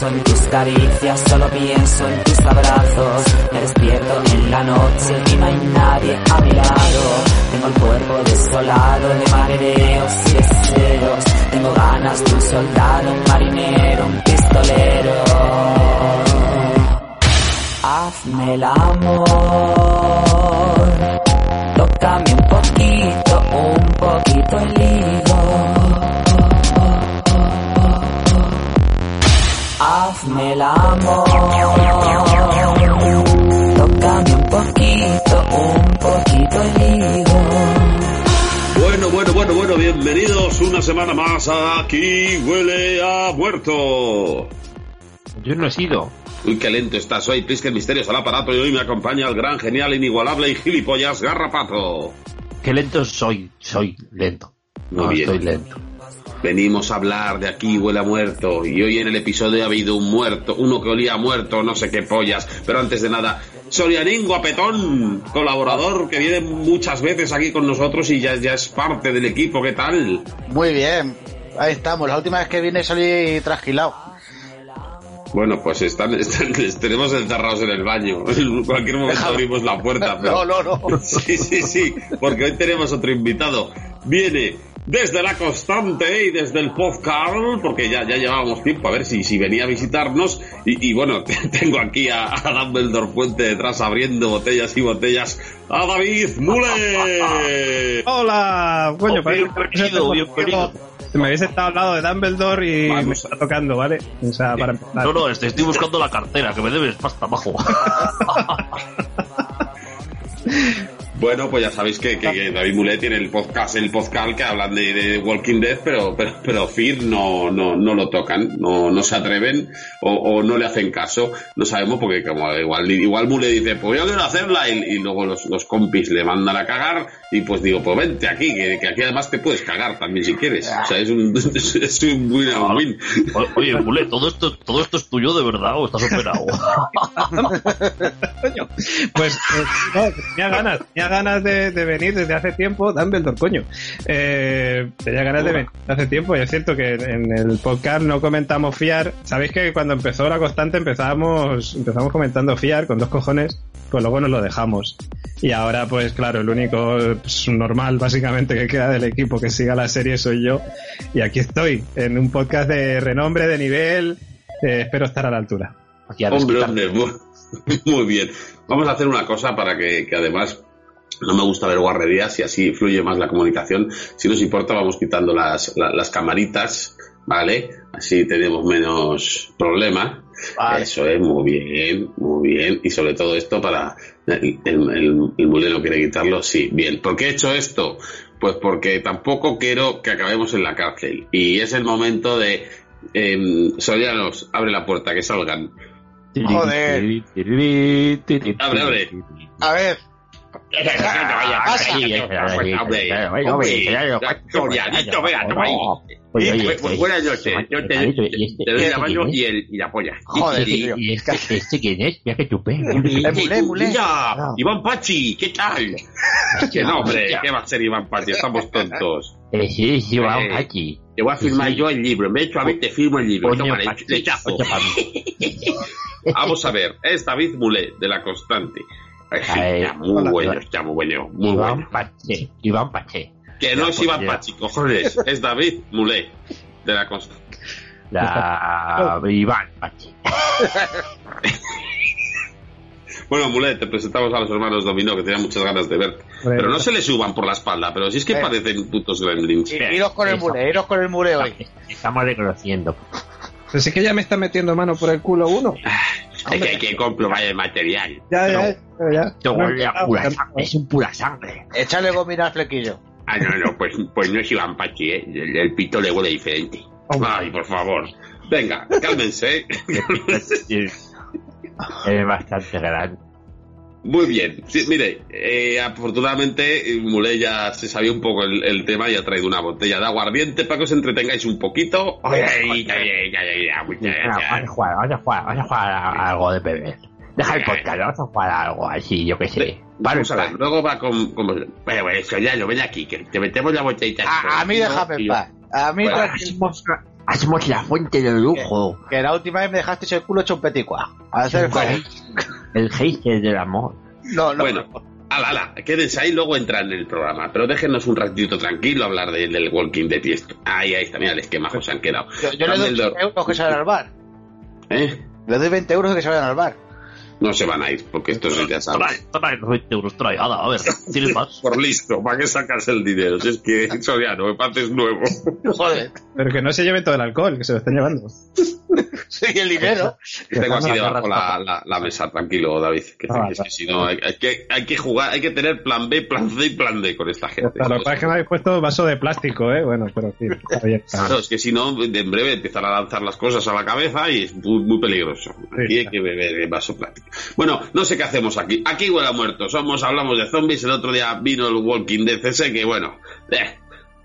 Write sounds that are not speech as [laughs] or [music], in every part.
pienso en tus caricias, solo pienso en tus abrazos. Me despierto en la noche y no hay nadie a mi lado. Tengo el cuerpo desolado de mareos y deseos. Tengo ganas de un soldado, un marinero, un pistolero. Hazme el amor, tócame un poquito, Hazme el amor, tócame un poquito, un poquito el higo. Bueno, bueno, bueno, bueno, bienvenidos una semana más a Aquí Huele a Muerto. Yo no he sido. Uy, qué lento estás hoy, Prisque Misterios al aparato y hoy me acompaña el gran, genial, inigualable y gilipollas Garrapato. Qué lento soy, soy lento. Muy no, bien. estoy lento. Venimos a hablar de Aquí Huele a Muerto y hoy en el episodio ha habido un muerto, uno que olía a muerto, no sé qué pollas, pero antes de nada, Sorianín Guapetón, colaborador que viene muchas veces aquí con nosotros y ya, ya es parte del equipo, ¿qué tal? Muy bien, ahí estamos. La última vez que vine salí trasquilado. Bueno, pues están, están, les tenemos encerrados en el baño. En cualquier momento abrimos la puerta. [laughs] Pero... No, no, no. [laughs] Sí, sí, sí, porque hoy tenemos otro invitado. Viene desde la constante y desde el podcast, porque ya, ya llevábamos tiempo a ver si, si venía a visitarnos. Y, y bueno, [laughs] tengo aquí a, a Dumbledore Puente detrás abriendo botellas y botellas. ¡A David Mule! [laughs] Hola, bueno, Oh, bienvenido, bienvenido. Me habéis estado al lado de Dumbledore y Vamos. me está tocando, ¿vale? O sea, para empezar. No, no, estoy, estoy buscando la cartera, que me debes pasta abajo. [laughs] Bueno, pues ya sabéis que, que- que David Mulet tiene el podcast, el podcast que hablan de, de Walking Dead, pero, pero, pero Fear no, no, no lo tocan, no, no se atreven o, o no le hacen caso. No sabemos porque como igual, igual Mulet dice, pues yo quiero hacerla y, y luego los, los compis le mandan a cagar y pues digo, pues vente aquí, que, que aquí además te puedes cagar también si quieres. O sea, es un, [laughs] es un win a win. O- Oye, Mule, ¿todo esto, ¿todo esto es tuyo de verdad o estás operado? [laughs] Pues eh, no, tenía ganas, tenía ganas de, de venir desde hace tiempo, Dumbledore, coño. Eh, tenía ganas de venir desde hace tiempo y es cierto que en el podcast no comentamos fiar. Sabéis que cuando empezó la constante empezábamos, empezamos comentando fiar con dos cojones, pues luego nos lo dejamos. Y ahora, pues claro, el único pues, normal básicamente que queda del equipo que siga la serie soy yo. Y aquí estoy, en un podcast de renombre, de nivel. eh, espero estar a la altura. Aquí a Hombre, muy, [laughs] muy bien. Vamos a hacer una cosa para que, que además no me gusta ver guarrerías y así fluye más la comunicación. Si nos importa, vamos quitando las, la- las camaritas, ¿vale? Así tenemos menos problema. Vale. Eso es, muy bien, muy bien. Y sobre todo esto para... El, el, el, mulero quiere quitarlo, sí, bien. ¿Por qué he hecho esto? Pues porque tampoco quiero que acabemos en la cárcel. Y es el momento de... Sorianos, abre la puerta, que salgan. Joder. Abre, abre. A ver, Buenas noches. Yo te, Carito, te- ¿y este- te doy la mano y, la polla. Joder, Y- tío. ¿Y este, quién es? Que Ah. Iván Pachi, ¿qué tal? Que no, hombre, ¿qué va a ser Iván Pachi? Estamos tontos. Eh, sí, sí, Eh, aquí. Te voy a firmar yo el libro. Me he hecho a ver, te firmo el libro. Toma, Pachi. [laughs] Vamos a ver, es David Mulé, de La Constante. Sí, está muy hola, bueno, está muy bueno, muy Iván bueno. Pache. Iván Pache. Que no es pues, Iván ya. Pachi, cojones, es David Mulé, de La Constante. La Iván Pache. [laughs] Bueno, Mulé, te presentamos a los hermanos Dominó, que tenían muchas ganas de verte. Pero no se le suban por la espalda, pero si es que Eh. parecen putos gremlins. iros con el mule, iros con el mule hoy. Estamos reconociendo. Pero sí que ya me está metiendo mano por el culo uno. Hay que, hay que comprobar el material. Ya, ya, ya. ya. Esto No, huele a no, pura no, sangre, es un pura sangre. Échale gomina al flequillo. Ah, no, no, pues, pues no es Iván Pachi, ¿eh? El, el pito le huele diferente. Ay, por favor. Venga, cálmense. [laughs] Es bastante grande. Muy bien. Sí, mire, eh, afortunadamente eh, Mulé ya se sabía un poco el, el tema y ha traído una botella de aguardiente para que os entretengáis un poquito. Ay, ay, ay, ay, ay, ay, muchas Venga, Vamos a jugar, vamos a jugar, vamos a jugar a algo de beber. Deja el podcast, vamos a jugar a algo así, yo qué sé. Vamos a ver, luego va con... con bueno, bueno, eso ya lo ven aquí, que te metemos la botellita. A, a mí déjame en paz. A mí Bueno. Hacemos Hacemos la fuente del lujo. Que la última vez me dejaste el culo hecho un peticua. A hacer el. [laughs] El hater del amor. No, no. Bueno, ala, ala, quédense ahí, luego entran en el programa. Pero déjenos un ratito tranquilo hablar de- del Walking Dead y esto. Ahí, ahí está, mira el esquema, se han quedado. Yo, yo le doy Dumbledore, 20 euros que se vayan al bar. ¿eh? Le doy 20 euros que se vayan al bar. No se van a ir, porque esto es ya sabes. Trae, trae los 20 euros, trae. Ahora, a ver, ¿tienes [laughs] más? Por listo, ¿para qué sacas el dinero? Si es que Soriano, me pareces nuevo. [laughs] Joder. Pero que no se lleve todo el alcohol, que se lo están llevando. [laughs] Sí, el dinero. Tengo aquí Agarra- debajo la, la, la mesa, tranquilo, David. Que, Ah, que es que si no, hay, hay que, hay que jugar, hay que tener plan B, plan C y plan D con esta gente. Lo que es que me habéis puesto vaso de plástico, ¿eh? Bueno, pero sí, está bien. Claro, es que si no, en breve empezar a lanzar las cosas a la cabeza y es muy, muy peligroso. Aquí hay que beber el vaso plástico. Bueno, no sé qué hacemos aquí. Aquí huele a muerto. Somos, hablamos de zombies. El otro día vino el Walking Dead ese que, bueno, eh,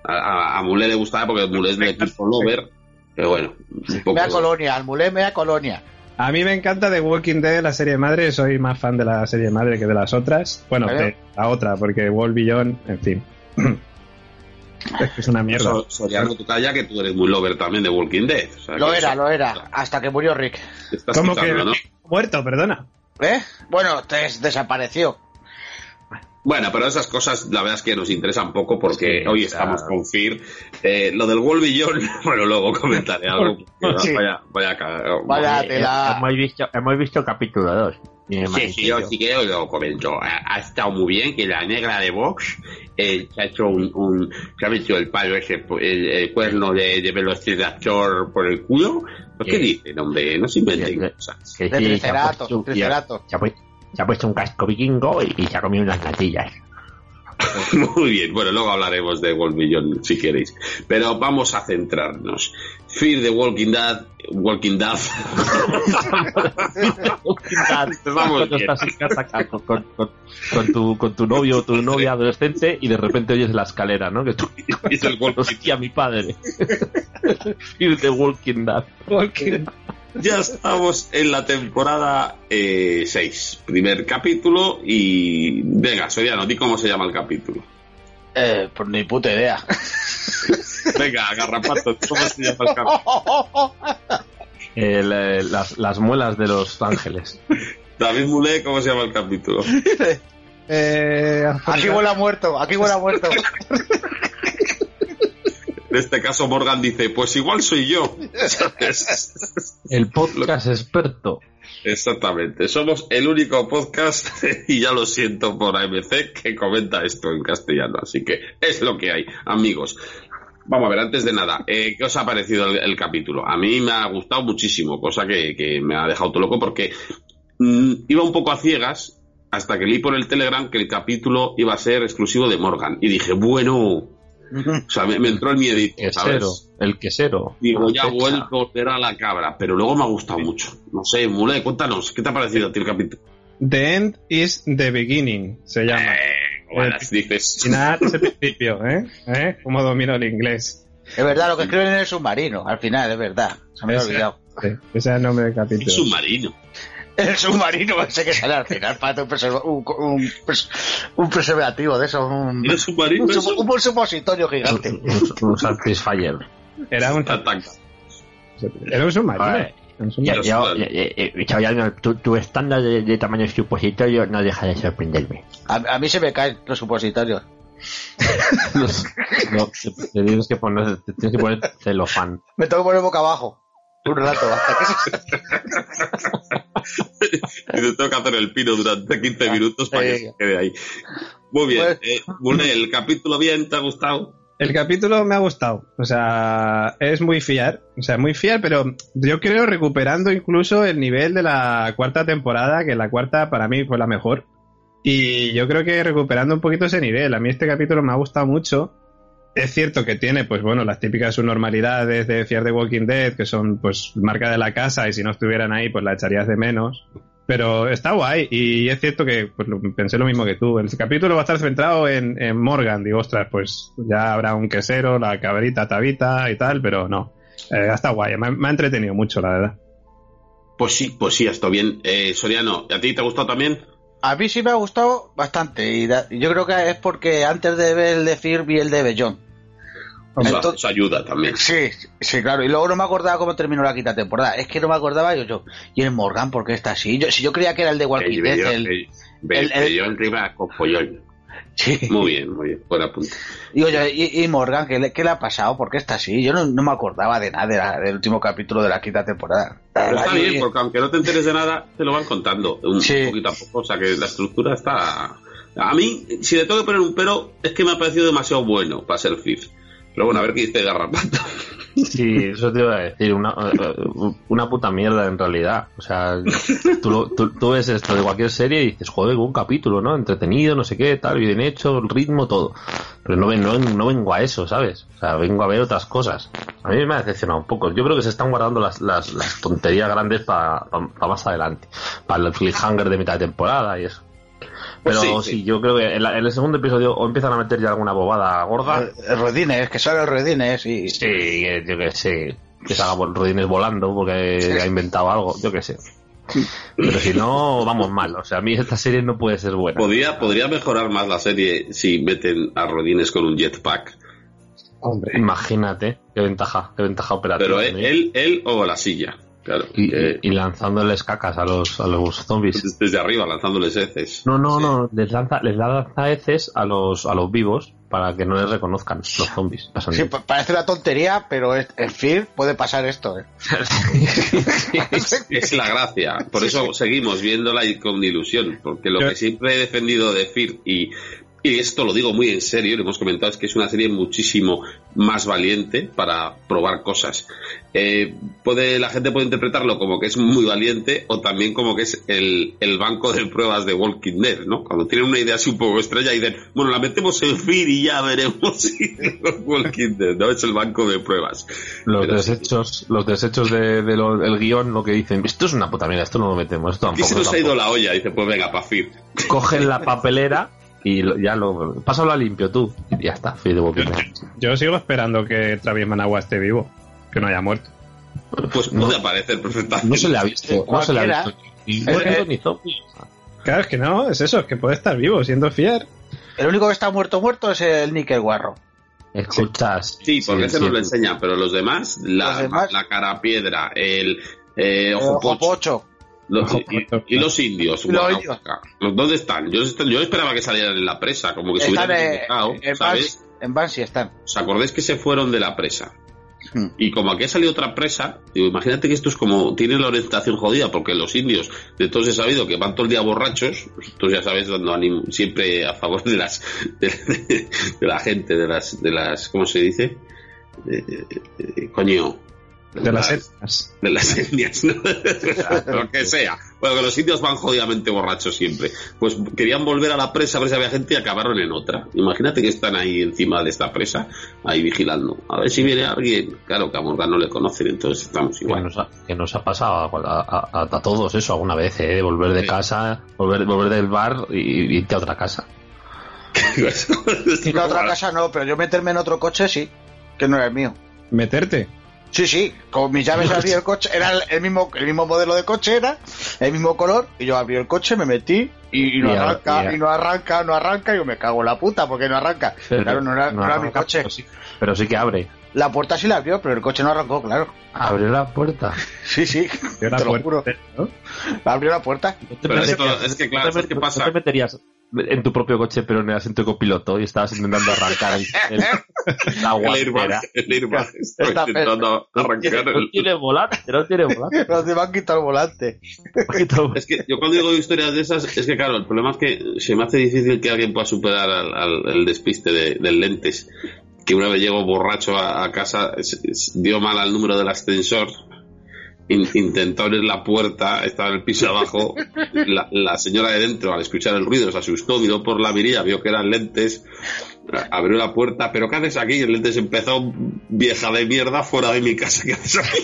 a, a, a Mulé le gustaba porque Mulé es de equipo lover. Pero bueno, un poco... Mea colonia, almulé, mea colonia. A mí me encanta The Walking Dead, la serie madre. Soy más fan de la serie madre que de las otras. Bueno, de la otra, porque Wall Beyond, en fin. [clears throat] es que es una mierda. So- Soriano, tú calla que tú eres muy lover también de Walking Dead. O sea, Lo era, eso- lo era. Hasta que murió Rick. estás ¿Cómo que ¿no? muerto? Perdona. ¿Eh? Bueno, te desapareció. Bueno, pero esas cosas la verdad es que nos interesan poco porque Sí, hoy estamos con Fear. Eh, lo del Wolvillón, [laughs] bueno, luego comentaré algo. Sí. Vaya, vaya, Vaya Eh, tela. hemos, visto, hemos visto capítulo 2. Sí, sí, yo sí que lo comento. Ha, ha estado muy bien que la negra de Vox eh, se ha hecho un, un- se ha metido el palo ese, el, el cuerno de, de velociraptor por el culo. ¿Por qué Sí. dicen, hombre? No se inventen cosas. Que De sí, se ha puesto-. Se ha, puesto, un casco vikingo y, y se ha comido unas natillas. [laughs] Muy bien, bueno, luego hablaremos de Wolvillón si queréis. Pero vamos a centrarnos. Fear the Walking Dead, Walking Dead. [laughs] [laughs] Vamos bien. estás en casa ca- con, con- con- con tu, con tu novio o tu novia adolescente y de repente oyes la escalera, ¿no? Que tú, Es el Walking hostia, mi padre. Ir de Walking Dead. Walking Ya estamos en la temporada 6, primer capítulo y venga, Soriano, di cómo se llama el capítulo. Eh, pues ni puta idea. [laughs] Venga, Garrapato, ¿cómo se llama el capítulo? [laughs] Eh, las, las muelas de los ángeles. [laughs] David Mulé, ¿cómo se llama el capítulo? Eh, Aquí huele a muerto, aquí huele a muerto. En este caso Morgan dice, pues igual soy yo. ¿Sabes? [laughs] El podcast experto. Exactamente, somos el único podcast, [laughs] y ya lo siento por AMC, que comenta esto en castellano, así que es lo que hay, amigos. Vamos a ver, antes de nada, eh, ¿qué os ha parecido el, el capítulo? A mí me ha gustado muchísimo, cosa que, que me ha dejado todo loco porque mm, iba un poco a ciegas hasta que leí por el Telegram que el capítulo iba a ser exclusivo de Morgan. Y dije, bueno, o sea, me, me entró el miedito, Quesero. El quesero. Digo, ya vuelvo a volver a la cabra, pero luego me ha gustado mucho. No sé, Mule, cuéntanos, ¿qué te ha parecido a ti el capítulo? The End is the Beginning, se llama. Eh, bueno, dices. Final es el principio, [laughs] ¿eh? ¿Eh? ¿Cómo domino el inglés? Es verdad, lo que escriben en el submarino, al final, es verdad. Se me había olvidado. Sí, ese es el nombre del Un capítulo. submarino. El submarino [laughs] ese que sale al final para un, un, un, pres- un preservativo de eso. Un, ¿Era submarino? un, eso? un supositorio gigante. Un, un Satisfyer. Era un, Ataca. era un submarino. Ya, submarino. ya, ya, ya, ya, Chaval, tu, tu estándar de, de tamaño supositorio no deja de sorprenderme. A, a mí se me caen los supositorios. [laughs] No, te, te tienes que poner, te tienes que poner celofán. [laughs] Me tengo que poner boca abajo. Un rato, hasta que se... [laughs] Y te tengo que hacer el pino durante 15 minutos para que se quede ahí. Muy bien. Pues- Eh, ¿el capítulo bien te ha gustado? El capítulo me ha gustado. O sea, es muy fiar. O sea, muy fiar, pero yo creo recuperando incluso el nivel de la cuarta temporada, que la cuarta para mí fue la mejor. Y yo creo que recuperando un poquito ese nivel. A mí este capítulo me ha gustado mucho. Es cierto que tiene, pues bueno, las típicas subnormalidades de Fear the Walking Dead, que son pues marca de la casa y si no estuvieran ahí, pues la echarías de menos. Pero está guay y es cierto que pues, lo- pensé lo mismo que tú. El capítulo va a estar centrado en, en Morgan. Digo, ostras, pues ya habrá un quesero, la cabrita tabita y tal, pero no. Eh, está guay, me, ha- me ha entretenido mucho, la verdad. Pues sí, pues sí, ha estado bien. Eh, Soriano, ¿a ti te ha gustado también? A mí sí me ha gustado bastante. Y da- y yo creo que es porque antes de ver el de Fear vi el de Bellón. Entonces- eso ayuda también. Sí, sí, claro. Y luego no me acordaba cómo terminó la quinta temporada. Es que no me acordaba yo, yo. ¿Y el Morgan por qué está así? Yo, si yo creía que era el de Walking Dead, el... el- el- yo encima con follón. Sí. Muy bien, muy bien. Buen apunte. Y, oye, y, y Morgan, ¿qué le, ¿qué le ha pasado? ¿Por qué está así? Yo no, no me acordaba de nada de la- del último capítulo de la quinta temporada. Pero está Ay, bien, porque aunque no te enteres de nada, te lo van contando un Sí. poquito a poco. O sea que la estructura está. A mí, si le tengo que poner un pero, es que me ha parecido demasiado bueno para ser Fifth. Pero bueno, a ver qué dice Garrapato. Sí, eso te iba a decir, una, una puta mierda en realidad. O sea, tú, lo- tú, ves esto de cualquier serie y dices, joder, un capítulo, ¿no? Entretenido, no sé qué, tal, bien hecho, ritmo, todo. Pero no, no, no vengo a eso, ¿sabes? O sea, vengo a ver otras cosas. A mí me ha decepcionado un poco. Yo creo que se están guardando las, las, las tonterías grandes para más adelante. Para el cliffhanger de mitad de temporada y eso. Pero sí, sí, sí. yo creo que en, la- en el segundo episodio o empiezan a meter ya alguna bobada gorda. El, el Rodines, que sale el Rodines y... Sí, que- yo que sé, que vol- rodines volando porque ha inventado algo, yo que sé. Pero si no, vamos mal. O sea, a mí esta serie no puede ser buena. Podría, podría mejorar más la serie si meten a Rodines con un jetpack. Hombre. Imagínate qué ventaja, qué ventaja operativa. Pero él, él o la silla. Claro. y, que- y lanzándoles cacas a los, a los zombies. desde arriba, lanzándoles heces. No, no, Sí. no, les lanza, les lanza heces a los, a los vivos para que no les reconozcan los zombies. Sí, pa- parece una tontería, pero es- en Fear puede pasar esto. ¿eh? [laughs] [laughs] Es la gracia. Por eso seguimos viéndola y con ilusión. Porque lo Yo- que siempre he defendido de Fear y, y esto lo digo muy en serio, lo hemos comentado, es que es una serie muchísimo más valiente para probar cosas. Eh, puede, la gente puede interpretarlo como que es muy valiente o también como que es el, el banco de pruebas de Walking Dead, ¿no? Cuando tienen una idea así un poco estrella y dicen, bueno, la metemos en Fear y ya veremos si Walking Dead, ¿no? Es el banco de pruebas. Los Pero sí. desechos, los desechos de, de lo- del guion, lo que dicen, esto es una puta mierda, esto no lo metemos, esto tampoco. se nos ha tampoco". ido la olla, dice, pues venga, pa' Fear. cogen la papelera y lo- ya lo pásalo a limpio tú y ya está Fear the Walking Dead. Yo sigo esperando que Travis Managua esté vivo, que no haya muerto. Pues No. puede aparecer perfectamente. no se le ha visto no se le ha visto ni muerto ni zombie. Claro, es que no, es eso, es que puede estar vivo siendo fier. El único que está muerto muerto es el Nickel Guarro. escuchas Sí, porque ese sí. nos lo enseña, pero los demás, la, Los demás- la cara piedra, el eh, ojo Ojo pocho, Pocho. Los- y, los indios. Y los Guau, indios. ¿los- ¿Dónde están? Yo, yo esperaba que salieran en la presa, como que se hubieran eh, dejado, en, ¿sabes? Banshee, en Banshee están. ¿Os acordáis que se fueron de la presa? Hmm. Y como aquí ha salido otra presa, digo, imagínate que esto es como, tiene la orientación jodida, porque los indios, de todos he sabido que van todo el día borrachos, pues tú ya sabes, dando ánimo, siempre a favor de las, [laughs] de, de- de la gente, de las, de las, ¿cómo se dice? Coño. De las etnias. de las etnias, ¿no? [laughs] lo que sea. Bueno, que los indios van jodidamente borrachos siempre. Pues querían volver a la presa, a ver si había gente y acabaron en otra. Imagínate que están ahí encima de esta presa, ahí vigilando. A ver si viene alguien. Claro que a Morgan no le conocen, entonces estamos que igual. nos, ha, que nos ha pasado a, a- a- a todos eso alguna vez, ¿eh? volver de Sí. casa, volver, volver del bar y y irte a otra casa. [laughs] Ir a otra casa no, pero yo meterme en otro coche sí, que no era el mío. Meterte. Sí, sí, con mis llaves abrí el coche, era el- mismo, el mismo modelo de coche, era el mismo color, y yo abrí el coche, me metí, y, y no arranca, y no arranca, no arranca, y yo me cago en la puta, porque no arranca. claro, no era, no era mi coche. Pero sí, pero sí que abre. La puerta sí la abrió, pero el coche no arrancó, claro. Abrió la puerta. [laughs] Sí, sí, te lo puerta, juro. ¿no? Abrió la puerta. No te Pero esto- es que, no claro, te ¿sabes qué met- pasa? No te meterías en tu propio coche, pero en el asiento de copiloto y estabas intentando arrancar el, [laughs] el- la El guantera. airbag, el airbag. Estoy Está- intentando arrancar No el... tiene volante, no tiene volante. [laughs] Los demás han quitado el volante. Es que yo cuando digo historias de esas, es que claro, el problema es que se me hace difícil que alguien pueda superar al, al- el despiste de, del lentes. Que una vez llegó borracho a, a casa, es- es- dio mal al número del ascensor, in- intentó abrir la puerta, estaba en el piso abajo, [laughs] la, la señora de dentro al escuchar el ruido se asustó, miró por la mirilla, vio que eran lentes, abrió la puerta, pero ¿qué haces aquí? Y el lentes empezó, vieja de mierda, fuera de mi casa, ¿qué haces aquí?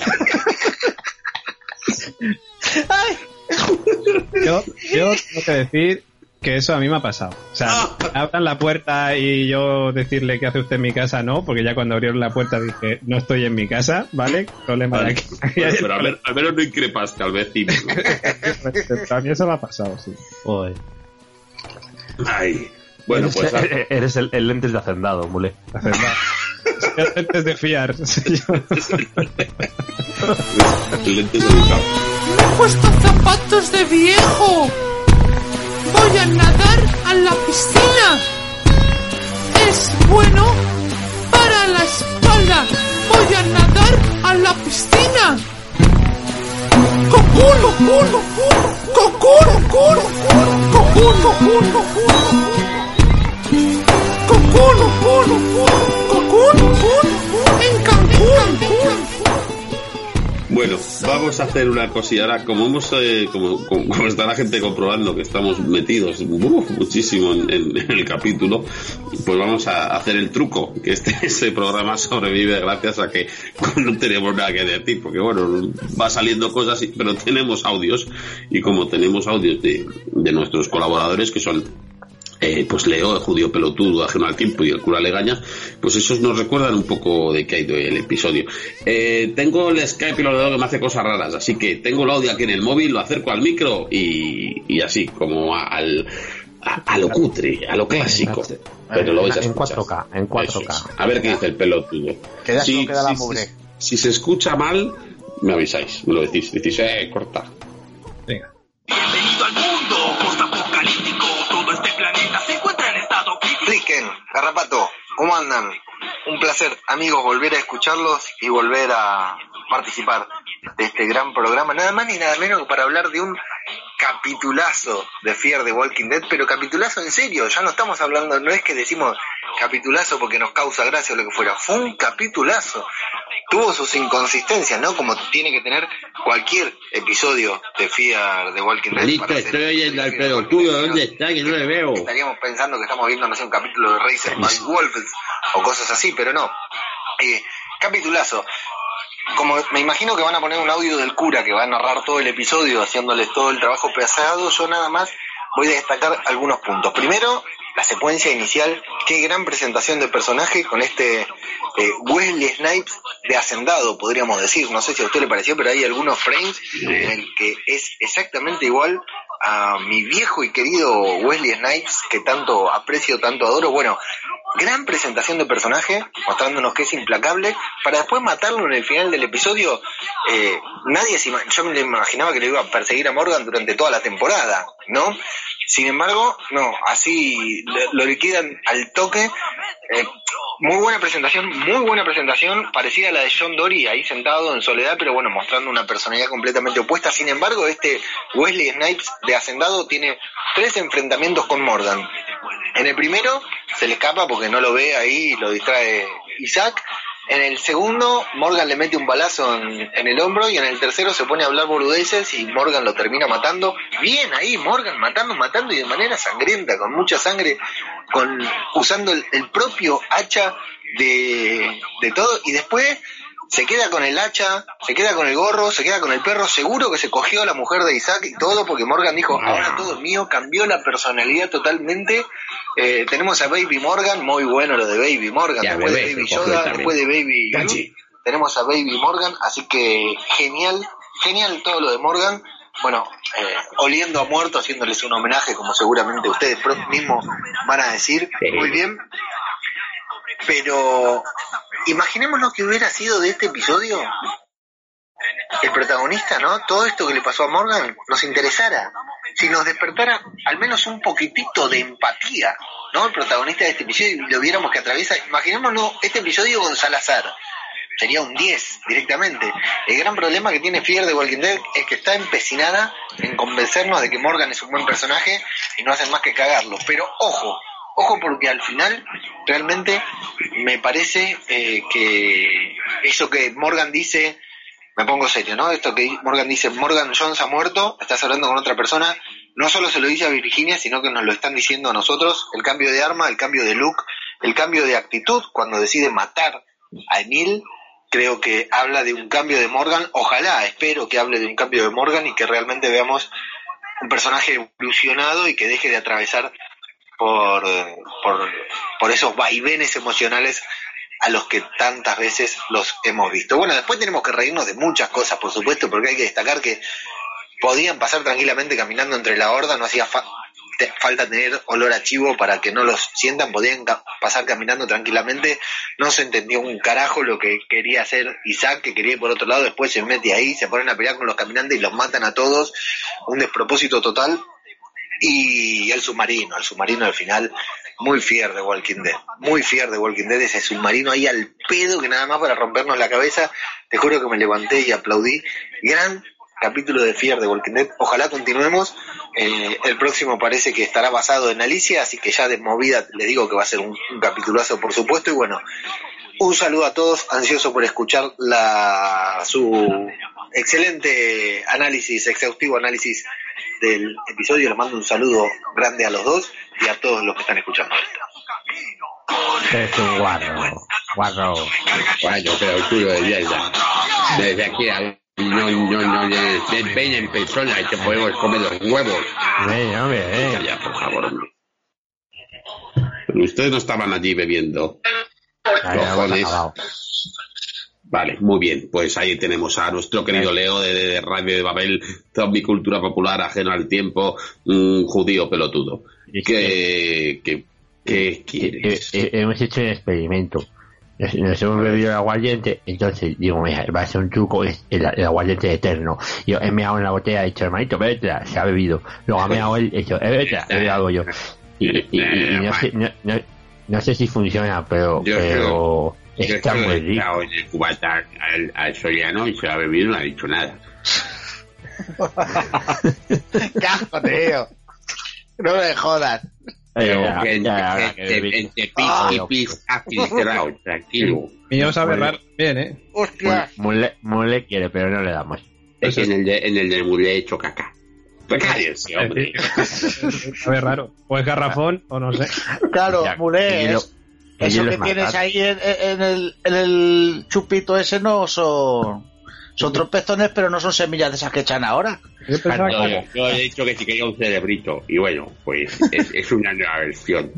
Yo, yo tengo que decir que eso a mí me ha pasado. O sea, abran la puerta y yo decirle qué hace usted en mi casa, no, porque ya cuando abrieron la puerta dije, no estoy en mi casa, ¿vale? Problema de Vale. aquí hay Pero [laughs] al, menos no increpaste al vecino. A mí eso me ha pasado, sí. Joder. Ay. Bueno, eres, pues eres el, el lentes de hacendado, mule. La verdad. Antes de fiar. [laughs] Me he puesto zapatos de viejo. Voy a nadar a la piscina. Es bueno para la espalda. Voy a nadar a la piscina. Coculo, culo, coculo, culo, coculo, culo, coculo, coculo, culo, en Cancún. Bueno, vamos a hacer una cosilla. Ahora, como hemos, eh, como, como, está la gente comprobando que estamos metidos muchísimo en, en, en, el capítulo, pues vamos a hacer el truco. Que este, [laughs] este programa sobrevive gracias a que [laughs] no tenemos nada que decir, porque bueno, va saliendo cosas, pero tenemos audios y como tenemos audios de, de nuestros colaboradores que son eh, pues Leo, el judío pelotudo, ajeno al tiempo y el cura Legaña, pues esos nos recuerdan un poco de qué ha ido el episodio. Eh, tengo el Skype y lo veo que me hace cosas raras, así que tengo el audio aquí en el móvil, lo acerco al micro y, y así, como al, a, a, lo cutre, a lo clásico. Pero lo vais a en escuchar. 4K, en 4K. Es. A ver qué dice el pelotudo. Queda, si, queda la si, mugre. Si, si, se escucha mal, me avisáis, me lo decís, decís, eh, corta. Venga. Bienvenido al Garrapato, ¿cómo andan? Un placer, amigos, volver a escucharlos y volver a participar de este gran programa. Nada más ni nada menos que para hablar de un capitulazo de Fear de Walking Dead, pero capitulazo en serio, ya no estamos hablando, no es que decimos capitulazo porque nos causa gracia o lo que fuera, fue un capitulazo. Tuvo sus inconsistencias, ¿no? Como tiene que tener cualquier episodio de Fear de Walking Dead. Listo, estoy oyendo al pelotudo, ¿dónde está? Que no le veo. Estaríamos pensando que estamos viendo, no sé, un capítulo de Racer by Wolves o cosas así, pero no. Eh, capitulazo como me imagino que van a poner un audio del cura que va a narrar todo el episodio haciéndoles todo el trabajo pesado, yo nada más voy a destacar algunos puntos. Primero, la secuencia inicial, qué gran presentación de personaje con este eh, Wesley Snipes de hacendado, podríamos decir. No sé si a usted le pareció, pero hay algunos frames en el que es exactamente igual a mi viejo y querido Wesley Snipes, que tanto aprecio, tanto adoro. Bueno, gran presentación de personaje, mostrándonos que es implacable, para después matarlo en el final del episodio. Eh, nadie se yo me imaginaba que le iba a perseguir a Morgan durante toda la temporada, ¿no? Sin embargo, no, así lo liquidan al toque. Eh, muy buena presentación, muy buena presentación, parecida a la de John Dory ahí sentado en soledad, pero bueno, mostrando una personalidad completamente opuesta. Sin embargo, este Wesley Snipes de Hacendado tiene tres enfrentamientos con Morgan. En el primero se le escapa porque no lo ve ahí lo distrae Isaac. En el segundo, Morgan le mete un balazo en, el hombro y en el tercero se pone a hablar boludeces y Morgan lo termina matando. Bien ahí, Morgan matando, matando y de manera sangrienta, con mucha sangre, con usando el, el propio hacha de, de todo. Y después se queda con el hacha, se queda con el gorro, se queda con el perro, seguro que se cogió a la mujer de Isaac y todo porque Morgan dijo, ahora todo es mío, cambió la personalidad totalmente. Eh, tenemos a Baby Morgan, muy bueno lo de Baby Morgan, Ya, después bebé, de Baby Yoda, después de Baby Gachi. tenemos a Baby Morgan, así que genial, genial todo lo de Morgan. Bueno, eh, oliendo a muerto, haciéndoles un homenaje, como seguramente ustedes mismos van a decir. Sí. Muy bien. Pero imaginémonos que hubiera sido de este episodio el protagonista, ¿no? Todo esto que le pasó a Morgan nos interesara. Si nos despertara al menos un poquitito de empatía, ¿no? El protagonista de este episodio y lo viéramos que atraviesa. Imaginémonos este episodio con Salazar. Sería un 10 directamente. El gran problema que tiene Fear de Walking Dead es que está empecinada en convencernos de que Morgan es un buen personaje y no hacen más que cagarlo. Pero ojo, ojo porque al final realmente me parece eh, que eso que Morgan dice, me pongo serio, ¿no? Esto que Morgan dice, Morgan Jones ha muerto, estás hablando con otra persona, no solo se lo dice a Virginia, sino que nos lo están diciendo a nosotros, el cambio de arma, el cambio de look, el cambio de actitud cuando decide matar a Emil, creo que habla de un cambio de Morgan, ojalá, espero que hable de un cambio de Morgan y que realmente veamos un personaje evolucionado y que deje de atravesar por, eh, por, por esos vaivenes emocionales a los que tantas veces los hemos visto. Bueno, después tenemos que reírnos de muchas cosas, por supuesto, porque hay que destacar que podían pasar tranquilamente caminando entre la horda, no hacía falta tener olor a chivo para que no los sientan, podían pasar caminando tranquilamente, no se entendió un carajo lo que quería hacer Isaac, que quería ir por otro lado, después se mete ahí, se ponen a pelear con los caminantes y los matan a todos, un despropósito total, y el submarino, el submarino al final, muy fier de Walking Dead, muy fier de Walking Dead, ese submarino ahí al pedo que nada más para rompernos la cabeza, te juro que me levanté y aplaudí, gran capítulo de Fier de Walking Dead, ojalá continuemos, Eh, el próximo parece que estará basado en Alicia, así que ya de movida les digo que va a ser un, un capitulazo por supuesto, y bueno, un saludo a todos, ansioso por escuchar la, su excelente análisis, exhaustivo análisis del episodio. Les mando un saludo grande a los dos y a todos los que están escuchando. Es un guarro. Guarro. Bueno, pero tú lo de mierda. Desde aquí a no, no, no, de, de ven en persona y te podemos comer los huevos. Venga, hombre, venga. Ya, por favor, ustedes no estaban allí bebiendo. Ya, Vale, muy bien. Pues ahí tenemos a nuestro querido Leo de, de Radio de Babel, zombie cultura popular, ajeno al tiempo, un judío pelotudo. ¿Qué, qué, qué quieres? Eh, eh, hemos hecho un experimento. Nos, nos hemos bebido el aguardiente, entonces digo, mira, va a ser un truco, es el, el aguardiente eterno. Yo he meado en la botella, he dicho, hermanito, bébetela, se ha bebido. Luego ha meado él, he dicho, "Eh, bébetela, he bebido yo. Y, y- y- y no, [laughs] sé, no, no, no sé si funciona, pero, pero está muy rico. en el cubata al, al Soriano y se lo ha bebido y no ha dicho nada. [laughs] Cajo, tío. No me jodas. Que ya, que pis y pis ha filtrado, tranquilo. Mío sabe Vale. raro bien, ¿eh? Hostia. Mule, Mule quiere, pero no le damos. Es que en el de, en el de Mulé he hecho caca. Pues cállense, hombre. [laughs] Sabe raro. O es garrafón, o no sé. Claro, Ya, hielo- es- eso que tienes ahí en, en el, en el chupito ese no son... Son trompezones, pero no son semillas de esas que echan ahora. Yo pensaba Yo, que- yo- yo he dicho que si quería un cerebrito y bueno, pues es, es una nueva versión.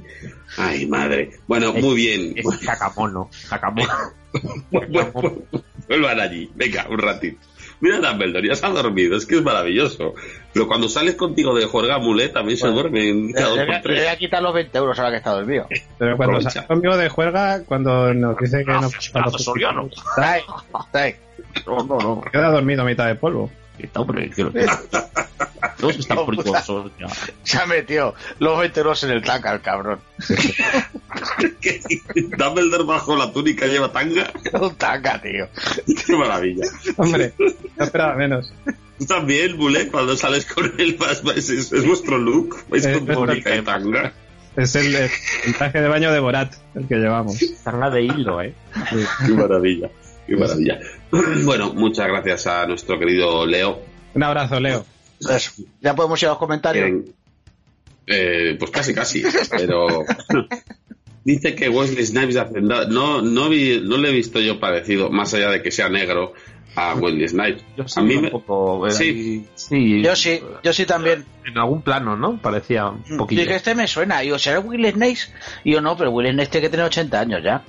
Ay, madre. Bueno, muy bien. Es sacamono, sacamono. [laughs] Vuelvan allí. Venga, un ratito. Mira Dumbledore, ya se ha dormido, es que es maravilloso. Pero cuando sales contigo de juerga Mulet también se Bueno, duerme en cada dos Le por voy a- le voy a quitar los 20 euros ahora que está dormido. Pero cuando Aprovecha. sale conmigo de juerga, cuando nos dice que no. Gracias, cuando- gracias, Soriano. Trae, trae. No, no, no. Queda dormido a mitad de polvo. Está, hombre, que lo- [laughs] Todos están fricosos ya. Se ha metido los 20 euros en el taca, el cabrón. ¿Qué? [laughs] Dumbledore bajo la túnica lleva tanga. Un taca, tío. Qué maravilla. Hombre, no esperaba menos. Tú también, Mulet, cuando sales con él, vas- vas- es, es vuestro look. Vais con es túnica y tanga. Es el, el traje de baño de Borat, el que llevamos. Tanga de hilo, eh. Qué maravilla. Qué maravilla. [clears throat] Bueno, muchas gracias a nuestro querido Leo. Un abrazo, Leo. Eso. Ya podemos ir a los comentarios. Eh, pues casi, casi. Pero [laughs] dice que Wesley Snipes Hacendado. No, no, vi, no le he visto yo parecido, más allá de que sea negro, a Wesley Snipes. Yo sí, a mí un me- poco. era sí. sí. Yo sí, yo sí también. En algún plano, ¿no? Parecía un poquillo. Dije, este me suena. Y yo, ¿será Will Snakes? Y yo, no, pero Will Snakes tiene que tener 80 años ya.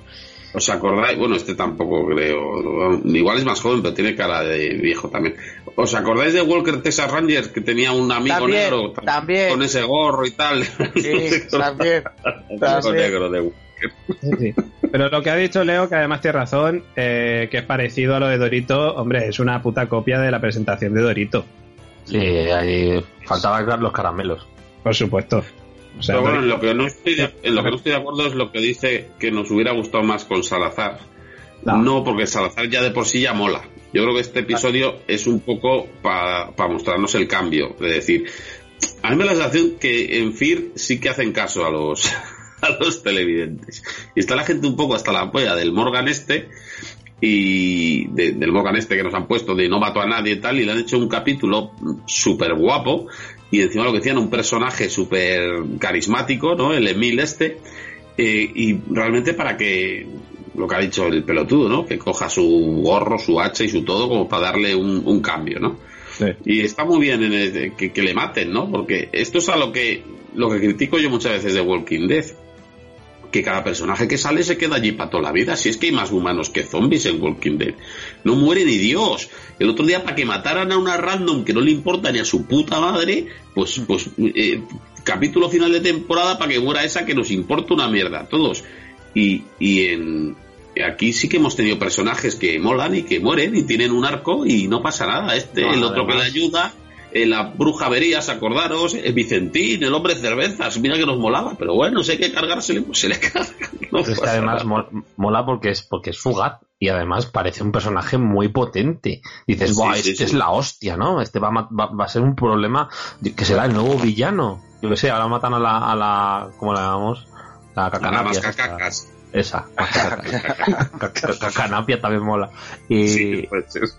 ¿Os acordáis? Bueno, este tampoco creo. Igual es más joven, pero tiene cara de viejo también. ¿Os acordáis de Walker Texas Rangers que tenía un amigo También, negro? también. Con ese gorro y tal. Sí, [laughs] también. Amigo también. negro de Sí, sí. Pero lo que ha dicho Leo, que además tiene razón, eh, que es parecido a lo de Dorito, hombre, es una puta copia de la presentación de Dorito, Sí, ahí faltaban los caramelos. por supuesto. O sea, Pero bueno, en lo que no estoy de, en lo que no estoy de acuerdo es lo que dice que nos hubiera gustado más con Salazar. No. No, porque Salazar ya de por sí ya mola. Yo creo que este episodio es un poco para mostrarnos el cambio. De decir, a mí me da la sensación que en FIR sí que hacen caso a los, [laughs] a los televidentes. Y está la gente un poco hasta la polla del Morgan este y de- del Morgan este que nos han puesto de no mato a nadie y tal, y le han hecho un capítulo súper guapo y encima lo que decían, un personaje súper carismático, ¿no? El Emil este, eh, y realmente para que, lo que ha dicho el pelotudo, ¿no? Que coja su gorro, su hacha y su todo como para darle un, un cambio, ¿no? Sí. Y está muy bien en el- que, que le maten, ¿no? Porque esto es a lo que, lo que critico yo muchas veces de Walking Dead. Que cada personaje que sale se queda allí para toda la vida. Si es que hay más humanos que zombies en Walking Dead. No muere ni Dios. El otro día, para que mataran a una random que no le importa ni a su puta madre, pues, pues eh, capítulo final de temporada para que muera esa que nos importa una mierda a todos. Y, y en aquí sí que hemos tenido personajes que molan y que mueren y tienen un arco y no pasa nada. Este, No, el otro que le ayuda, eh, la bruja Verías, acordaros, el Vicentín, el hombre cervezas, mira que nos molaba, pero bueno, si hay que cargársele, pues se le [laughs] carga. No Es que además nada. mola porque es porque es fugaz y además parece un personaje muy potente. Dices, Sí, sí, este sí. es la hostia, ¿no? Este va a, va, va a ser un problema que será el nuevo villano. Yo que sé, ahora matan a la, a la ¿cómo la llamamos? La cacanapia. más esa. [laughs] Cacanapia también mola. Y, Sí, pues [laughs] es-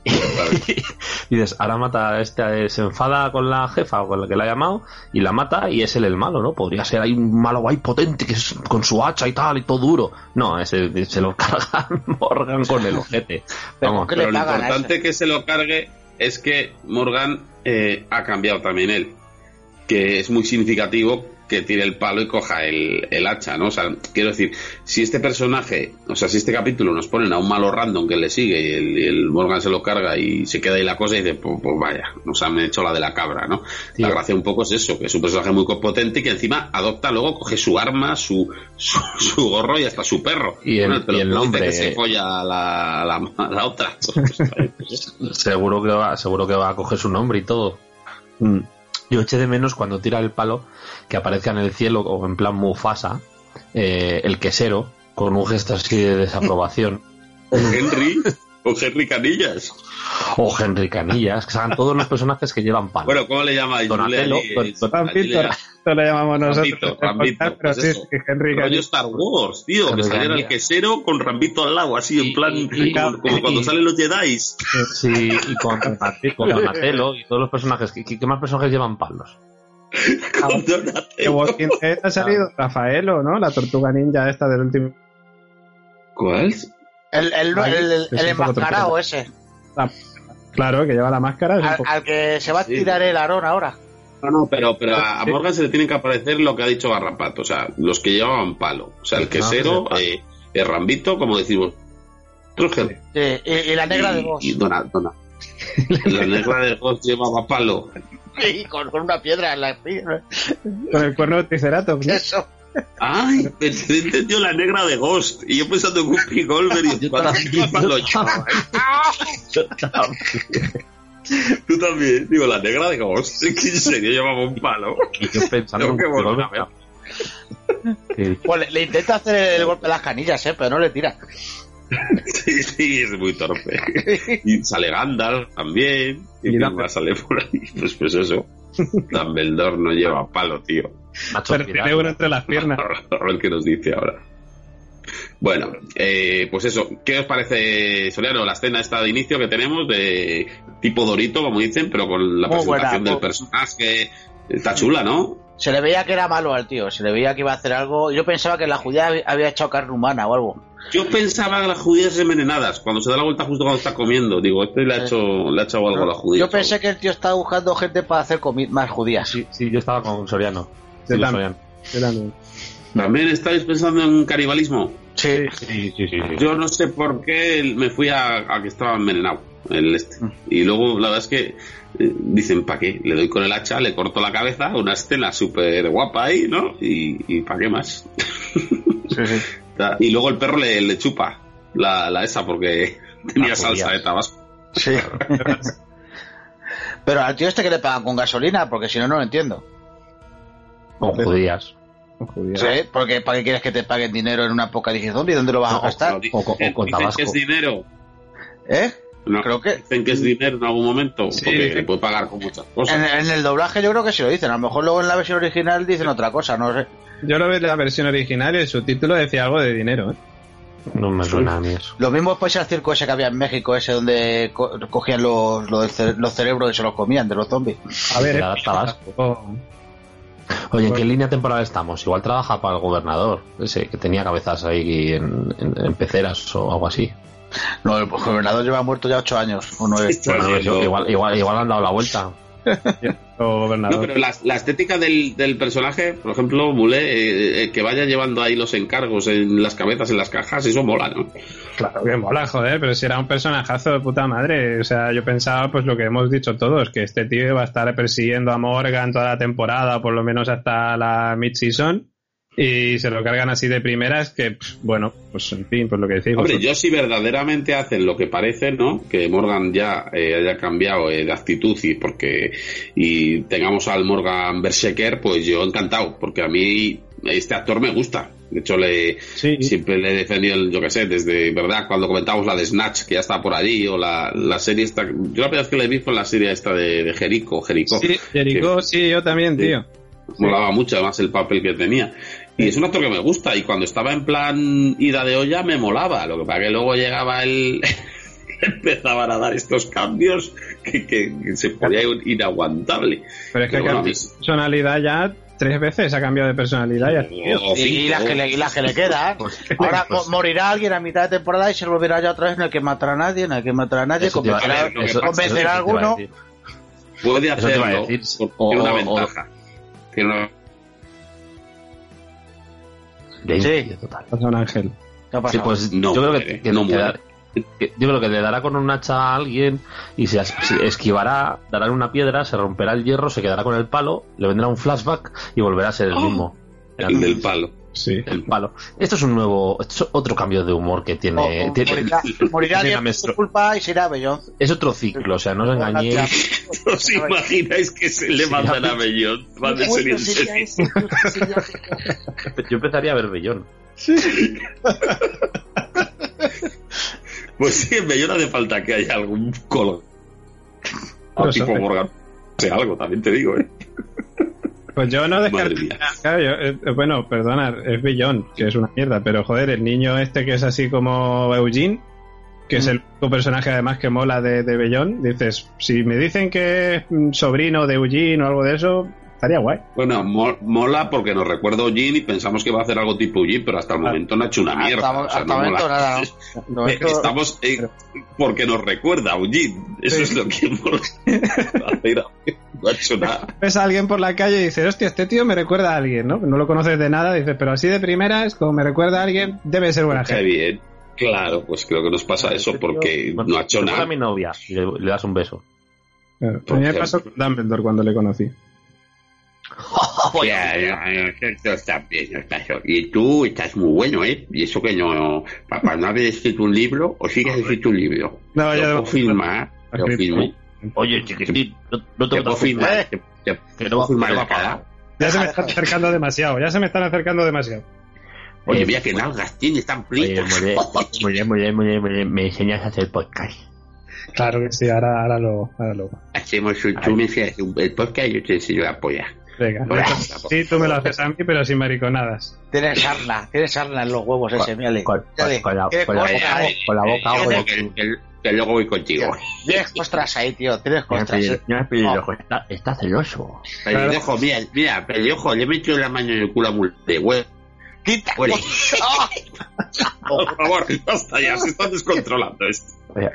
y dices, ahora mata a este, se enfada con la jefa o con la que la ha llamado y la mata y es él el malo, ¿no? Podría ser ahí un malo guay potente que es con su hacha y tal y todo duro. No, ese se lo carga [laughs] Morgan con el ojete. Pero Vamos, ¿qué Pero lo importante que se lo cargue es que Morgan eh, ha cambiado también él. Que es muy significativo que tire el palo y coja el, el hacha, ¿no? O sea, quiero decir, si este personaje, o sea, si este capítulo nos ponen a un malo random que le sigue y el, y el Morgan se lo carga y se queda ahí la cosa y dice, pues, pues vaya, nos han hecho la de la cabra, ¿no? La gracia un poco es eso, que es un personaje muy potente y que encima adopta luego, coge su arma, su, su, su gorro y hasta su perro. Y el- pero y el dice nombre- que se folla a la, la, otra. Pues, [laughs] pues, seguro que va, seguro que va a coger su nombre y todo. Mm. Yo eché de menos cuando tira el palo que aparezca en el cielo o en plan Mufasa eh, el quesero con un gesto así de [laughs] desaprobación. Henry, o Henry Canillas. o Henry Canillas que sean todos los personajes que llevan palo. Bueno, ¿cómo le llamáis? Donatello, Don- Rampito, esto lo llamamos nosotros. Rambito, Rambito, Pero pues sí, Henry Rollo. Star Wars, tío, que saliera el quesero con Rambito al lado, así en plan, y- como, como y- cuando y- salen los Jedi. Sí, y con, con Donatello y todos los personajes. ¿Qué, qué más personajes llevan palos? Con Donatello. Ha salido Rafaelo, ¿no? La tortuga ninja esta del último. ¿Cuál? El, el, el, el, el enmascarado ese. Claro, que lleva la máscara. Al, poco- al que se va a Sí. tirar el arón ahora. No, no, pero, pero a, a Morgan se le tienen que aparecer lo que ha dicho Garrapato, o sea, los que llevaban palo. O sea, el No, quesero, que eh, el Rambito, como decimos. que- Sí, y, y la negra de vos. Y Dona, Dona. [laughs] La negra de Ghost llevaba palo. Y con, con una piedra en la espina. Con el cuerno de Triceratops. ¿no? Eso. Ay, me he entendido la negra de Ghost. Y yo pensando en Whoopi Goldberg y llevaba, ¿eh? Tú también, digo, la negra de Ghost. Es que en serio llevaba un palo. Y yo pensando en a Pues le, le intenta hacer el golpe de las canillas, ¿eh? Pero no le tira. Sí, sí, es muy torpe. Y sale Gandalf también. Y Y más sale por ahí. Pues, pues eso. Dumbledore no lleva palo, tío. Macho Pero tiene uno entre las piernas. [laughs] A ver qué nos dice ahora. Bueno, eh, pues eso. ¿Qué os parece, Soriano, la escena esta de inicio que tenemos de tipo Dorito, como dicen, pero con la Muy presentación buena, del muy- personaje? Está chula, ¿no? Se le veía que era malo al tío. Se le veía que iba a hacer algo. Yo pensaba que la judía había- echado carne humana o algo. Yo pensaba que las judías envenenadas, cuando se da la vuelta justo cuando está comiendo. Digo, este le ha hecho, le ha hecho algo a la judía. Yo pensé que el tío estaba buscando gente para hacer comi- más judías. Sí, sí, yo estaba con Soriano. Yo también. Yo también. ¿También estáis pensando en canibalismo? Sí. Sí, sí, sí, sí. Yo no sé por qué me fui a, a que estaba envenenado el este. Y luego la verdad es que eh, dicen, ¿para qué? Le doy con el hacha, le corto la cabeza, una escena súper guapa ahí, ¿no? Y, y ¿para qué más? [laughs] Y luego el perro le, le chupa la, la esa porque [laughs] tenía La salsa de tabasco. Sí. [laughs] Pero al tío este que le pagan con gasolina, porque si no, no lo entiendo. Con judías. Sí, porque ¿para qué quieres que te paguen dinero en una poca zombie? ¿Dónde lo vas a No, gastar? No, di- o con- o eh, con dicen tabasco. que es dinero. ¿Eh? No, Creo que- Dicen que es dinero en algún momento, Sí, porque sí. puede pagar con muchas En, cosas. en el doblaje yo creo que sí lo dicen. A lo mejor luego en la versión original dicen otra cosa, no sé. Yo lo veo en la versión original y el subtítulo decía algo de dinero. ¿eh? No me suena a mí eso. Lo mismo ser el circo ese que había en México, ese donde co- cogían los, los, cere- los cerebros y se los comían de los zombies. A ver, Era ¿eh? Tabasco. Oye, ¿en qué línea temporal estamos? Igual trabaja para el gobernador, ese que tenía cabezas ahí en, en- en peceras o algo así. No, el gobernador lleva muerto ya ocho años, o nueve. Bueno, Bueno, yo- igual, igual, igual han dado la vuelta. No, pero la, la estética del, del personaje, por ejemplo, Mule, eh, eh, que vaya llevando ahí los encargos en las cabezas, en las cajas, eso mola, ¿no? Claro que mola, joder, pero si era un personajazo de puta madre. O sea, yo pensaba, pues lo que hemos dicho todos, que este tío va a estar persiguiendo a Morgan toda la temporada, por lo menos hasta la mid-season, y se lo cargan así de primeras, que, pff, bueno, pues en fin, pues lo que decís. Hombre, vosotros. yo si verdaderamente hacen lo que parece, ¿no? Que Morgan ya eh, haya cambiado eh, de actitud y porque y tengamos al Morgan Berserker, pues yo encantado, porque a mí este actor me gusta. De hecho, le Sí. siempre le he defendido, el- yo que sé, desde, ¿verdad? Cuando comentamos la de Snatch, que ya está por allí, o la, la serie esta. Yo la primera vez que le vi fue la serie esta de, de Jericho, Jericho. Sí, Jericho, sí, yo también, Sí. tío. molaba mucho además el papel que tenía y es un actor que me gusta y cuando estaba en plan ida de olla me molaba lo que pasa que luego llegaba el [laughs] empezaban a dar estos cambios que, que- que se podía ir inaguantable Pero es que bueno, ha a mí- cambiado de personalidad ya tres veces, ha cambiado de personalidad ya, o Y, las que le, y las que le quedan. [laughs] Ahora mo- morirá alguien a mitad de temporada y se volverá ya otra vez. No hay que matar a nadie, no hay que matar a nadie. Convencerá, a alguno. puede hacerlo decir. O- tiene una o- ventaja tiene una Sí. total. Pasa un ángel. ¿Qué ha Sí, pasado? pues No yo creo que, que- no muere. que- yo creo que le dará con un hacha a alguien y se, esquivará, dará una piedra, se romperá el hierro, se quedará con el palo, le vendrá un flashback y volverá a ser el mismo. el del palo Sí. El palo. Esto es un nuevo, esto es otro cambio de humor que tiene. morirá morirá tiene culpa y será a Bellón. es otro ciclo, o sea, no os engañéis. [laughs] ¿Os imagináis que se le mandan a Bellón? De. Yo empezaría a ver Bellón. Pues sí, en Bellón hace falta que haya algún color. Pero tipo sabe. Morgan. O sea, algo, también te digo, ¿eh? Pues yo no descartaría. mía. Claro, yo, eh, bueno, perdona, es Billón, que es una mierda, pero joder, el niño este que es así como Eugene, que es el único personaje además que mola de, de Bellón, dices, si me dicen que es mm, sobrino de Eugene o algo de eso, estaría guay. Bueno, mo- mola porque nos recuerda a Eugene y pensamos que va a hacer algo tipo Eugene, pero hasta el momento no ha hecho una mierda. Hasta, o sea, hasta no el momento mola. nada. [laughs] Estamos eh, porque nos recuerda a Eugene. Eso Sí. es lo que [laughs] mola. Hacer- no ha hecho nada. Ves a alguien por la calle y dices, hostia, este tío me recuerda a alguien, ¿no? No lo conoces de nada, dices, pero así de primeras, como me recuerda a alguien, debe ser buena Qué gente. bien. Claro, pues creo que nos pasa eso porque Bueno, no ha hecho nada. a mi novia le, le das un beso. Claro. A mí me pasó con Dumbledore cuando le conocí. Ya, ya, ya, esto está bien, no está eso. Y tú estás muy bueno, ¿eh? Y eso que no, papá, no habías escrito un libro, o sí que has escrito un libro. No, Lo ya puedo firmar, lo firmo. Oye, chiquitín, no, te puedo firmar, te, puedo firmar la cara. Ya se me están acercando demasiado, ya se me están acercando demasiado. Oye, Eh, mira que nalgas tienes tan fritas. [laughs] muy bien, muy bien, muy bien, muy. Me enseñas a hacer podcast. Claro que sí, ahora, ahora lo, ahora lo. Hacemos un, tú me enseñas un- el podcast y yo te enseño la polla. Venga. Hola. Sí, tú me lo haces a mí, pero sin mariconadas. Tienes sarna, tienes sarna en los huevos ese, mírale. Con, con la, tienes con la boca, eh. con la boca de Que, luego voy contigo. Tienes costras ahí, tío, tienes costras. Pelirrojo, mira, Pelirrojo, está, está celoso. Pelirrojo, mira, mira, pelirrojo, le he metido la mano en el culo a de huevo. Quita. Huele. [laughs] Por favor, basta ya, se está descontrolando esto. Oye,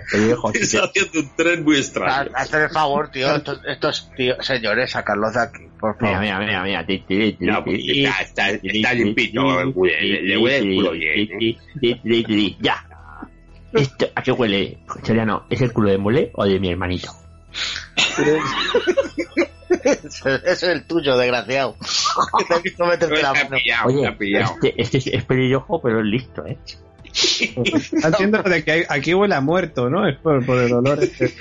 Está haciendo un tren muy extraño. Hazte el favor, tío. Estos, estos tíos, señores, sacarlos de aquí, por Mira, favor. mira, mira, mira. ti, No, pues está, está, está limpito, el culo, le, le huele el culo bien. ¿eh? Ya. Esto, ¿A qué huele, Soriano? ¿Es el culo de mole o de mi hermanito? Ese [laughs] es el tuyo, desgraciado. Te he visto meterte la mano. pillado, Oye, te ha pillado. este, este es, es pelirrojo, pero es listo, ¿eh? Entiendo de que aquí huele a muerto, ¿no? Es por, por el olor. Este. [laughs]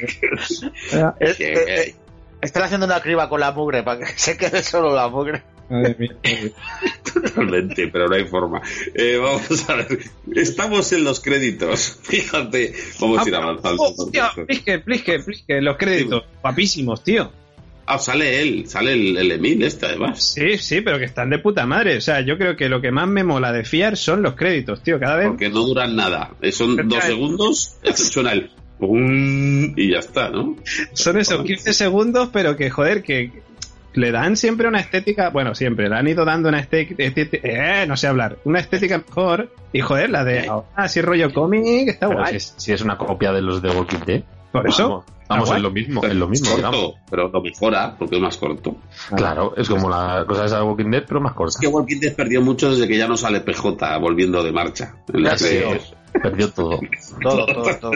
Eh, eh, Están haciendo una criba con la mugre para que [laughs] se quede solo la mugre. Madre mía. [laughs] Totalmente, pero no hay forma. Eh, vamos a ver. Estamos en los créditos. [laughs] Fíjate, vamos a ir avanzando. Oh, hostia, plisque, plisque, plisque, los créditos. Guapísimos, tío. Ah, sale él, sale el, el Emil este además. Sí, sí, pero que están de puta madre. O sea, yo creo que lo que más me mola de fiar son los créditos, tío. Cada vez. Porque no duran nada. Eh, Son Pero dos segundos, suena el pum y ya está, ¿no? Son esos 15 segundos, pero que, joder, que le dan siempre una estética, bueno, siempre, le han ido dando una estética, eh, no sé hablar, una estética mejor, y joder, la de ahora así rollo cómic, está Pero guay. si es, si es una copia de los de Walking Dead. Por eso, Vamos. Ah, es lo mismo, es lo mismo, corto, digamos. pero lo mejora porque es más corto. Claro, es como la cosa de Walking Dead, pero más corta. Es que Walking Dead perdió mucho desde que ya no sale PJ volviendo de marcha. En la sé. [laughs] Perdió todo. Todo, todo, todo.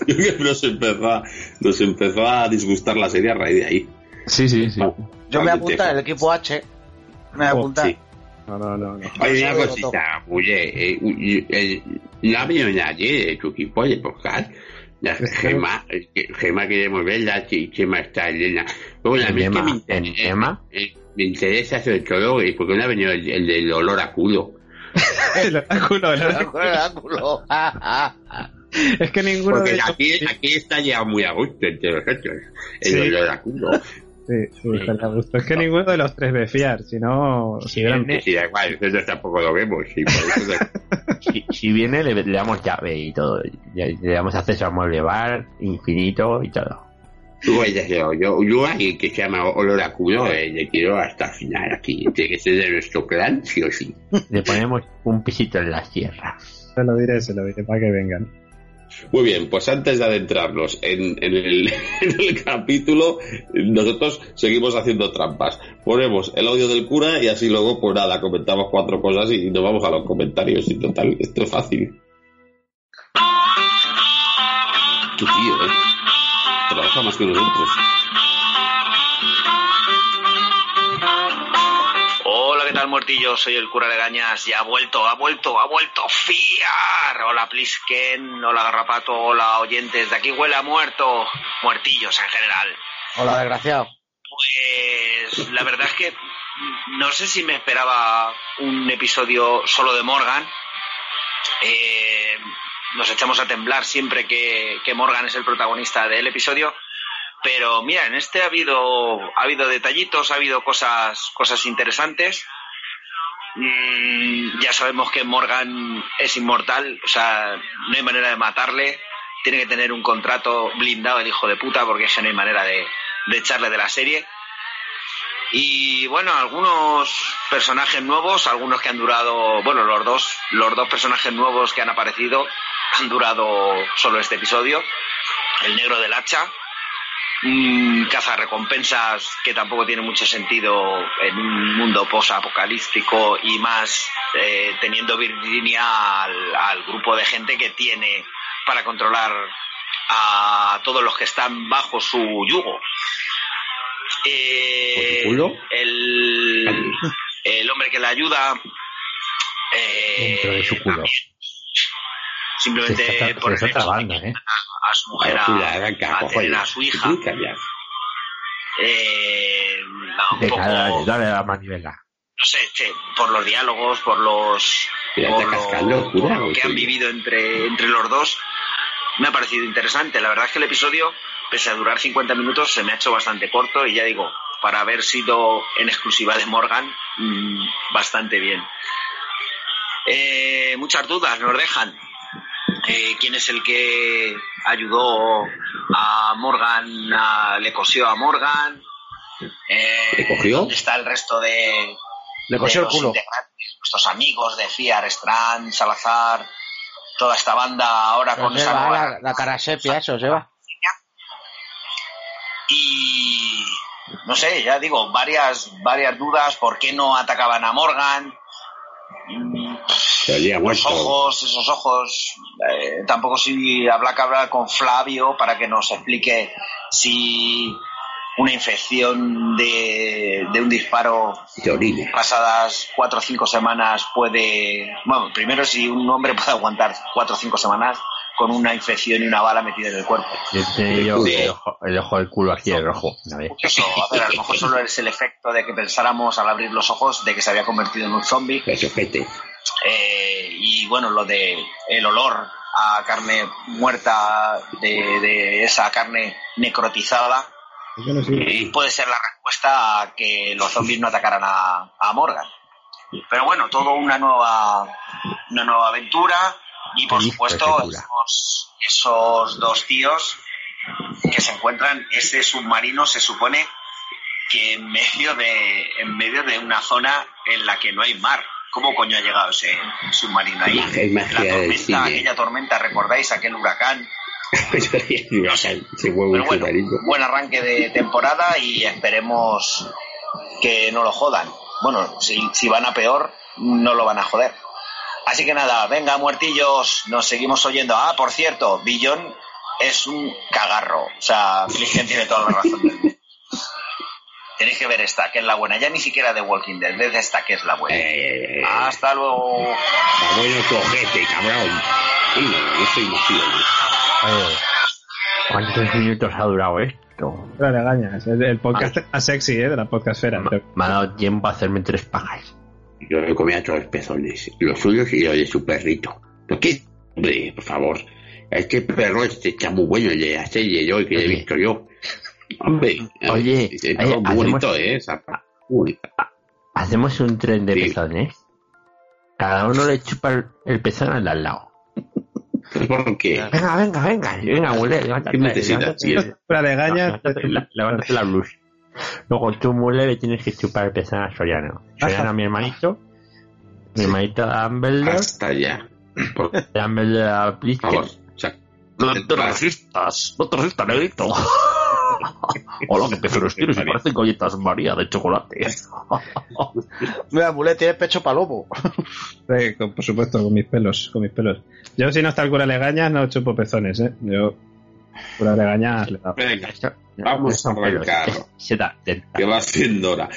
[laughs] Yo creo que nos empezó, a, nos empezó a disgustar la serie a raíz de ahí. Sí, sí, sí. Yo me voy a apuntar el equipo H. Me voy a Oh, apuntar. sí. No, no, no. no. Oye, una cosita, oye, eh, eh, eh, no ha venido nadie de tu equipo de podcast. La Gema, eh, que- Gema queremos verla, si Gema está Elena. Pero bueno, a mí es que Gema, me ¿en interesa, Gema? eh, me interesa sobre todo, eh, porque no ha venido el, el del olor a culo. [laughs] El oráculo, el oráculo. El oráculo. [laughs] Es que ninguno Porque de ellos... aquí, aquí está ya muy a gusto entre nosotros, el Sí. olor a culo. Sí, sí, está a gusto. Es que ninguno de los tres ve fiar, si no... Si hubieran- Sí, da igual, nosotros tampoco lo vemos, y por eso no- [laughs] Si, si viene, le, le damos llave y todo. Le, le damos acceso al mueble bar, infinito y todo. Tú vayas yo, yo, yo alguien que se llama Olor a culo, eh, le quiero hasta el final aquí. Tiene que ser de nuestro clan, sí o sí. Le ponemos un pisito en la sierra. Se lo diré, se lo diré para que vengan. Muy bien, pues antes de adentrarnos [laughs] en, el, capítulo, nosotros seguimos haciendo trampas. Ponemos el audio del cura y así luego, pues nada, comentamos cuatro cosas y nos vamos a los comentarios. Y total, esto es fácil. Tío, ¿eh? Trabaja más que nosotros. Tal, muertillo? Soy el cura Legañas y ha vuelto, ha vuelto, ha vuelto Fiar. Hola, Plisken, hola, Garrapato, hola, oyentes. De aquí huele a muerto. Muertillos en general. Hola, desgraciado. Pues la verdad es que no sé si me esperaba un episodio solo de Morgan. Eh, nos echamos a temblar siempre que, que Morgan es el protagonista del episodio. Pero mira, en este ha habido, ha habido detallitos, ha habido cosas, cosas interesantes. Mm, ya sabemos que Morgan es inmortal, o sea, no hay manera de matarle. Tiene que tener un contrato blindado el hijo de puta porque es que no hay manera de, de echarle de la serie. Y bueno, algunos personajes nuevos, algunos que han durado, bueno, los dos, los dos personajes nuevos que han aparecido han durado solo este episodio. El negro del hacha, un recompensas que tampoco tiene mucho sentido en un mundo post-apocalíptico y más eh, teniendo Virginia al, al grupo de gente que tiene para controlar a todos los que están bajo su yugo. Eh, el, el hombre que le ayuda eh, de su culo. Simplemente Se está, por se el está hecho de trabando, que ¿eh? a su mujer a, a tener cojones. a su hija eh, un Venga, poco dale, dale a la manivela. no sé, che, por los diálogos, por los por lo, por que han vivido entre, entre los dos, me ha parecido interesante. La verdad es que el episodio, pese a durar 50 minutos, se me ha hecho bastante corto y ya digo, para haber sido en exclusiva de Morgan, mm, bastante bien. Eh, muchas dudas nos dejan. Eh, ¿Quién es el que ayudó a Morgan, a- le cosió a Morgan? Eh, ¿Le cogió? ¿Dónde está el resto de, Le cosió de el culo. nuestros amigos de Fiar, Strand, Salazar, toda esta banda ahora Pero con esa nueva la, la cara sepia, eso lleva. y no sé, ya digo, varias varias dudas, ¿por qué no atacaban a Morgan? Los ojos, esos ojos, eh, tampoco si habla que hablar con Flavio para que nos explique si una infección de, de un disparo De orina. pasadas cuatro o cinco semanas puede, bueno, primero si un hombre puede aguantar cuatro o cinco semanas con una infección y una bala metida en el cuerpo. Yo tenía yo Sí. el ojo, el ojo del culo aquí, el rojo. una vez. Eso, a ver, a lo mejor solo es el efecto de que pensáramos al abrir los ojos de que se había convertido en un zombie. Eh, y bueno, lo de el olor a carne muerta, de, de esa carne necrotizada, no sé. Puede ser la respuesta a que los zombies no atacaran a, a Morgan. Pero bueno, todo una nueva, una nueva aventura y por supuesto esos, esos dos tíos que se encuentran, ese submarino se supone que en medio de, en medio de una zona en la que no hay mar. ¿Cómo coño ha llegado ese submarino ahí? Magia- es magia la tormenta, aquella tormenta, ¿recordáis aquel huracán [laughs] Pero bueno, buen arranque de temporada y esperemos que no lo jodan. Bueno, si, si van a peor, no lo van a joder. Así que nada, venga, muertillos, nos seguimos oyendo. Ah, por cierto, Billón es un cagarro. O sea, Flicken tiene toda la razón del. Tenéis que ver esta, que es la buena. Ya ni siquiera de Walking Dead, desde esta que es la buena. Eh, Hasta luego. Está bueno tu ojete, cabrón. Sí, no, no soy emoción. ¿Cuántos minutos ha durado esto? La legañas. El, el podcast más sexy, ¿eh? De la podcastfera. Me ha dado tiempo a hacerme tres pajas. Yo me comía todos los pezones, los suyos y los de su perrito. ¿Por qué? Hombre, por favor. Este perro este está muy bueno, el de la serie yo, que he visto yo. Hombre, [laughs] Oye, es oye, muy bonito, hacemos- ¿eh? Esa bonita. Hacemos un tren de Sí. pezones. Cada uno le chupa el, pezón al de al lado. [laughs] ¿Por qué? Venga, venga, venga. Venga, levántate. ¿Qué necesitas, tío? levántate la luz. Luego tú, mule, le tienes que chupar el pezón a Soriano. Soriano a mi hermanito. Mi hermanito a Dumbledore. Hasta ya. Por Dumbledore a favor. Plisken. O sea, No te resistas, no te resistas, negrito. [laughs] Hola, qué pezones tienes, y parecen galletas María de chocolate. [laughs] Mira, Mulet tiene pecho palomo. [laughs] Sí, con- por supuesto, con mis pelos, con mis pelos. Yo si no está el cura legañas no chupo pezones, ¿eh? Yo cura legañas le da. Venga, vamos a arrancar. Se da, Que va siendo hora.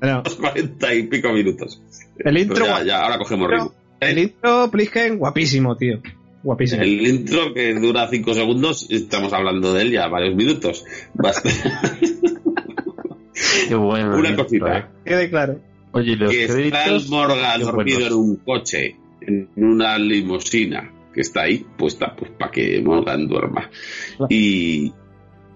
Bueno, [laughs] Los 40 y pico minutos. el intro, ya, ya, ahora cogemos ritmo. el intro, Plisken, guapísimo, tío. Guapísimo. El intro que dura 5 segundos, estamos hablando de él ya varios minutos. Basta. [laughs] Qué bueno. Una cosita. eh. Quede claro. Oye, los que está el créditos. Morgan dormido en un coche, en una limusina que está ahí puesta pues para que Morgan duerma. Y,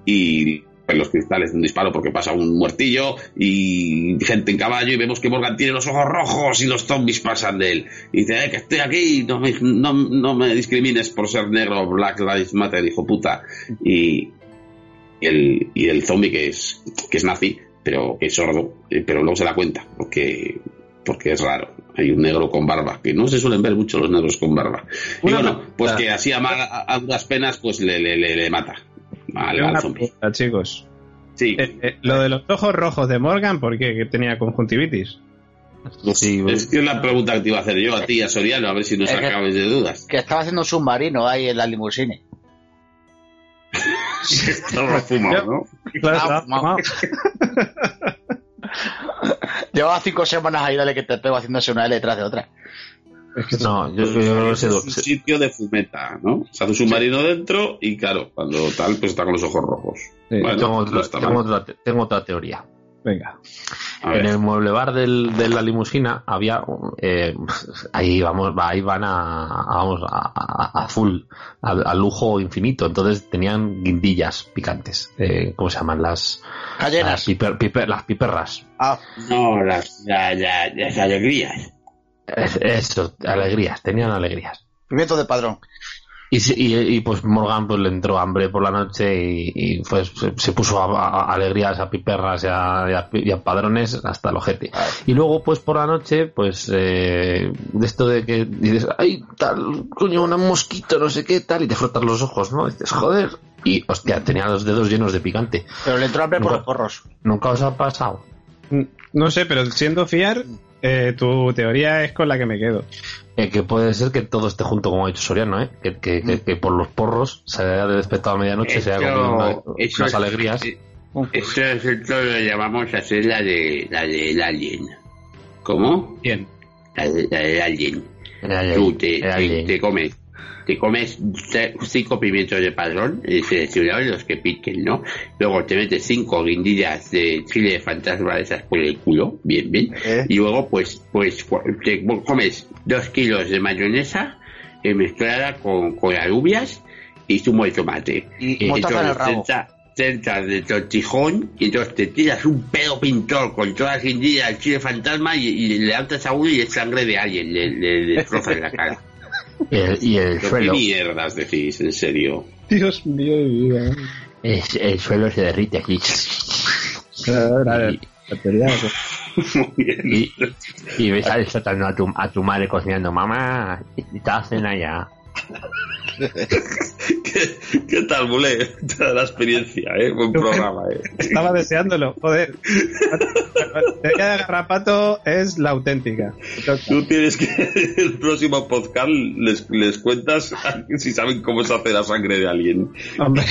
y en los cristales un disparo porque pasa un muertillo y gente en caballo y vemos que Morgan tiene los ojos rojos y los zombies pasan de él. Y dice, eh, que estoy aquí, no me, no, no me discrimines por ser negro, Black Lives Matter, hijo puta. Y, y el, y el zombie que es, que es nazi, pero que es sordo, eh, pero luego se da cuenta, porque, porque es raro. Hay un negro con barba, que no se suelen ver mucho los negros con barba. Y bueno, pues que así a, a- a duras penas, pues le, le, le, le mata. Vale, al zombie. pregunta, chicos. Sí, Eh, eh, lo de los ojos rojos de Morgan, ¿por qué? Que tenía conjuntivitis. Sí, es que es la pregunta que te iba a hacer yo a ti, a Soriano, a ver si nos Es que- acabes de dudas. Que estaba haciendo un submarino ahí en la limusine. [laughs] Estaba fumado, ¿no? Claro, estaba ma- fumado. [laughs] Llevaba cinco semanas ahí, dale que te pego haciéndose una L detrás de otra. No, yo, yo creo que Es se, un sitio de fumeta, ¿no? Se hace un submarino dentro y claro, cuando tal, pues está con los ojos rojos. Sí, Bueno, tengo, no otra, tengo otra teoría. Venga. A En ver. el mueble bar del, de la limusina había eh, ahí vamos ahí van a, a- vamos a, a- a full al, al lujo infinito entonces tenían guindillas picantes eh, cómo se llaman las las, piper- piper- las piperras Ah, No, las, la- la- las alegrías. Es- eso alegrías tenían alegrías pimiento de padrón. Y, y, y, pues Morgan pues le entró hambre por la noche y, y, pues se, se puso a, a- a alegrías a piperras y a, y a- y a padrones hasta el ojete Y luego, pues por la noche, pues eh, de esto de que dices, ay, tal, coño, un mosquito, no sé qué, tal, y te frotas los ojos, ¿no? Y dices, joder. Y hostia, tenía los dedos llenos de picante. Pero le entró hambre por los porros. ¿Nunca os ha pasado? No sé, pero siendo fiar, eh, tu teoría es con la que me quedo. Eh, que puede ser que todo esté junto, como ha dicho Soriano, ¿eh? Que, que, que- que por los porros se haya despertado a medianoche, se haya Eso- comido una- unas es- alegrías. Esto, esto lo llamamos hacer la de la del alien. ¿Cómo? Bien. La, de, la del alien. Ahí, Tú te, te comes te comes cinco pimientos de padrón eh, seleccionados los que piquen, ¿no? Luego te metes cinco guindillas de chile de fantasma de esas por el culo, bien, bien. ¿Eh? Y luego pues pues te comes dos kilos de mayonesa eh, mezclada con, con alubias y zumo de tomate. Y de tortijón y entonces te tiras un pedo pintor con todas las guindillas del chile fantasma y, y le levantas a uno y es sangre de alguien, le, le, le la cara. [laughs] Y el, y el ¿Pero ¿Qué suelo, mierdas decís, en serio? Dios mío vida. es- el suelo se derrite aquí. La teoría es- Muy bien. Y, y ves al sótano a tu, a tu madre cocinando, mamá, y te hacen allá. [laughs] ¿Qué, qué tal, Mule? [laughs] Toda la experiencia, ¿eh? Buen programa, ¿eh? Estaba deseándolo, joder. La teoría de Garrapato es la auténtica. Tú tienes que, [laughs] el próximo podcast les, les cuentas [laughs] si saben cómo se hace la sangre de alguien. Hombre,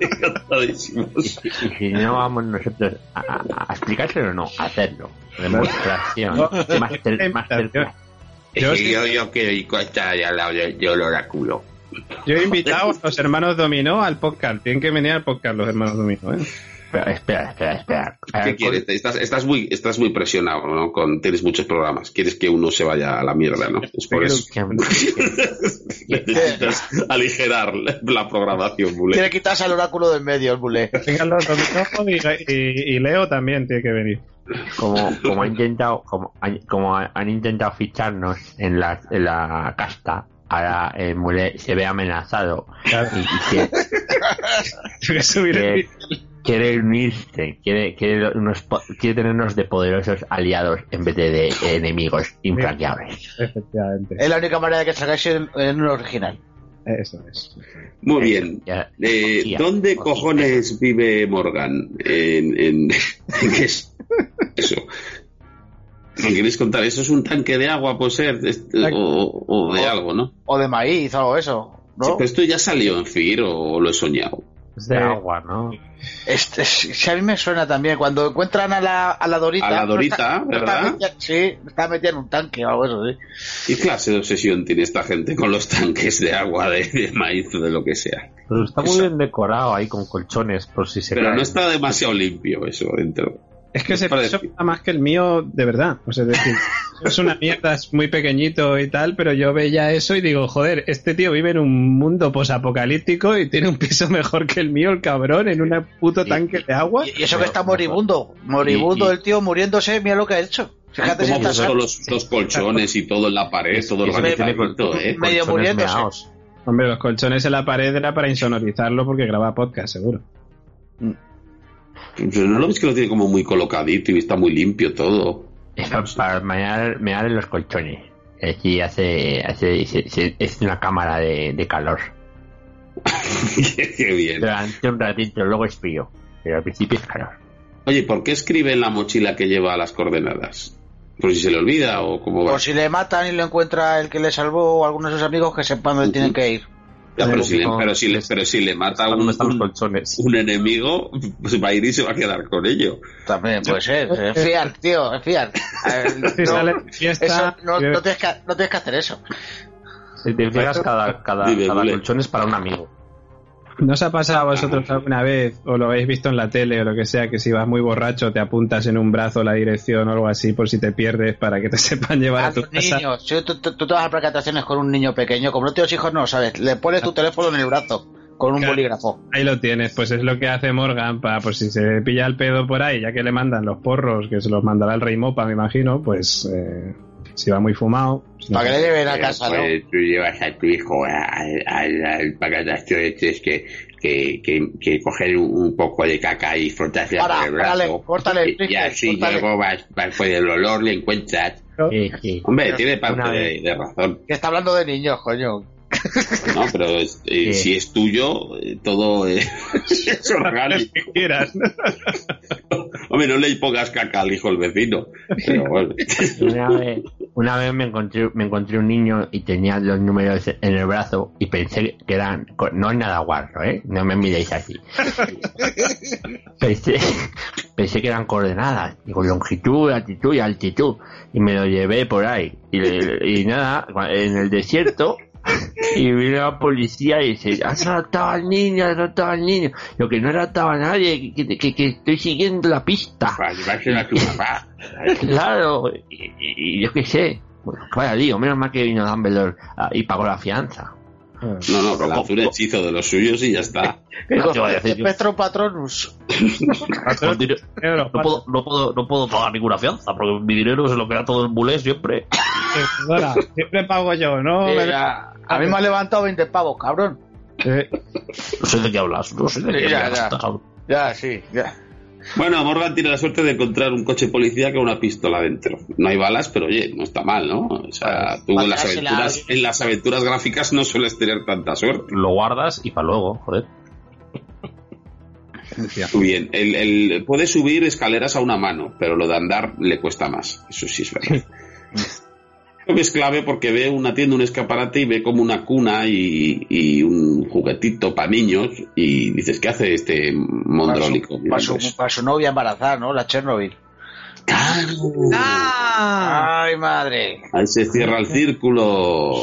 Encantadísimos. Y si no vamos nosotros a, a- a explicárselo, no, a hacerlo. Demostración. Master, masterclass. Yo yo, yo quiero ir con esta de al lado del del oráculo. Yo he invitado a los hermanos Dominó al podcast. Tienen que venir al podcast los hermanos Dominó, ¿eh? Espera, espera, espera. ¿Qué ver, quieres? Estás, estás, muy, estás muy presionado, ¿no? Con, tienes muchos programas. Quieres que uno se vaya a la mierda, ¿no? Es por eso. que- [laughs] Necesitas aligerar la, programación, Mule. Quiere quitarse al oráculo del medio, el y, y- y Leo también tiene que venir. como, como ha intentado, como han intentado ficharnos en la, en la casta, ahora Mule se ve amenazado Claro. y, y [laughs] quiere, unirse, quiere, quiere, unos, quiere tenernos de poderosos aliados en vez de, de enemigos implacables. Efectivamente. Es la única manera de que salgáis en, en un original. Eso es. Muy bien. Ya- Eh, Hostia. ¿Dónde cojones vive Morgan? En, en, [laughs] ¿en qué es eso? ¿Me queréis contar? ¿Eso es un tanque de agua, puede ser? Este, o, o de algo, ¿no? O de maíz o algo de eso. ¿no? Sí, pero esto ya salió en FIR o lo he soñado. Es de Eh, agua, ¿no? Este, si a mí me suena también. Cuando encuentran a la, a la Dorita. A la no Dorita, está- no está ¿verdad? metida- sí, está metida en un tanque o algo eso, sí. ¿Qué clase de obsesión tiene esta gente con los tanques de agua, de, de maíz o de lo que sea? Pero está muy bien decorado ahí con colchones por si se Pero no está demasiado limpio eso dentro. Es que ese Parece- piso está más que el mío de verdad. O sea, es decir, [laughs] es una mierda, es muy pequeñito y tal, pero yo veía eso y digo, joder, este tío vive en un mundo posapocalíptico y tiene un piso [laughs] mejor que el mío, el cabrón, en un puto tanque de agua. Y, y eso que está moribundo. Moribundo Y- y- el tío muriéndose, mira lo que ha hecho. Fíjate si todos sano. los, los colchones y todo en la pared, todo tiene organizadito, ¿eh? medio muriéndose. meaos. Hombre, los colchones en la pared era para insonorizarlo porque graba podcast, seguro. Pero no lo ves que lo tiene como muy colocadito y está muy limpio todo. Es pa- para mear, mear en los colchones. Aquí hace, hace se- se- es una cámara de, de calor. [laughs] Qué bien. Durante un ratito, luego es frío. Pero al principio es calor. Oye, ¿por qué escribe en la mochila que lleva las coordenadas? ¿Por si se le olvida o cómo va? O si le matan y lo encuentra el que le salvó o algunos de sus amigos que sepan dónde tienen que ir. Ya, pero, si le, pero, si le, pero si le mata ¿Dónde un, enemigo, pues va a ir y se va a quedar con ello. También puede ser. Es fiar, tío, es fiar. A ver, Si no, no, tienes que, no tienes que hacer eso. Si te fijas, cada, cada, cada colchón es para un amigo. ¿No os ha pasado a vosotros alguna vez, o lo habéis visto en la tele o lo que sea, que si vas muy borracho te apuntas en un brazo la dirección o algo así por si te pierdes para que te [laughs] sepan llevar A a tu los casa? niños. Si tú, tú- tú te vas a presentaciones con un niño pequeño, como no tienes hijos, no lo sabes. Le pones tu teléfono en el brazo con un Claro. bolígrafo. Ahí lo tienes, pues es lo que hace Morgan para por si se pilla el pedo por ahí, ya que le mandan los porros, que se los mandará el rey Mopa, me imagino, pues eh, si va muy fumado. pues no Para que sé. le lleven a Pero, casa, ¿no? pues, tú llevas a tu hijo al, al, al pagadastro este que, que, que, que coger un, poco de caca y frotarse Para, por el brazo. córtale y, y así córtale. luego vas, vas por el olor, le encuentras. Sí, sí. Hombre, tiene parte de, de razón. Que está hablando de niños, coño. No, pero es- eh, Sí. si es tuyo, eh, todo eh, es [laughs] orgánico. que quieras. [laughs] Hombre, no le pongas caca al hijo del vecino. Pero bueno. [laughs] Una vez, una vez me encontré, me encontré un niño y tenía los números en el brazo y pensé que eran, no es nada guarro, ¿eh? No me miréis así. [laughs] Pensé, pensé que eran coordenadas, digo longitud, latitud y altitud y me lo llevé por ahí y nada, en el desierto [laughs] y vino la policía y dice, has raptado al niño, has raptado al niño. Lo que no he raptado a nadie, que, que- que estoy siguiendo la pista. Para llevárselo a tu [laughs] papá. Claro, y, y- y yo qué sé. Bueno, vaya lío, menos mal que vino Dumbledore ah, y pagó la fianza. No, no, pero hace un hechizo de los suyos y ya está. No te voy a decir yo. Espectro Patronus. Pero, No puedo, no, puedo, no puedo pagar ninguna fianza, porque mi dinero se lo queda todo el bulé siempre. eh, perdona, siempre pago yo, ¿no? A mí me ha levantado 20 pavos, cabrón. Eh, No sé de qué hablas, no sé de qué Ya, hablas. ya. Ya, sí, ya. Bueno, Morgan tiene la suerte de encontrar un coche policía con una pistola dentro. No hay balas, pero oye, no está mal, ¿no? O sea, tú en las aventuras, en las aventuras gráficas no sueles tener tanta suerte. Lo guardas y para luego, joder. Muy bien, el, el- puede subir escaleras a una mano, pero lo de andar le cuesta más. Eso sí es verdad. [laughs] Creo que es clave porque ve una tienda, un escaparate y ve como una cuna y, y un juguetito para niños y dices, ¿qué hace este mondrólico? Para su, para su novia embarazada, ¿no? La Chernobyl. ¡Ah! ¡Ay, madre! Ahí se cierra el círculo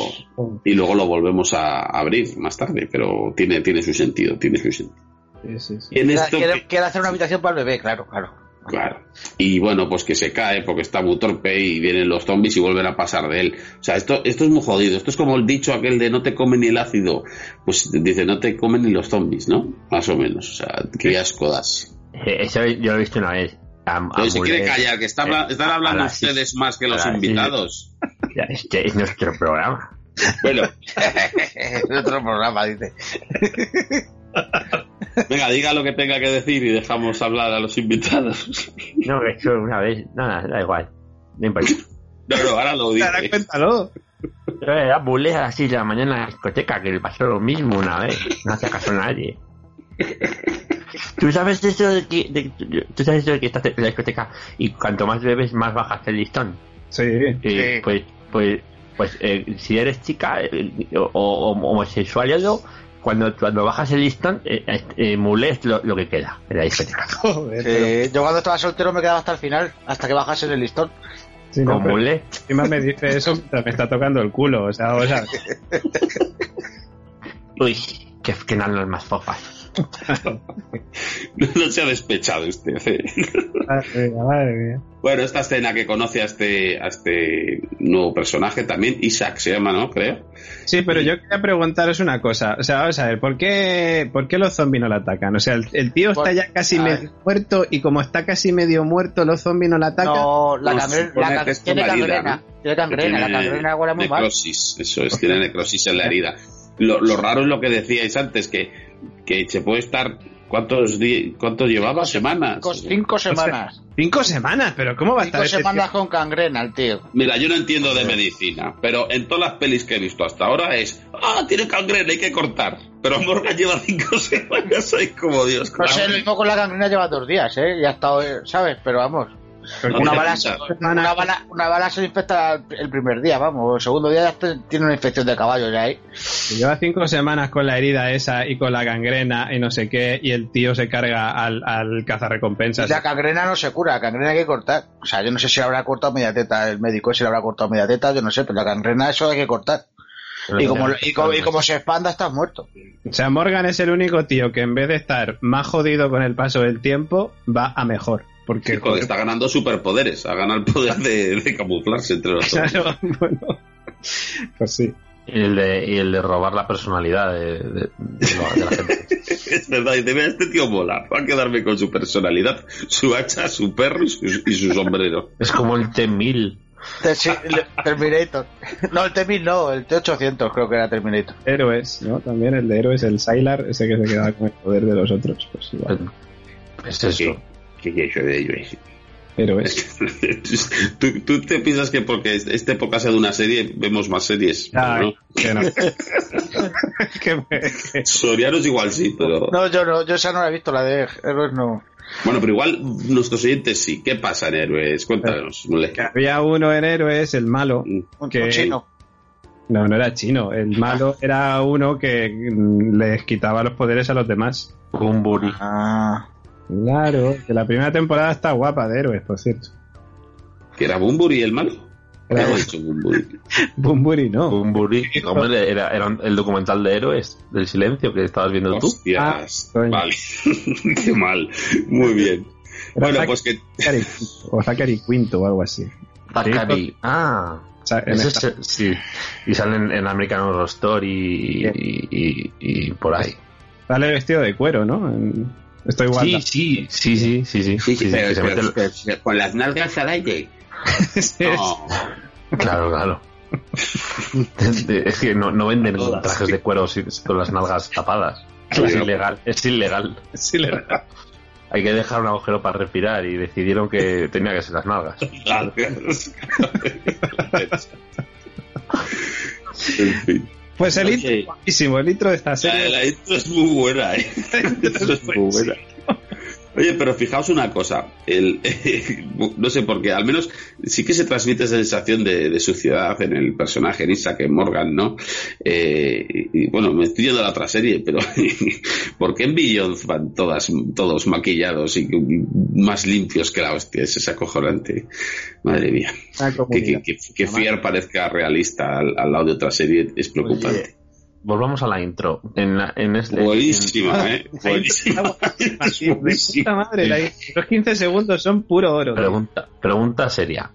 y luego lo volvemos a abrir más tarde, pero tiene, tiene su sentido, tiene su sentido. Sí, sí, sí. Y en Quiere, esto quiere- quiere hacer una habitación para el bebé, claro, claro. Claro. Y bueno, pues que se cae porque está muy torpe y vienen los zombies y vuelven a pasar de él. O sea, esto, esto es muy jodido. Esto es como el dicho aquel de no te come ni el ácido. Pues dice, no te comen ni los zombies, ¿no? Más o menos. O sea, qué asco das. Eh, Eso yo lo he visto una vez. Pero se quiere callar, que está Eh, están hablando ustedes más que los invitados. [laughs] Este es nuestro programa. Bueno, [laughs] [laughs] es otro programa, dice. Venga, diga lo que tenga que decir y dejamos hablar a los invitados. No, eso una vez. Nada, da igual. No importa. No, no, ahora lo Ahora dice. cuéntalo. Yo era bulé así de la mañana en la discoteca, que le pasó lo mismo una vez. No hacía caso a nadie. ¿Tú sabes eso de que, de- tú sabes eso de que estás en la discoteca y cuanto más bebes, más bajas el listón? Sí. Eh, Sí. Pues, pues, pues eh, si eres chica eh, o, o- o homosexual y algo, cuando, cuando bajas el listón, eh, eh, mulé es lo, lo que queda en la discoteca. [laughs] Joder, pero- Eh, yo cuando estaba soltero me quedaba hasta el final, hasta que bajase el listón. sí, no, Con pero mulé. encima me dice eso [laughs] me está tocando el culo. O sea, o sea, [laughs] Uy, qué, qué nanas más fofas. No se ha despechado usted. ¿eh? madre mía, madre mía. Bueno, esta escena que conoce a este, a este nuevo personaje también, Isaac se llama, ¿no? Creo. Sí, pero yo quería preguntaros una cosa. O sea, vamos a ver, ¿por qué, por qué los zombies no le atacan? O sea, el, el tío está Por- ya casi medio muerto y como está casi medio muerto, los zombies no le atacan. No, la la que tiene una herida, cangrena. ¿no? Tiene cangrena, la cangrena huele muy mal. necrosis, eso es, tiene necrosis en la herida. Lo, lo raro es lo que decíais antes, que, que se puede estar. ¿Cuántos, cuántos llevaba? ¿Semanas? Cinco, cinco semanas. Cinco semanas, pero ¿cómo va a estar Cinco este semanas tío? con cangrena el tío. Mira, yo no entiendo de medicina, pero en todas las pelis que he visto hasta ahora es, ah, tiene cangrena, hay que cortar. Pero Morgan lleva cinco [laughs] semanas ahí como Dios. No sé, lo mismo con la cangrena lleva dos días, ¿eh? Ya ha estado, eh, ¿sabes? Pero vamos. Pero Una bala, una, bala, una bala se infecta el primer día, vamos. El segundo día ya tiene una infección de caballo ya ahí. Lleva cinco semanas con la herida esa y con la gangrena y no sé qué, y el tío se carga al, al cazarrecompensas. La cangrena no se cura, la cangrena hay que cortar. O sea, yo no sé si le habrá cortado media teta el médico, si le habrá cortado media teta, yo no sé, pero la cangrena eso hay que cortar. Y como, y como, y como se expanda, estás muerto. O sea, Morgan es el único tío que en vez de estar más jodido con el paso del tiempo, va a mejor. Porque, Joder, está ganando superpoderes, ha ganado el poder de, de camuflarse entre los claro, [laughs] bueno, pues sí. Y el de, y el de robar la personalidad de, de- de la, de la gente. [laughs] Es verdad, dice, mira, este tío mola, va a quedarme con su personalidad, su hacha, su perro y su, y su sombrero. Es como el T-1000. Te- sí, le- Terminator. No, el T-1000 no, el T-800 creo que era Terminator. Héroes, ¿no? También el de héroes, el Sylar, ese que se quedaba con el poder de los otros. Pues igual. Es eso. ¿Qué, es eso de ellos? Héroes. ¿Tú, tú te piensas que porque esta época sea de una serie, vemos más series. Ay, ¿no? que no. [laughs] Que- que- Sorianos igual sí, pero... No, yo no, yo esa no la he visto, la de Héroes no. Bueno, pero igual nuestros oyentes sí. ¿Qué pasa en Héroes? Cuéntanos, Mule. había uno en héroes, el malo. Un, Que- chino. No, no era chino. El malo era uno que mm, les quitaba los poderes a los demás. Bumburi. Ah. Claro, que la primera temporada está guapa de héroes, por cierto. ¿Que era Bumburi el malo? Era ¿Qué ha dicho Bumburi? [laughs] Bumburi, no. Bumburi. Hombre, era, era el documental de héroes del silencio que estabas viendo tú. Hostias. Ah, coño. vale. [laughs] Qué mal. Muy bien. Bueno, pues que... Zachary- o Zachary Quinto o algo así. Bacari. Ah. Ese es- sí. Y salen en American Horror Story y, y, y- y por ahí. Sale vestido de cuero, ¿no? En- Estoy igual. Sí, sí, sí, sí, sí, con las nalgas al aire. [laughs] No. Claro, claro. es que no, no venden Todas. trajes de cuero con las nalgas tapadas. Es Claro. ilegal, es ilegal. Sí, le da. hay que dejar un agujero para respirar y decidieron que tenía que ser las nalgas. [laughs] en fin. Pues el Oye. intro es guapísimo, el intro de esta La, serie. la intro es muy buena, ¿eh? [laughs] [laughs] La intro es muy buena. Oye, pero fijaos una cosa, el, [laughs] no sé por qué, al menos sí que se transmite esa sensación de, de suciedad en el personaje, en Isaac en Morgan, ¿no? Eh, y, bueno, me estoy yendo a la otra serie, pero [laughs] ¿por qué en Billions van todas, todos maquillados y más limpios que la hostia? Es acojonante. Madre mía. Que, que, que, que Fier parezca realista al, al lado de otra serie es preocupante. Volvamos a la intro. En, la- en este, Buenísima, ¿eh? Buenísima. [laughs] buenísima. puta madre, la- los 15 segundos son puro oro. tío. Pregunta, pregunta seria.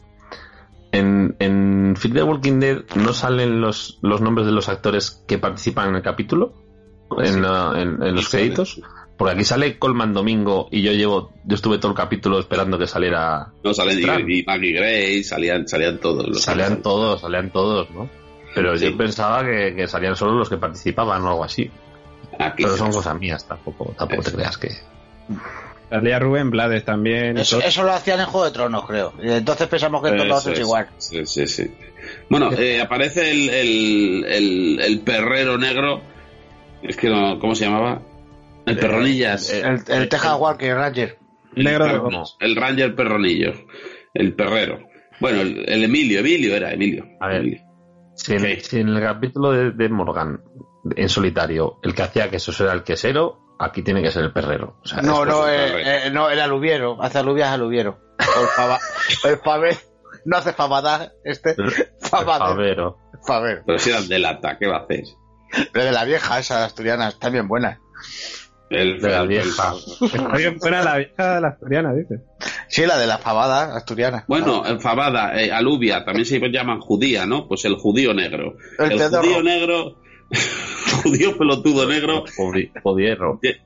En, en Fear the Walking Dead no salen los, los nombres de los actores que participan en el capítulo, en, la- en- en los créditos. Porque aquí sale Colman Domingo y yo llevo, yo estuve todo el capítulo esperando que saliera. No salen y, y Maggie Gray, salían, salían todos. Los Salían todos, salían todos, ¿no? Pero Sí. yo pensaba que, que salían solo los que participaban o algo así. Aquí Pero sí. son cosas mías, tampoco, tampoco te creas que. Salía Rubén Blades también. Eso, eso lo hacían en Juego de Tronos, creo. Entonces pensamos que todos es es. igual. Sí, sí, sí. Bueno, eh, aparece el, el, el, el perrero negro. Es que no, ¿cómo se llamaba? El perronillas. eh, El, el Texas Walker Ranger. Negro de el Ranger perronillo. El perrero. Bueno, el, el Emilio, Emilio era Emilio. A ver. Emilio. Si en, Ok. si en el capítulo de, de Morgan, en solitario, el que hacía que eso era el quesero, aquí tiene que ser el perrero. O sea, No, no, el eh, eh, no, el aluviero. Hace alubias aluviero. O el fava, [laughs] el fave. No hace fabada este. Fabadero. Favero. Pero si eran de lata, ¿qué va a hacer? Pero de la vieja, esa asturiana, está bien buena. El, De la el- vieja. [laughs] Está bien la vieja de la asturiana, dices. Sí, la de la fabada asturiana. Bueno, en Fabada, eh, alubia, también se llaman judía, ¿no? Pues el judío negro. El El, judío negro, [laughs] judío pelotudo negro, [laughs] lle-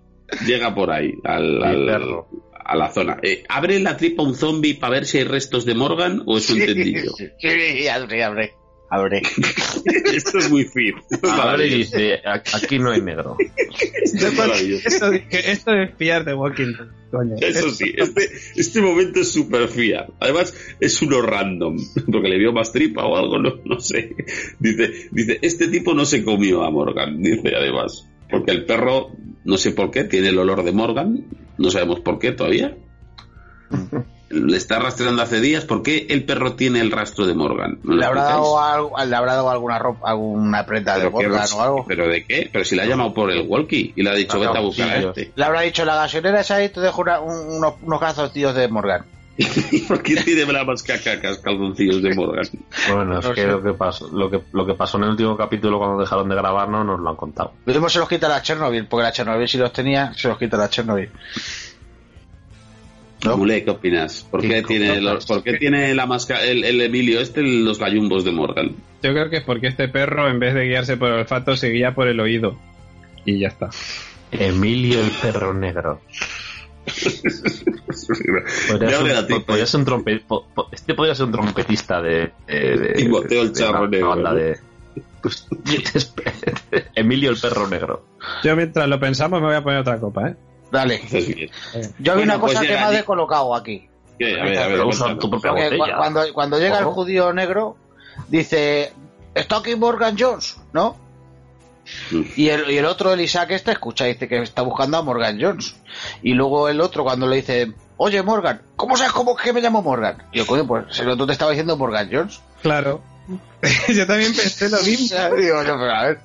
llega por ahí, al, al- perro. a la zona. Eh, ¿Abre la tripa un zombie para ver si hay restos de Morgan o es un tendillo? Sí, sí, abre, abre. Abre. [laughs] Esto es muy fit. Esto Ahora y dice, "A- aquí no hay negro. Esto es. Esto, es fiar de Walking Dead, coño. Eso sí, este, este momento es súper fiar. Además, es uno random, porque le vio más tripa o algo, no, no sé. Dice, dice, este tipo no se comió a Morgan, dice además. Porque el perro, no sé por qué, tiene el olor de Morgan, no sabemos por qué todavía. Le está rastreando hace días, ¿por qué el perro tiene el rastro de Morgan? ¿No ¿Le habrá, dado algo, ¿Le habrá dado alguna ropa, alguna prenda de ¿Pero, qué Morgan o algo? ¿Pero de qué? Pero si la ha llamado por el walkie y le ha dicho, vete a buscar a Calzoncillos. este. Le habrá dicho la gasolera esa y te dejo una- un- unos, unos calzoncillos de Morgan. ¿Y [laughs] por qué tiene más cacacas calzoncillos de Morgan? Bueno, es No que lo que pasó, lo que, lo que pasó en el último capítulo cuando dejaron de grabar no nos lo han contado. Lo mismo se los quita la Chernobyl, porque la Chernobyl si los tenía, se los quita la Chernobyl. ¿No? Mule, ¿qué opinas? ¿Por qué, ¿Qué tiene, cosas? los- ¿por qué tiene la máscara, el, el Emilio este, los gallumbos de Morgan? Yo creo que es porque este perro, en vez de guiarse por el olfato, se guía por el oído. Y ya está. Emilio el perro negro. Podría Ya ser, podría un trompe- po- po- este podría ser un trompetista de, de, de- Timoteo el charro negro, banda ¿no? de- [laughs] Pues, Emilio el perro negro. Yo mientras lo pensamos me voy a poner otra copa, ¿eh? Dale. Yo vi Bueno, una pues cosa que me ha descolocado aquí. ¿Qué? A ver, a ver, tu propia botella. cuando, cuando llega el judío negro, dice, está aquí Morgan Jones, ¿no? Y el, y el otro, el Isaac, este, escucha, dice que está buscando a Morgan Jones. Y luego el otro, cuando le dice, oye Morgan, ¿cómo sabes cómo que me llamo Morgan? Y yo, coño, pues el otro te estaba diciendo Morgan Jones. Claro. [laughs] Yo también pensé lo [laughs] mismo. Digo, yo, pero a ver,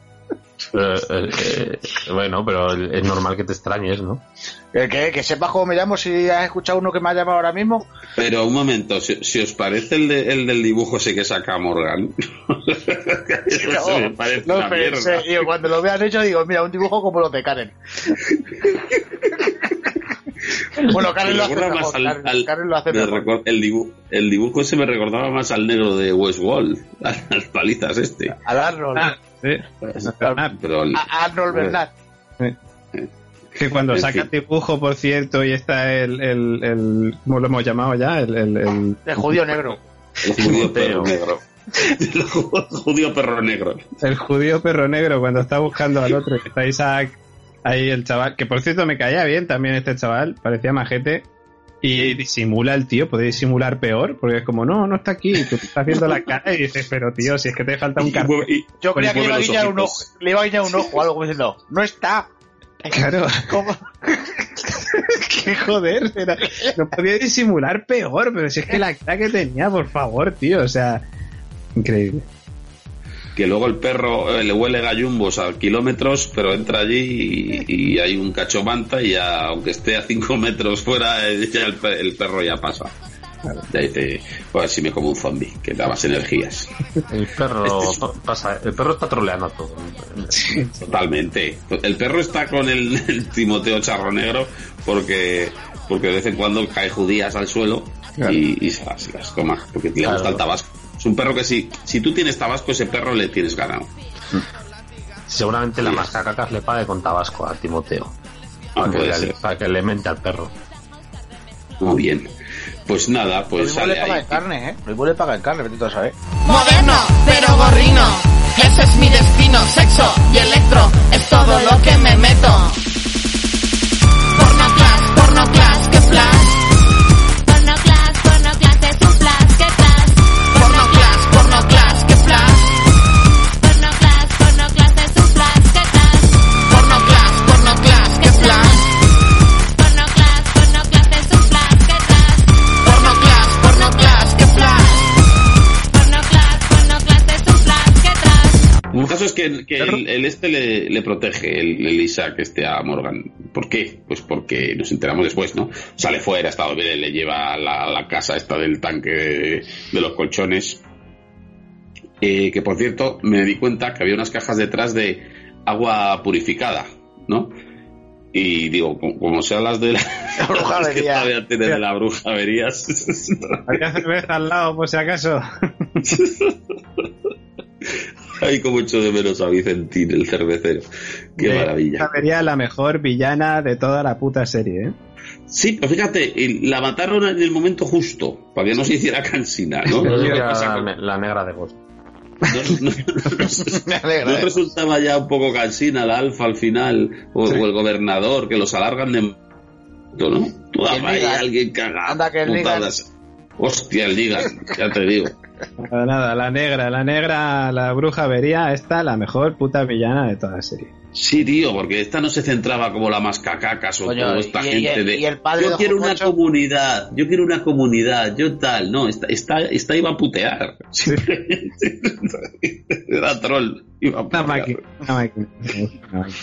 Pero, eh, eh, bueno, pero es normal que te extrañes, ¿no? ¿que, sepas cómo me llamo si has escuchado uno que me ha llamado ahora mismo. Pero un momento, si, si os parece el, de- el del dibujo ese que saca Morgan, [laughs] eso me parece no una pensé. cuando lo vean hecho, digo, mira, un dibujo como los de Karen. [laughs] [laughs] bueno, Karen lo hace mejor. más al- Karen, al- Karen lo hace me mejor. recuer- el, dibujo, el dibujo ese me recordaba más al negro de Westworld, [laughs] a las palizas este. Al Arnold. Ah, sí. Ah, Pero el- A Arnold Bernat. que cuando En saca fin. el dibujo, por cierto, y está el, el, el ¿cómo lo hemos llamado ya? El, el, el- El judío negro. el judío perro negro. [laughs] El ju- judío perro negro. el judío perro negro cuando está buscando al otro, que está Isaac Ahí el chaval, que por cierto me caía bien también este chaval, parecía majete. Y disimula el tío, puede disimular peor, porque es como, no, no está aquí, tú estás viendo la cara y dices, pero tío, si es que te falta un y- Yo creía que le iba a guiñar un ojo, le iba a guiñar un ojo o algo como diciendo, no está. Claro, [laughs] ¿Cómo? [laughs] que joder, era- no podía disimular peor, pero si es que la cara que tenía, por favor, tío, o sea, increíble. Que luego el perro eh, le huele gallumbos a kilómetros, pero entra allí y, y hay un cachomanta y ya, aunque esté a 5 metros fuera, eh, ya el, pe- el perro ya pasa. Ya dice, pues si me como un zombie, que da más energías. El perro [laughs] pa- pasa, el perro está troleando todo. Totalmente. El perro está con el, [laughs] el Timoteo Charro Negro porque, porque de vez en cuando cae judías al suelo y, y se, las, se las toma, porque le Claro. gusta el tabasco. Es un perro que si, si tú tienes tabasco, ese perro le tienes ganado. Seguramente la mascacacas le pague con tabasco a Timoteo. Ah, para, que puede le, ser. para que le mente al perro. Muy bien. Pues nada, Lo pues le sale paga ahí. en carne, ¿eh? Lo le paga en carne, vete tú a saber. Moderno, pero gorrino. Ese es mi destino. Sexo y electro es todo lo que me meto. Caso es que, que el, el este le, le protege, el, el Isaac este a Morgan. ¿Por qué? Pues porque nos enteramos después, ¿no? Sale fuera, está bien, le lleva a la, casa esta del tanque de, de los colchones. Eh, que por cierto, me di cuenta que había unas cajas detrás de agua purificada, ¿no? Y digo, como, como sean las de la, La bruja es que avería. [laughs] todavía tiene de la. Había cerveza al lado, por si acaso. [laughs] [laughs] Ay, como echo de menos a Vicentín, el cervecero. Qué maravilla. Sería la mejor villana de toda la puta serie, ¿eh? Sí, pero fíjate, la mataron en el momento justo, para que no se hiciera cansina, ¿no? No, pasa la, con- ne- la negra de Ghost. no- no- [laughs] Me alegra, ¿no resultaba ya un poco cansina la alfa al final, o, Sí. o el gobernador, que los alargan de... ¿no? Tú Y el dame ahí Negan. a alguien cagado. Hostia, el Ligan, ya te digo. Nada, nada, la negra, la negra, la bruja vería esta la mejor puta villana de toda la serie. Sí, tío, porque esta no se centraba como la mascacacas o Coño, toda esta y- y- gente de... y el padre yo de quiero una comunidad, yo quiero una comunidad, yo tal. No, esta, esta, esta iba a putear. [laughs] Era troll. Iba a Una putear. máquina, una máquina. una máquina.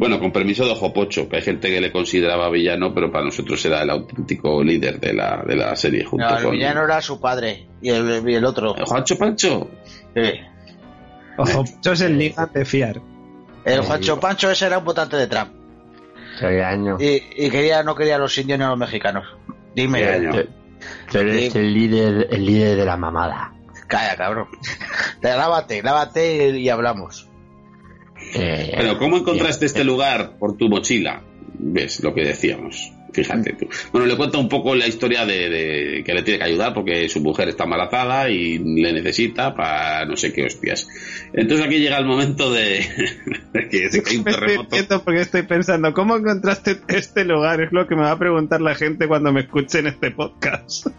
Bueno, con permiso de Ojo Pocho, que hay gente que le consideraba villano, pero para nosotros era el auténtico líder de la, de la serie junto No, el con... villano era su padre y el, y el otro. Juancho Pancho. Sí. Ojo, eso es el Negan de fiar. El Juancho Pancho ese era un votante de Trump. Qué año. Y, y quería, no quería a los indios ni a los mexicanos. Dime. Qué año. Tú eres el líder, el líder de la mamada. Calla, cabrón. [laughs] lávate, lávate y, y hablamos. Eh, Pero, ¿cómo encontraste bien. este lugar? Por tu mochila. ¿Ves lo que decíamos? Fíjate tú. Bueno, le cuento un poco la historia de, de que le tiene que ayudar porque su mujer está embarazada y le necesita para no sé qué hostias. Entonces aquí llega el momento de, [laughs] de que se cae un estoy terremoto. quieto porque estoy pensando, ¿cómo encontraste este lugar? Es lo que me va a preguntar la gente cuando me escuche en este podcast. [laughs]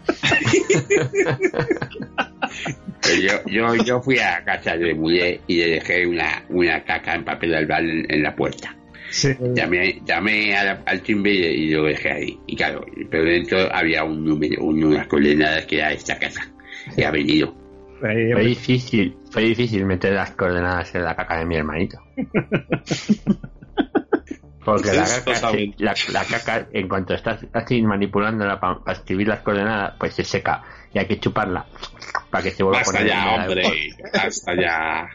Pues yo, yo, yo fui a casa de mujer y le dejé una, una caca en papel albal en, en la puerta. Sí. Llamé, llamé a la- al timbre y, lo dejé ahí. Y claro, pero dentro había un número, un- unas coordenadas que era esta casa. Y ha venido. Fue difícil, fue difícil meter las coordenadas en la caca de mi hermanito. [laughs] Porque la caca, la, la caca, en cuanto estás así manipulándola para escribir las coordenadas, pues se seca y hay que chuparla para que se vuelva a Basta poner. ya, hombre. Basta ya.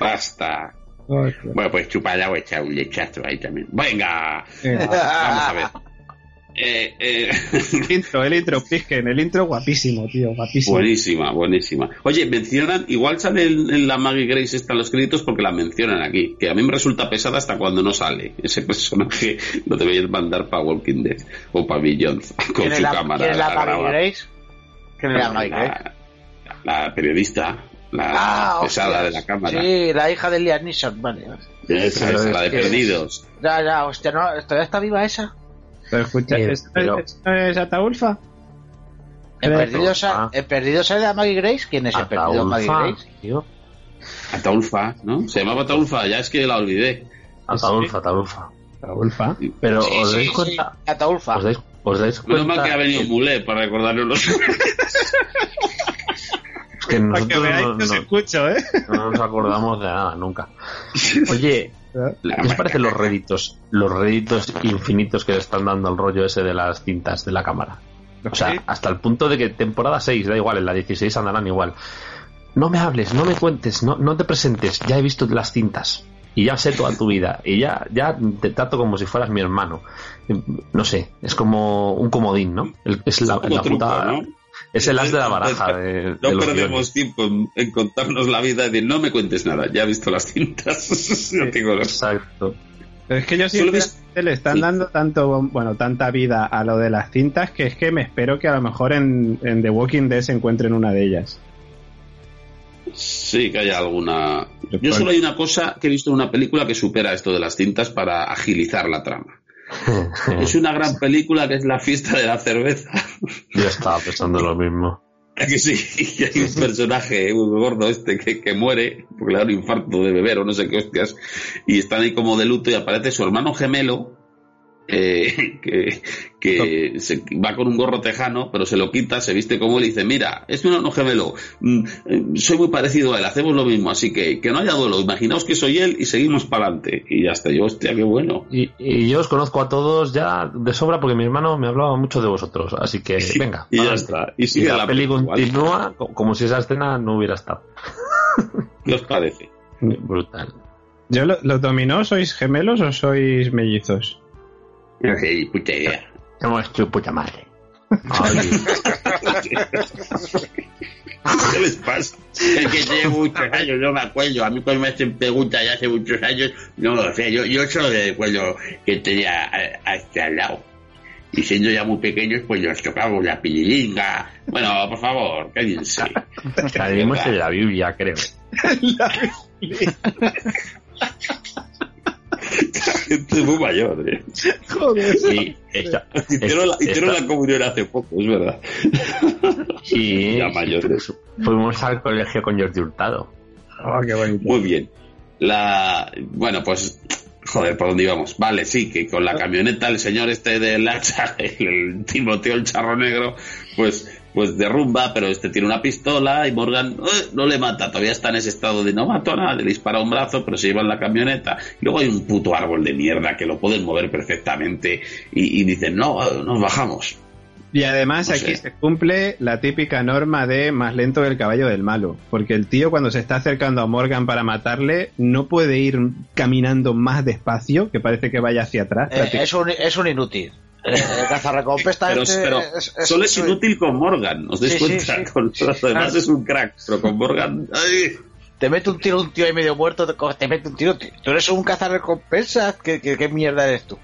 Basta. Bueno, pues chuparla o echar un lechazo ahí también. Venga. Vamos a ver. Eh, eh, El intro, el intro, Pisken, el intro guapísimo, tío, guapísimo. buenísima, buenísima. Oye, mencionan, igual sale en, en la Maggie Grace está en los créditos porque la mencionan aquí, que a mí me resulta pesada hasta cuando no sale. Ese personaje lo deberían mandar para Walking Dead o para Billions [laughs] con ¿Quién es su la, cámara quién es la a Maggie. Grace? ¿Quién es la Maggie Grace? La, la periodista. la Ah, pesada hostias. de la cámara. Sí, la hija de Liam Neeson, vale. Esa Pero es es la de que- Perdidos. Ya, ya, hostia, no, ¿todavía está viva esa? Pero escucha, Eh, ¿esto, pero- esto es Ataulfa? En Pero- Perdido, sa- Ah. Perdido sale a Maggie Grace. ¿Quién es el Perdido Maggie Ataulfa, Grace? tío. Ataulfa, ¿no? Se llamaba Ataulfa, ya es que la olvidé. Ataulfa, Ataulfa. Ataulfa. Pero Sí, os sí, dais sí, cuenta, Ataulfa. os dais, os dais Menos cuenta mal que ha venido Mulé para recordarnos los... [laughs] que Para que nosotros veáis no, que os no- escucho, ¿eh? no nos acordamos de nada nunca. [laughs] Oye, ¿qué os parecen los réditos, los réditos infinitos que le están dando al rollo ese de las cintas de la cámara? O sea, hasta el punto de que temporada 6, da igual, en la 16 andarán igual. No me hables, no me cuentes, no, no te presentes, ya he visto las cintas. Y ya sé toda tu vida. Y ya, ya te trato como si fueras mi hermano. No sé, es como un comodín, ¿no? El- es la, la truco, puta- ¿no? Es el as de la baraja de, de No los perdemos guiones. tiempo en, en contarnos la vida y decir, no me cuentes nada, ya he visto las cintas. [laughs] No tengo los- Exacto. Pero es que yo siempre le están dando tanto, bueno, tanta vida a lo de las cintas que es que me espero que a lo mejor en, en The Walking Dead se encuentren una de ellas. Sí, que haya alguna. Yo solo hay una cosa que he visto en una película que supera esto de las cintas para agilizar la trama. [laughs] Es una gran película que es La fiesta de la cerveza. Yo estaba pensando lo mismo. ¿A [laughs] que sí? Y hay un personaje muy gordo este que, que muere porque le da un infarto de beber o no sé qué hostias y están ahí como de luto y aparece su hermano gemelo eh, que, que se va con un gorro tejano pero se lo quita, se viste como él y dice mira, es un hermano gemelo mm, eh, soy muy parecido a él, hacemos lo mismo así que que no haya duelo, imaginaos que soy él y seguimos para adelante y ya está, yo hostia, qué bueno Y, y yo os conozco a todos ya de sobra porque mi hermano me hablaba mucho de vosotros. Así que venga. y ya está, y Y sigue la, la peli película. continúa co- como si esa escena no hubiera estado. [laughs] ¿qué os parece? Brutal. Yo, lo- ¿Los dominó sois gemelos o sois mellizos? No sé, puta idea Somos tu puta madre. [laughs] ¿Qué les pasa? Es que llevo muchos años, no me acuerdo. A mí cuando me hacen preguntas ya hace muchos años, no lo sé. Yo, yo solo recuerdo que tenía a- a este al lado. Y siendo ya muy pequeños, pues nos tocamos la pililinga. Bueno, por favor, cállense. la vimos en la Biblia, creo. [laughs] Gente muy mayor, ¿eh? Joder. Esta- [laughs] Hicieron, la, esta- hicieron la comunión hace poco, es verdad. [laughs] y Ya mayores. fuimos al colegio con Jordi Hurtado. Oh, qué bonito. Muy bien. La, bueno, pues, joder, ¿por dónde íbamos? Vale, sí, que con la camioneta el señor este del hacha, el, [laughs] el Timoteo el charro negro, pues, pues derrumba, pero este tiene una pistola y Morgan eh, no le mata, todavía está en ese estado de no mato a nadie, le dispara un brazo, pero se lleva en la camioneta. Y luego hay un puto árbol de mierda que lo pueden mover perfectamente y, y dicen, no, eh, nos bajamos. Y además No aquí sé. se cumple la típica norma de más lento que el caballo del malo, porque el tío cuando se está acercando a Morgan para matarle no puede ir caminando más despacio, que parece que vaya hacia atrás. Eh, es, un, es un inútil. Eh, El cazarrecompensa Pero, este pero es- es- solo es es- inútil con Morgan, ¿os dais Sí, cuenta? sí. Con los demás es un crack, pero con Morgan... ¡ay! Te mete un tiro un tío ahí medio muerto, te, te mete un tiro. tío. Tú eres un cazarrecompensas. ¿Qué, qué, qué mierda eres tú?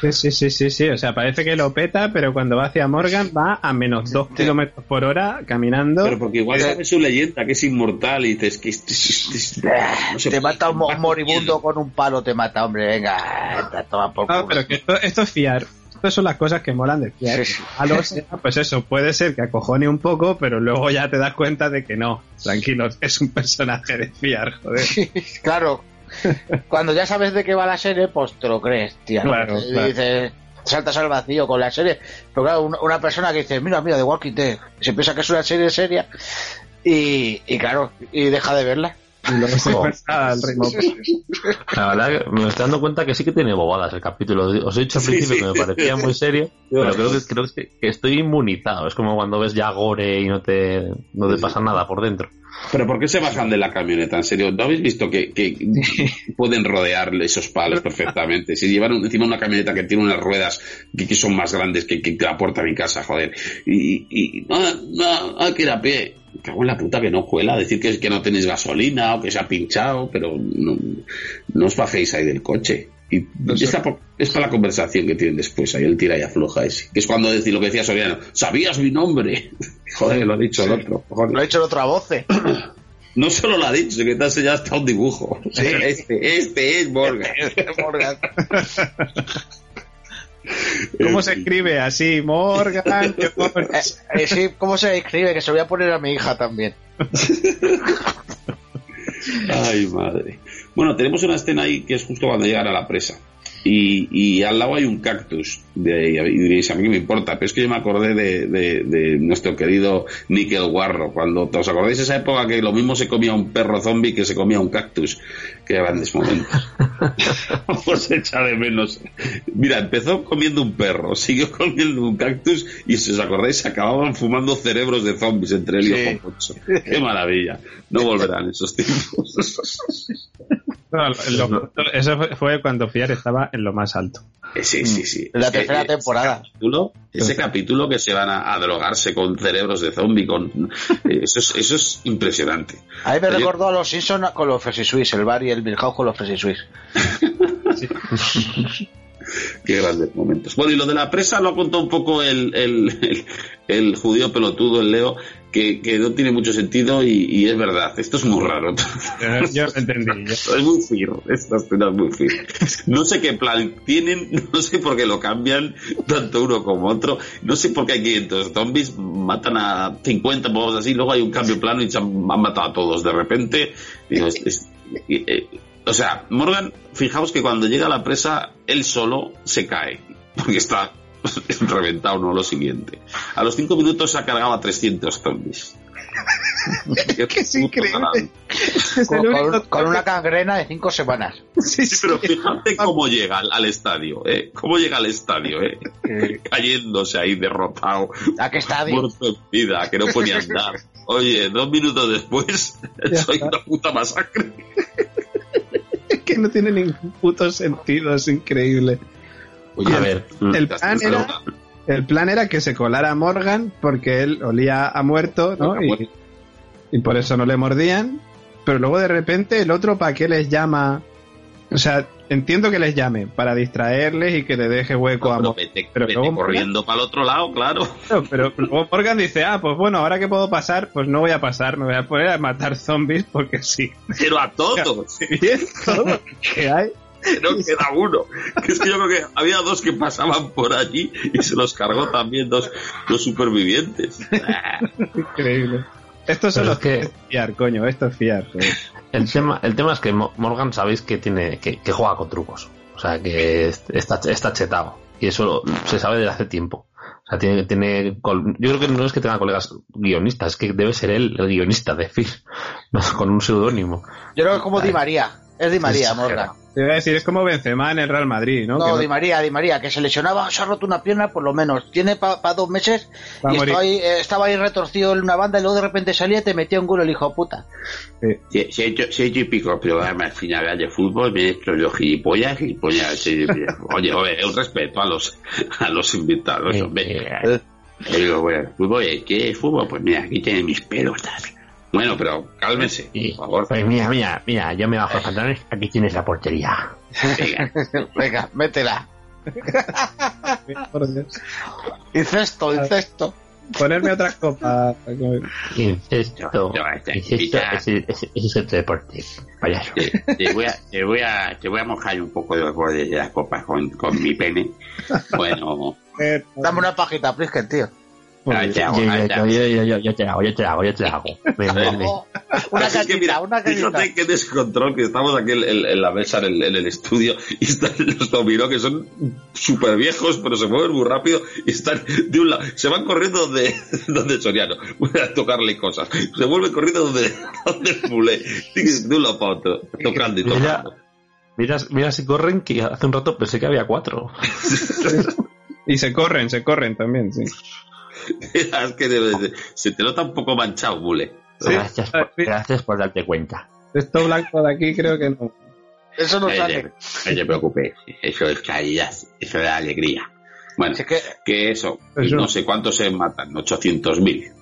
Sí, sí, sí, sí, sí, o sea, parece que lo peta, pero cuando va hacia Morgan va a menos 2 kilómetros por hora caminando. Pero porque igual sabe su leyenda, que es inmortal, y te puede- mata un mo- moribundo con un palo, te mata, hombre. Venga, te toma por No, culo. pero que esto, esto es fiar. Estas son las cosas que molan de fiar. Sí. A lo sea, pues eso, puede ser que acojone un poco, pero luego ya te das cuenta de que no. Tranquilo, es un personaje de fiar, joder. [laughs] claro. Cuando ya sabes de qué va la serie, pues te lo crees, tía. Claro, Y claro. dices, saltas al vacío con la serie. Pero claro, una, una persona que dice, mira, mira, The Walking Dead, se piensa que es una serie seria y, y claro, y deja de verla. Y luego se Jo. pasa al ritmo. La verdad que me estoy dando cuenta que sí que tiene bobadas el capítulo. Os he dicho al Sí, principio sí. que me parecía muy serio, pero creo que, creo que, que estoy inmunizado. Es como cuando ves ya gore y no te, no te pasa nada por dentro. Pero ¿por qué se bajan de la camioneta? En serio, ¿no habéis visto que, que [laughs] pueden rodear esos palos perfectamente? Si llevan un- encima una camioneta que tiene unas ruedas que, que son más grandes que, que la puerta de mi casa, joder. Y, y no, no, hay que ir a pie. Cago en la puta que no cuela, decir que, que no tenéis gasolina o que se ha pinchado, pero no, no os bajéis ahí del coche. Y esta es para la conversación que tienen después, ahí el tira y afloja ese. Que es cuando decir lo que decía Soriano, ¿sabías mi nombre? [laughs] Joder, lo ha dicho el otro. Lo he hecho en otra voz. eh. [clears throat] No solo lo ha dicho, sino que te ha enseñado hasta un dibujo. [laughs] Este, este es Morgan. [laughs] Morgan. ¿Cómo se escribe así? Morgan. [laughs] Morgan. Eh, eh, sí, ¿cómo se escribe? Que se lo voy a poner a mi hija también. [laughs] Ay, madre. Bueno, tenemos una escena ahí que es justo cuando llegan a la presa. Y, y al lado hay un cactus. De, y diréis, a mí me importa. Pero es que yo me acordé de, de- de nuestro querido Nickel Guarro. Cuando os acordáis esa época que lo mismo se comía un perro zombie que se comía un cactus. Qué grandes momentos. [laughs] Vamos a echar de menos. Mira, empezó comiendo un perro, siguió comiendo un cactus y si os acordáis se acababan fumando cerebros de zombies entre él y Sí. Qué maravilla. No volverán esos tiempos. [laughs] No, lo- eso fue- cuando Fiar estaba en lo más alto. Eh, Sí, sí, sí. En la Es tercera temporada. capítulo- ese capítulo que se van a, a drogarse con cerebros de zombie, con eh, eso es, eso es impresionante. A mí me recordó a los Simpsons con los Fresh Swiss, el bar y el Milhouse con los Fresh Swiss. [laughs] Qué grandes momentos. Bueno, y lo de la presa lo ha contado un poco el, el, el- el judío pelotudo, el Leo, que, que no tiene mucho sentido y, y es verdad. Esto es muy raro. [laughs] Yo lo entendí. yo- Es muy fir, esta escena es muy. No sé qué plan tienen, [laughs] no sé por qué lo cambian, tanto uno como otro. No sé por qué hay 500 zombies, matan a 50 pavos así, luego hay un cambio de plano y se han, han matado a todos de repente. Digo, es- es- eh, eh, o sea, Morgan, fijaos que cuando llega a la presa, él solo se cae, porque está [laughs] reventado, no lo siguiente. A los 5 minutos se ha cargado a 300 zombies. [laughs] Que es increíble. Con, una cangrena de cinco semanas. [laughs] Sí, Sí, pero fíjate cómo llega al, al estadio, ¿eh? Cómo llega al estadio, ¿eh? Cayéndose ahí derrotado, ¿A qué estadio? muerto en vida, que no podía andar. Oye, dos minutos después, Ya soy está. una puta masacre. Es que no tiene ningún puto sentido, es increíble. Oye, A ver, El ya plan era, el plan era que se colara Morgan porque él olía a muerto, ¿no? A Y, muerto. y por eso no le mordían. Pero luego de repente el otro para qué les llama. O sea, entiendo que les llame para distraerles y que le deje hueco a Morgan. vete, pero vete luego- corriendo para el otro lado, claro. Pero luego Morgan dice, ah, pues bueno, ahora que puedo pasar, pues no voy a pasar, me voy a poner a matar zombies porque sí. Pero a [laughs] todos, Bien, todo lo que hay. Que [laughs] no queda uno. Que es que yo creo que había dos que pasaban por allí y se los cargó también dos, dos supervivientes. Increíble. Esto solo es que- es fiar, coño, esto es fiar. joder. El tema, el tema es que Mo- Morgan sabéis que tiene que, que juega con trucos. O sea, que est- está, está chetado. Y eso se sabe desde hace tiempo. O sea, tiene, tiene yo creo que no es que tenga colegas guionistas, es que debe ser él el guionista de Phil, [laughs] ¿no? con un seudónimo. Yo creo que es como Di María. Es Di María, Es Morgan. Te iba a decir, es como Benzema en el Real Madrid, ¿no? No, Que Di María, Di María, que se lesionaba, se ha roto una pierna por lo menos. Tiene para dos meses Va y morir. estaba ahí, eh, estaba ahí retorcido en una banda y luego de repente salía y te metía un gol el hijo de puta. He hecho, si he hecho y pico programas finales de fútbol, me he hecho los gilipollas, gilipollas, sí, [laughs] Oye, oye, un respeto a los, a los invitados, hombre. Yo digo, bueno, fútbol, ¿eh? ¿qué es fútbol? Pues mira, aquí tienen mis pelos. Bueno, pero cálmense, por favor. pues mira, mira, mira, yo me bajo los pantalones, aquí tienes la portería. Venga, [laughs] Venga, métela. Por Dios. Incesto, incesto. Ponerme otra copa. Incesto. No, no, esta- Incesto es, el- es, es deporte. Payaso. te, te voy a, te, voy a, te voy a mojar un poco de los bordes de las copas con, con mi pene. Bueno, Dame una pajita, Prisken, tío. Ahí te hago, Yo, te hago. yo, te hago, yo te hago, yo te hago. Ven, ven, ven. Una Así que mira, una fíjate qué descontrol que estamos aquí en, en- en la mesa, en el, en el estudio, y están los dominó que son súper viejos, pero se mueven muy rápido, y están de un lado, se van corriendo donde, [laughs] donde Soriano, voy a tocarle cosas, se vuelven corriendo donde, [laughs] donde Mulé, de un lado para otro, tocando y Mira, tocando. mira, mira si corren, que hace un rato pensé que había cuatro. [laughs] Y se corren, se corren también, sí. [laughs] es que se te nota un poco manchado, Mulé. Gracias, por, gracias por darte cuenta. Esto blanco de aquí creo que no. Eso no sale. te, no te preocupes, eso es calidad, eso da alegría. Bueno, Así que, que eso, Eso. no sé cuántos se matan, 800.000.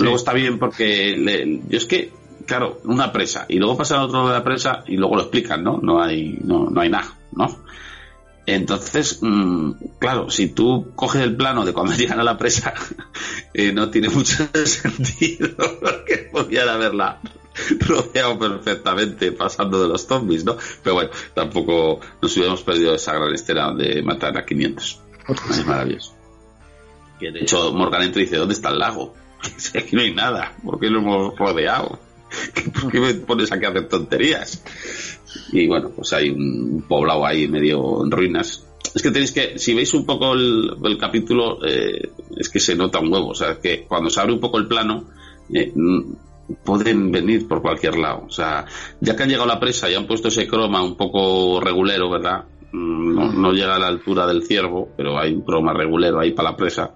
Luego está bien porque le- yo es que, claro, una presa y luego pasa al otro lado de la presa y luego lo explican, ¿no? No hay, no, no hay nada, ¿no? Entonces, mm, claro, si tú coges el plano de cuando [laughs] llegan a la presa [laughs] eh, no tiene mucho [laughs] sentido porque podían haberla rodeado perfectamente pasando de los zombies, ¿no? Pero bueno, tampoco nos hubiéramos perdido esa gran escena de matar a 500. Es maravilloso. De hecho Morgan entra y dice, ¿dónde está el lago? Aquí no hay nada, ¿por qué lo hemos rodeado? ¿Por qué me pones aquí a hacer tonterías? Y bueno, pues hay un poblado ahí medio en ruinas. Es que tenéis que, si veis un poco el, capítulo, eh, es que se nota un huevo. O sea, es que cuando se abre un poco el plano, eh, pueden venir por cualquier lado. O sea, ya que han llegado a la presa y han puesto ese croma un poco regulero, ¿verdad? Mm, No, no llega a la altura del ciervo, pero hay un croma regulero ahí para la presa.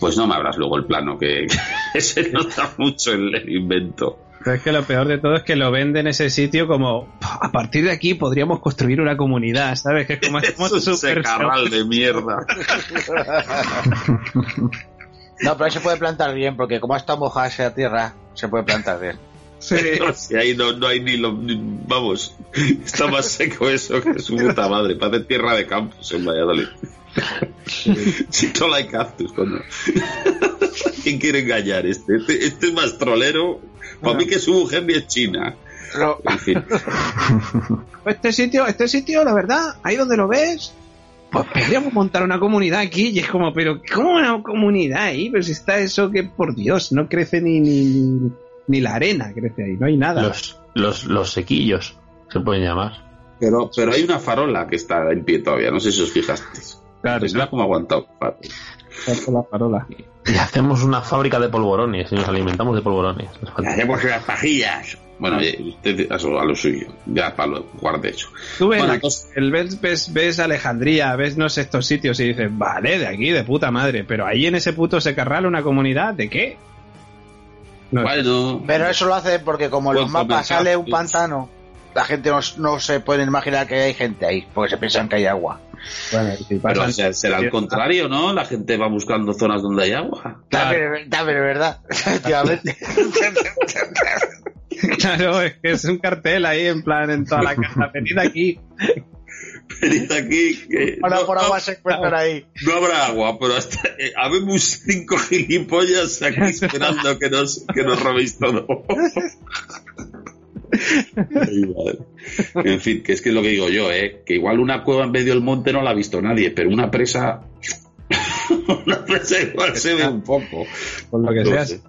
Pues no me abras luego el plano, que, [laughs] que se nota mucho el, el invento. Pero es que lo peor de todo es que lo venden ese sitio como a partir de aquí podríamos construir una comunidad, ¿sabes? Que es como, como [laughs] Es un súper secarral de mierda. [laughs] No, pero ahí se puede plantar bien, porque como está mojada esa tierra, se puede plantar bien. [laughs] No, si ahí no, no hay ni lo. ni- vamos, está más seco eso que su puta madre. Parece tierra de campos en Valladolid. Si solo hay cactus, coño. ¿Quién quiere engañar? Este, este, este es más trolero. Para mí que su mujer ni es china. En fin. [laughs] Este sitio, este sitio, la verdad, ahí donde lo ves, pues podríamos montar una comunidad aquí y es como, pero ¿cómo una comunidad ahí? Pero si está eso que por Dios, no crece ni, ni, ni, la arena, crece ahí, no hay nada. Los, los, los sequillos se pueden llamar. Pero, pero hay una farola que está en pie todavía. No sé si os fijasteis. Claro, Pues cómo ha aguantado. la farola. Y hacemos una fábrica de polvorones y nos alimentamos de polvorones. Falta- Hacemos las pajillas. Bueno, usted a, su- a lo suyo. Ya para lo guarde hecho. Tú ves, Bueno, la- entonces- el ves, ves, ves Alejandría, ves no sé estos sitios y dices, vale, de aquí, de puta madre, pero ahí en ese puto secarral una comunidad, ¿de qué? No, Bueno, Pero eso lo hace porque como en los mapas sale un pues. pantano, la gente no, no se puede imaginar que hay gente ahí, porque se piensan que hay agua. Bueno, y si pero pasan- o sea, será al contrario, ¿no? La gente va buscando zonas donde hay agua. También es verdad, [laughs] efectivamente. [laughs] Claro, es que es un cartel ahí en plan en toda la casa, [laughs] venid aquí. Venid aquí. Que Ahora no, por agua se encuentran ahí. no habrá agua, pero hasta, eh, habemos cinco gilipollas aquí esperando que nos, que nos robéis todo. En fin, que es que es lo que digo yo, ¿eh? Que igual una cueva en medio del monte no la ha visto nadie, pero una presa. [laughs] una presa igual se ve un poco. Por lo que No seas.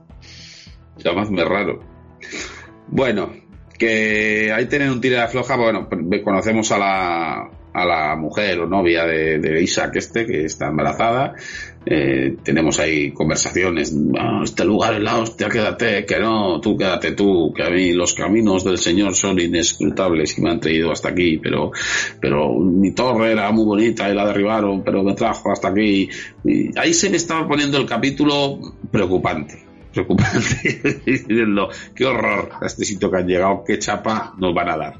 Llamadme raro. Bueno, que ahí tienen un tira de floja. Bueno, conocemos a la, a la mujer o novia de, de Isaac este, que está embarazada. Eh, tenemos ahí conversaciones. "Ah, este lugar es la hostia, quédate, que no, tú quédate tú, que a mí los caminos del Señor son inescrutables y me han traído hasta aquí, pero, pero mi torre era muy bonita y la derribaron, pero me trajo hasta aquí. Y ahí se me estaba poniendo el capítulo preocupante preocupante [laughs] diciendo qué horror a este sitio que han llegado, qué chapa nos van a dar.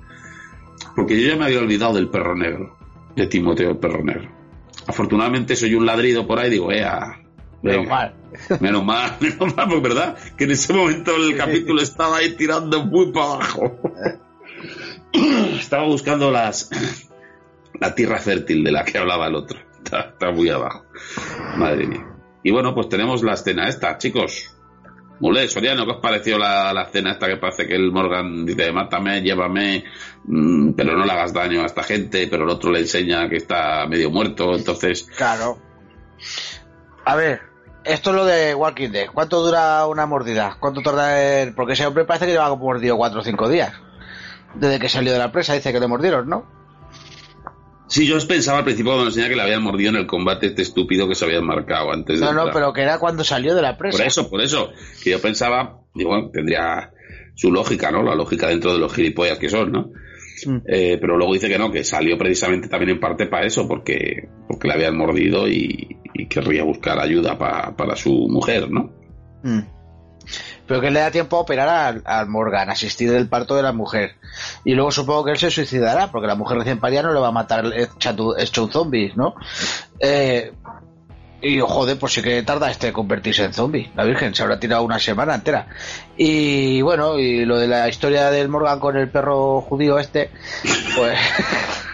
Porque yo ya me había olvidado del perro negro, de Timoteo el perro negro. Afortunadamente soy un ladrido por ahí, digo, ea, [laughs] Menos mal. menos [laughs] mal, menos mal, pues verdad, que en ese momento el capítulo estaba ahí tirando muy para abajo. [laughs] Estaba buscando las [clears throat] la tierra fértil de la que hablaba el otro. Está, está muy abajo. Madre mía. Y bueno, pues tenemos la escena esta, chicos. Mule, Soriano, ¿qué os pareció la, la escena esta que parece que el Morgan dice, mátame, llévame, pero no le hagas daño a esta gente, pero el otro le enseña que está medio muerto, entonces... Claro. A ver, esto es lo de Walking Dead. ¿Cuánto dura una mordida? ¿Cuánto tarda el... Porque ese hombre parece que lleva mordido cuatro o cinco días. Desde que salió de la presa dice que le mordieron, ¿no? Sí, yo os pensaba al principio cuando enseñaba que le habían mordido en el combate este estúpido que se habían marcado antes de... No, no, entrar. pero que era cuando salió de la presa. Por eso, por eso, que yo pensaba, digo, bueno, tendría su lógica, ¿no? La lógica dentro de los gilipollas que son, ¿no? Mm. Eh, pero luego dice que no, que salió precisamente también en parte para eso, porque, porque le habían mordido y, y querría buscar ayuda pa- para su mujer, ¿no? Mm. Pero que le da tiempo a operar al, Morgan, asistir del parto de la mujer. Y luego supongo que él se suicidará, porque la mujer recién parida no le va a matar hecho, hecho un zombie, ¿no? Eh, y joder, pues sí que tarda este convertirse en zombie. La Virgen se habrá tirado una semana entera. Y bueno, y lo de la historia del Morgan con el perro judío este, pues.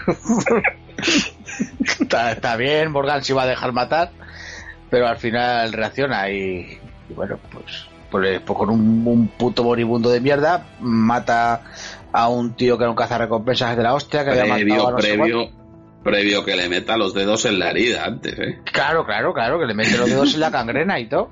[laughs] está, está bien, Morgan se iba a dejar matar. pero al final reacciona y, y bueno, pues, pues, pues con un, un puto moribundo de mierda mata a un tío que era un cazarrecompensas de la hostia que había matado a Previo, no sé previo, que le meta los dedos en la herida antes, ¿eh? Claro, claro, claro, que le mete los dedos en la [laughs] gangrena y todo.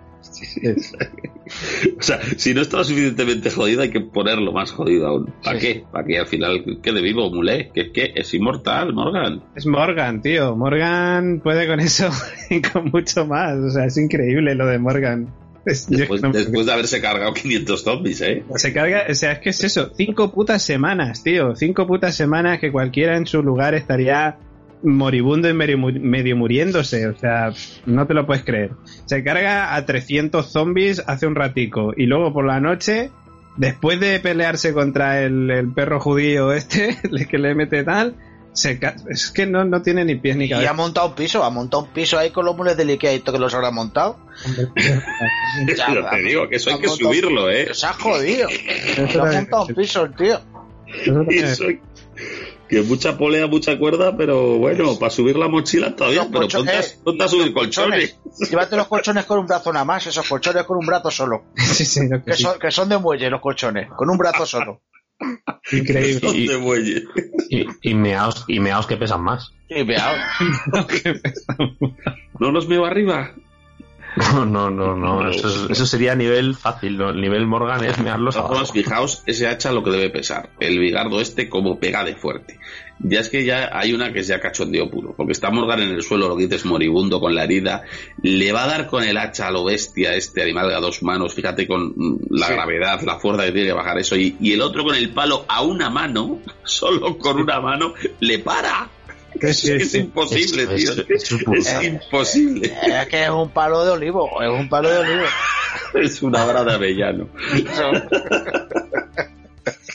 O sea, si no está suficientemente jodido, hay que ponerlo más jodido aún. ¿Para Sí, qué? ¿Para que al final quede vivo, mulé? Que es que es inmortal, Morgan. Es Morgan, tío. Morgan puede con eso [laughs] y con mucho más. O sea, es increíble lo de Morgan. Después, no- después de haberse cargado 500 zombies, ¿eh? Se carga, o sea, es que es eso, cinco putas semanas, tío, cinco putas semanas que cualquiera en su lugar estaría moribundo y medio, mu- medio muriéndose, o sea, no te lo puedes creer. Se carga a 300 zombies hace un ratico y luego por la noche, después de pelearse contra el, el perro judío este, que le mete tal, se ca- es que no, no tiene ni pies ni Y ha cabeza. montado un piso, ha montado un piso ahí con los mules del Ikea y todo que los habrá montado. Ya, Pero te digo que eso hay ha que subirlo, ¿eh? Se ha jodido. Se ha montado un piso el tío. Eso Que mucha polea, mucha cuerda, pero bueno, para subir la mochila todavía, Los pero ponte, a- eh, ponte a subir colchones. Llévate los colchones con un brazo nada más, esos colchones con un brazo solo. [laughs] Sí, sí, que Que sí. son, que son de muelle los colchones, con un brazo solo. [laughs] Increíble. Son de muelle. Y, y meaos, y meaos que pesan más. Y veao. [laughs] No los veo arriba. [laughs] No, no, no, no. Eso, es- eso sería nivel fácil. ¿no? El nivel Morgan es mearlos De todas abajo. fijaos ese hacha lo que debe pesar. El bigardo este como pega de fuerte. Ya es que ya hay una que es ya cachondeo puro. Porque está Morgan en el suelo, lo que dices moribundo con la herida. Le va a dar con el hacha a lo bestia este animal a dos manos. Fíjate con mm, la Sí. gravedad, la fuerza que tiene que bajar eso. Y, y el otro con el palo a una mano, [laughs] solo con una mano, le para. [laughs] Es, Sí, es sí. imposible, Es- tío. es- Es, es brutal. es imposible. Es que es un palo de olivo, es un palo de olivo. [laughs] Es una vara de avellano. [laughs]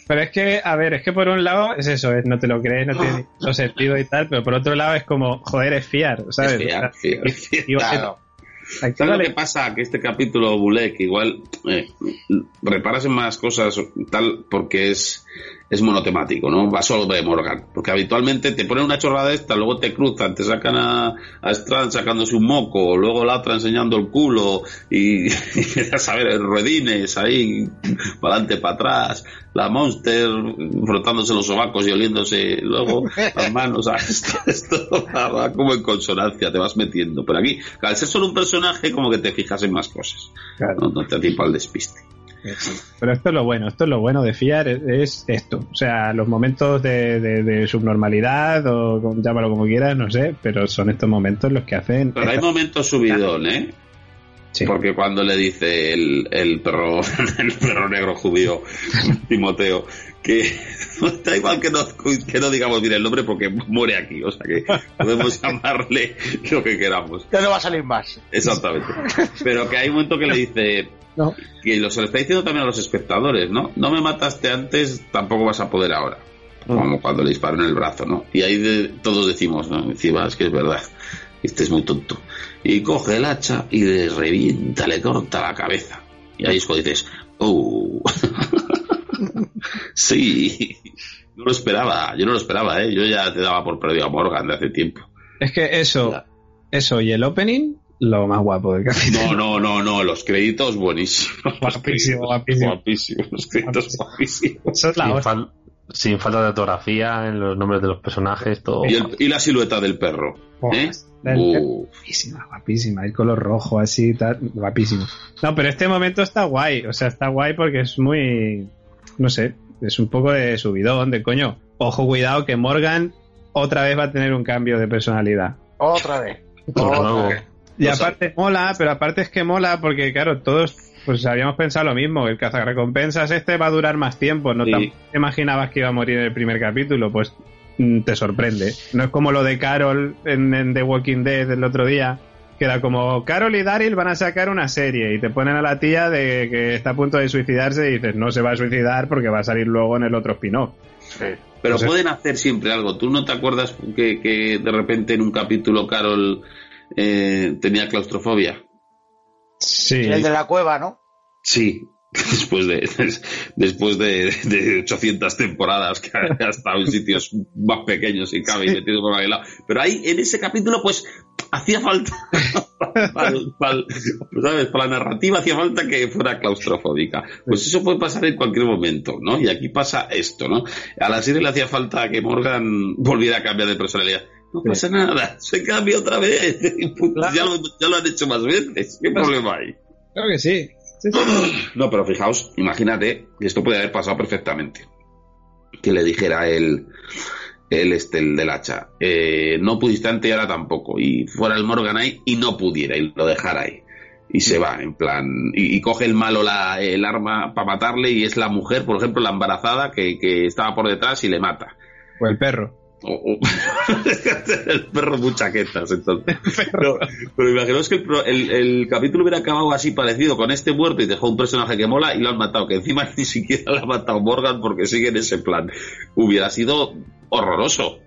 Pero es que, a ver, es que por un lado es eso, es, no te lo crees, no tiene ningún sentido y tal, pero por otro lado es como, joder, es fiar, ¿sabes? Es fiar, fiar, fiar. Claro. ¿Sabes lo que pasa? Que este capítulo, Bulek, igual eh, reparas en más cosas tal porque es, es monotemático, ¿no? Va solo de Morgan. Porque habitualmente te ponen una chorrada esta, luego te cruzan, te sacan a, a Strand sacándose un moco, luego la otra enseñando el culo y, [laughs] y a saber, ruedines ahí, [laughs] para adelante, para atrás, la Monster frotándose los sobacos y oliéndose luego las manos. [laughs] ah, Esto, esto va, va como en consonancia, te vas metiendo. Pero aquí, al ser solo un personaje, como que te fijas en más cosas. Claro. No, no te atipa el despiste. Pero esto es lo bueno, esto es lo bueno de fiar, es, es esto. O sea, los momentos de, de- de subnormalidad, o llámalo como quieras, no sé, pero son estos momentos los que hacen. Pero hay momentos subidón, ¿eh? Sí. Porque cuando le dice el, el perro [laughs] el perro negro judío [laughs] Timoteo que [laughs] da igual que no, que no digamos bien el nombre porque muere aquí, o sea que podemos llamarle lo que queramos. Ya no va a salir más. Exactamente. Pero que hay un momento que le dice No. que lo se lo está diciendo también a los espectadores, ¿no? No me mataste antes, tampoco vas a poder ahora. Como cuando le disparan en el brazo, ¿no? Y ahí de- todos decimos, ¿no? Encima es que es verdad. Este es muy tonto. Y coge el hacha y le revienta, le corta la cabeza. Y ahí es cuando dices, ¡oh! [laughs] sí. No lo esperaba, yo no lo esperaba, ¿eh? Yo ya te daba por perdido a Morgan de hace tiempo. Es que eso, eso y el opening, lo más guapo del capítulo. No, no, no, no, los créditos buenísimos. [laughs] Guapísimo, guapísimo. Guapísimos, los créditos guapísimos. Eso es la Sin, fal- sin falta de ortografía en los nombres de los personajes, todo. Y, el- y la silueta del perro. ¿eh? del Guapísima, guapísima. El color rojo así, tal, guapísimo. No, pero este momento está guay. O sea, está guay porque es muy. No sé, es un poco de subidón, de coño. Ojo, cuidado, que Morgan otra vez va a tener un cambio de personalidad. Otra vez. nuevo. Otra vez. Y aparte mola, pero aparte es que mola porque, claro, todos pues habíamos pensado lo mismo. El cazarrecompensas este va a durar más tiempo. No Sí. te imaginabas que iba a morir en el primer capítulo. Pues mm, te sorprende. No es como lo de Carol en, en The Walking Dead el otro día. Que era como Carol y Daryl van a sacar una serie y te ponen a la tía de que está a punto de suicidarse y dices no se va a suicidar porque va a salir luego en el otro spin-off. pero pueden hacer siempre algo. ¿Tú no te acuerdas que, que de repente en un capítulo Carol eh, tenía claustrofobia? Sí. El de la cueva, ¿no? Sí. [laughs] Después de, después de, de 800 temporadas que ha estado en sitios más pequeños y cabe y metido por aquel lado. Pero ahí, en ese capítulo, pues, hacía falta, [laughs] ¿sabes? Para la narrativa hacía falta que fuera claustrofóbica. Pues eso puede pasar en cualquier momento, ¿no? Y aquí pasa esto, ¿no? A la serie le hacía falta que Morgan volviera a cambiar de personalidad. No pasa nada, se cambia otra vez. [laughs] Ya, lo, ya lo han hecho más veces. ¿Qué problema hay? Claro que sí. Sí, sí. [clears throat] No, pero fijaos, imagínate que esto puede haber pasado perfectamente. Que le dijera el, el, este, el del hacha, eh, no pudiste antes y ahora tampoco. Y fuera el Morgan ahí y no pudiera y lo dejara ahí. Y se va, en plan, y, y coge el malo la, el arma para matarle y es la mujer, por ejemplo, la embarazada que, que estaba por detrás y le mata. O el perro. O- o- [laughs] el perro muy chaquetas, entonces. No, pero imaginaos que el, el- el capítulo hubiera acabado así parecido con este muerto y dejó un personaje que mola y lo han matado, que encima [laughs] ni siquiera lo ha matado Morgan porque sigue en ese plan. Hubiera sido horroroso.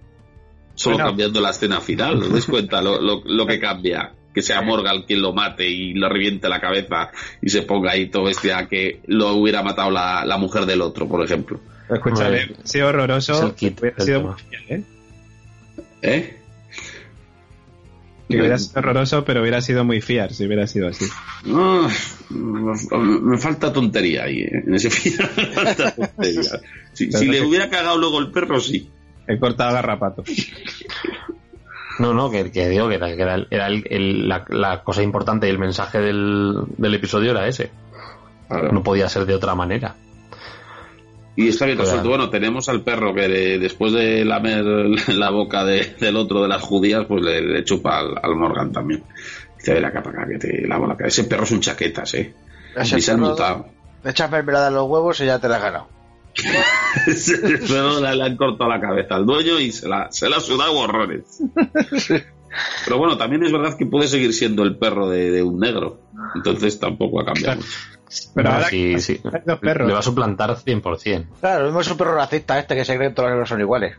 Solo Bueno. cambiando la escena final, ¿os dais cuenta lo, lo- lo que cambia? Que sea Morgan quien lo mate y lo reviente la cabeza y se ponga ahí todo bestia que lo hubiera matado la, la mujer del otro, por ejemplo. Escúchame, ha sido horroroso. hubiera sido muy fiel, ¿eh? ¿Eh? Que hubiera sido horroroso, pero hubiera sido muy fiar si hubiera sido así. Me falta tontería ahí, ¿eh? en ese final. me falta tontería. Si, si le hubiera cagado luego el perro, sí. He cortado garrapato. [laughs] No, no, que, que digo que era, que era el- era el- el- la, la cosa importante y el mensaje del, del episodio era ese. Claro. No podía ser de otra manera. Y está bien Claro. resuelto. Bueno, tenemos al perro que de- después de lamer [laughs] la boca de- del otro de las judías, pues le, le chupa al, al Morgan también. Dice, ven acá para acá, que te lavo la cara. Ese perro es un chaquetas, ¿eh? Y se han notado. Le echas mermelada a los huevos y ya te la has ganado. Ese perro le, le han cortado la cabeza al dueño y se la, se la ha sudado horrores. Pero bueno, también es verdad que puede seguir siendo el perro de, de un negro. Entonces tampoco ha cambiado mucho. Pero No, ahora sí, que- sí. perros. Le va a suplantar 100%. Claro, lo mismo es un perro racista este que se cree que todos los negros son iguales.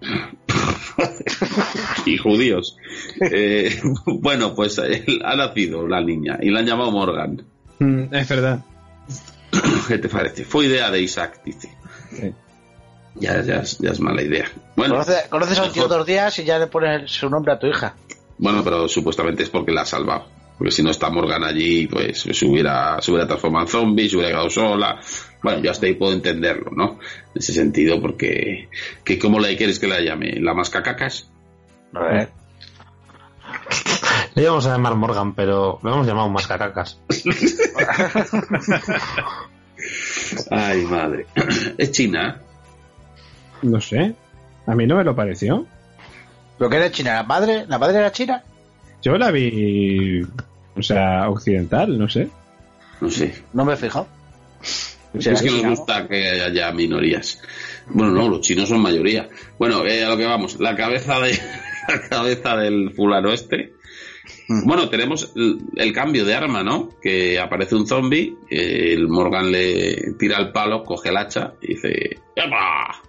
[laughs] y judíos. Eh, [laughs] bueno, pues él- ha nacido la niña y la han llamado Morgan. Mm, es verdad. ¿Qué te parece? Fue idea de Isaac, dice. Sí. Ya, ya, es- ya es mala idea. Bueno, Conoce- conoces a un tío dos días y ya le pones su nombre a tu hija. bueno, pero supuestamente es porque la ha salvado. Porque si no está Morgan allí, pues se hubiera, se hubiera transformado en zombie, se hubiera quedado sola. Bueno, yo hasta ahí puedo entenderlo, ¿no? En ese sentido, porque... Que, ¿Cómo le quieres que la llame? ¿La mascacacas? A ver. Le íbamos a llamar Morgan, pero lo hemos llamado Mascaracas. [laughs] Ay, madre. [clears throat] es China. No sé. A mí no me lo pareció. ¿Lo que era China? ¿La madre? ¿La madre era china? Yo la vi. O sea, occidental, no sé. No sé. No me he fijado. Es que nos gusta que haya minorías. Bueno, no, los chinos son mayoría. Bueno, eh, a lo que vamos, la cabeza de [laughs] la cabeza del fulano este. Bueno, tenemos el, el cambio de arma, ¿no? Que aparece un zombie, eh, el Morgan le tira el palo, coge el hacha y dice ¡Epa!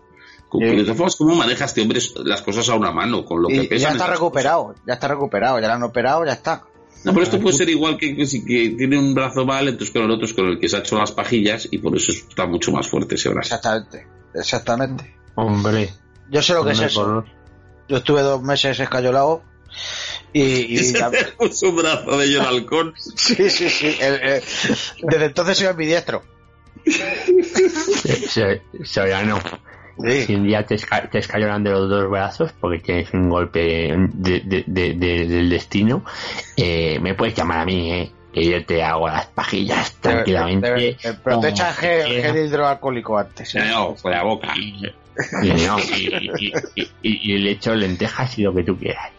Eh. ¿Cómo maneja este hombre las cosas a una mano con lo que Y, pesa? ya está recuperado, ya está recuperado, ya lo han operado, ya está. No, pero esto puede ser igual que, que si que tiene un brazo mal, entonces con el otro es con el que se ha hecho las pajillas y por eso está mucho más fuerte ese brazo. Exactamente, exactamente. Hombre. Yo sé lo que es eso. Yo estuve dos meses escayolado [laughs] y, y Y ya- se puso un brazo de John Halcón. [laughs] sí, sí, sí. el- el- desde entonces soy ambidiestro. Soriano, Sí. si un día te, esca- te escayolan de los dos brazos porque tienes un golpe de- de- de- de- del destino, eh, me puedes llamar a mí, ¿eh? Que yo te hago las pajillas tranquilamente. Pero, te echas gel, hidroalcohólico antes. ¿eh? No, por la boca. Y, no, y- y- y- y- y le echo lentejas y lo que tú quieras.